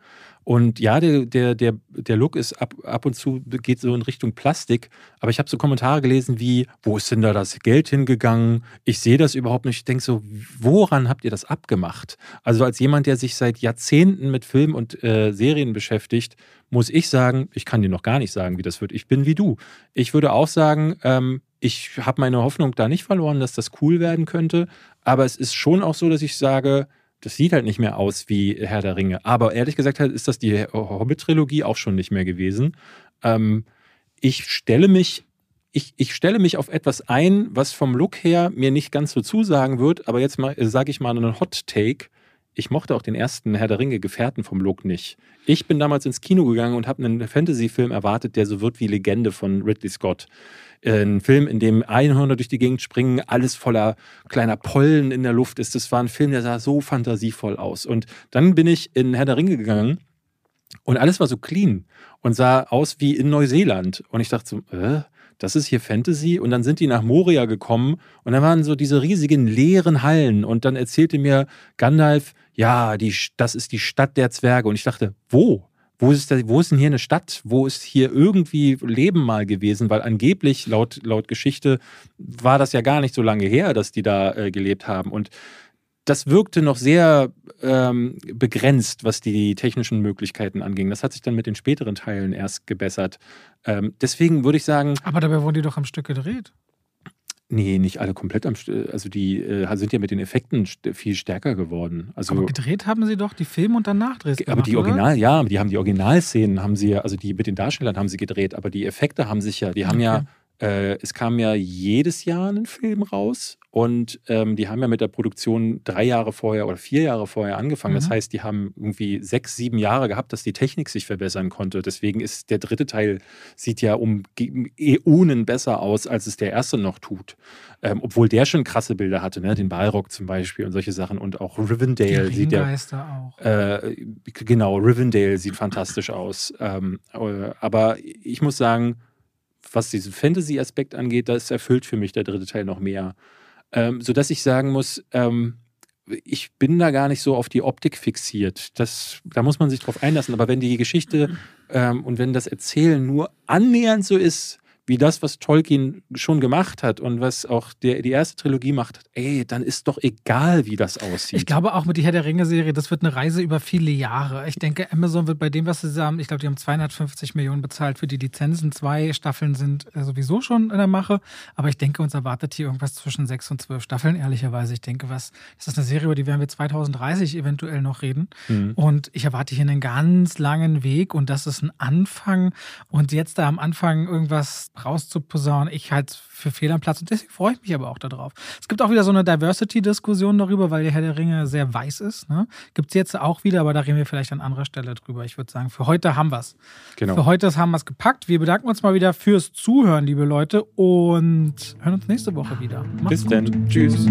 Und ja, der, der, der, der Look ist ab, ab und zu geht so in Richtung Plastik, aber ich habe so Kommentare gelesen wie, wo ist denn da das Geld hingegangen? Ich sehe das überhaupt nicht. Ich denke so, woran habt ihr das abgemacht? Also als jemand, der sich seit Jahrzehnten mit Film und äh, Serien beschäftigt, muss ich sagen, ich kann dir noch gar nicht sagen, wie das wird. Ich bin wie du. Ich würde auch sagen, ähm, ich habe meine Hoffnung da nicht verloren, dass das cool werden könnte. Aber es ist schon auch so, dass ich sage, das sieht halt nicht mehr aus wie Herr der Ringe. Aber ehrlich gesagt halt ist das die Hobbit-Trilogie auch schon nicht mehr gewesen. Ähm, ich stelle mich. Ich, ich stelle mich auf etwas ein, was vom Look her mir nicht ganz so zusagen wird, aber jetzt mal sage ich mal einen Hot Take. Ich mochte auch den ersten Herr der Ringe Gefährten vom Look nicht. Ich bin damals ins Kino gegangen und habe einen Fantasy-Film erwartet, der so wird wie Legende von Ridley Scott. Ein Film, in dem Einhörner durch die Gegend springen, alles voller kleiner Pollen in der Luft ist. Das war ein Film, der sah so fantasievoll aus. Und dann bin ich in Herr der Ringe gegangen und alles war so clean und sah aus wie in Neuseeland. Und ich dachte so, äh, das ist hier Fantasy. Und dann sind die nach Moria gekommen und da waren so diese riesigen leeren Hallen. Und dann erzählte mir Gandalf, ja, die, das ist die Stadt der Zwerge. Und ich dachte, wo? Wo ist, da, wo ist denn hier eine Stadt? Wo ist hier irgendwie Leben mal gewesen? Weil angeblich, laut, laut Geschichte, war das ja gar nicht so lange her, dass die da äh, gelebt haben. Und das wirkte noch sehr ähm, begrenzt, was die technischen Möglichkeiten anging. Das hat sich dann mit den späteren Teilen erst gebessert. Ähm, deswegen würde ich sagen.
Aber dabei wurden die doch am Stück gedreht.
Nee, nicht alle komplett am Stück. Also die äh, sind ja mit den Effekten st viel stärker geworden. Also,
aber gedreht haben sie doch die Filme und dann Nachdrehs
Aber die Original, oder? ja, die haben die Originalszenen haben sie ja, also die mit den Darstellern haben sie gedreht, aber die Effekte haben sich ja, die haben okay. ja äh, es kam ja jedes Jahr ein Film raus und ähm, die haben ja mit der Produktion drei Jahre vorher oder vier Jahre vorher angefangen. Mhm. Das heißt, die haben irgendwie sechs, sieben Jahre gehabt, dass die Technik sich verbessern konnte. Deswegen ist der dritte Teil, sieht ja um Äonen besser aus, als es der erste noch tut. Ähm, obwohl der schon krasse Bilder hatte, ne? den Balrog zum Beispiel und solche Sachen. Und auch Rivendale sieht ja.
auch.
Äh, genau, Rivendale sieht fantastisch aus. Ähm, äh, aber ich muss sagen, was diesen Fantasy-Aspekt angeht, das erfüllt für mich der dritte Teil noch mehr. Ähm, sodass ich sagen muss, ähm, ich bin da gar nicht so auf die Optik fixiert. Das, da muss man sich drauf einlassen. Aber wenn die Geschichte ähm, und wenn das Erzählen nur annähernd so ist, wie das, was Tolkien schon gemacht hat und was auch der, die erste Trilogie macht, ey, dann ist doch egal, wie das aussieht.
Ich glaube auch mit die Herr der Ringe-Serie, das wird eine Reise über viele Jahre. Ich denke, Amazon wird bei dem, was sie haben, ich glaube, die haben 250 Millionen bezahlt für die Lizenzen. Zwei Staffeln sind äh, sowieso schon in der Mache. Aber ich denke, uns erwartet hier irgendwas zwischen sechs und zwölf Staffeln, ehrlicherweise. Ich denke, was, das ist eine Serie, über die werden wir 2030 eventuell noch reden. Mhm. Und ich erwarte hier einen ganz langen Weg und das ist ein Anfang. Und jetzt da am Anfang irgendwas rauszuposaunen, ich halt für Fehl am Platz. Und deswegen freue ich mich aber auch darauf. Es gibt auch wieder so eine Diversity-Diskussion darüber, weil der Herr der Ringe sehr weiß ist. Ne? Gibt es jetzt auch wieder, aber da reden wir vielleicht an anderer Stelle drüber. Ich würde sagen, für heute haben wir es. Genau. Für heute haben wir es gepackt. Wir bedanken uns mal wieder fürs Zuhören, liebe Leute, und hören uns nächste Woche wieder.
Macht's Bis gut. dann. Tschüss.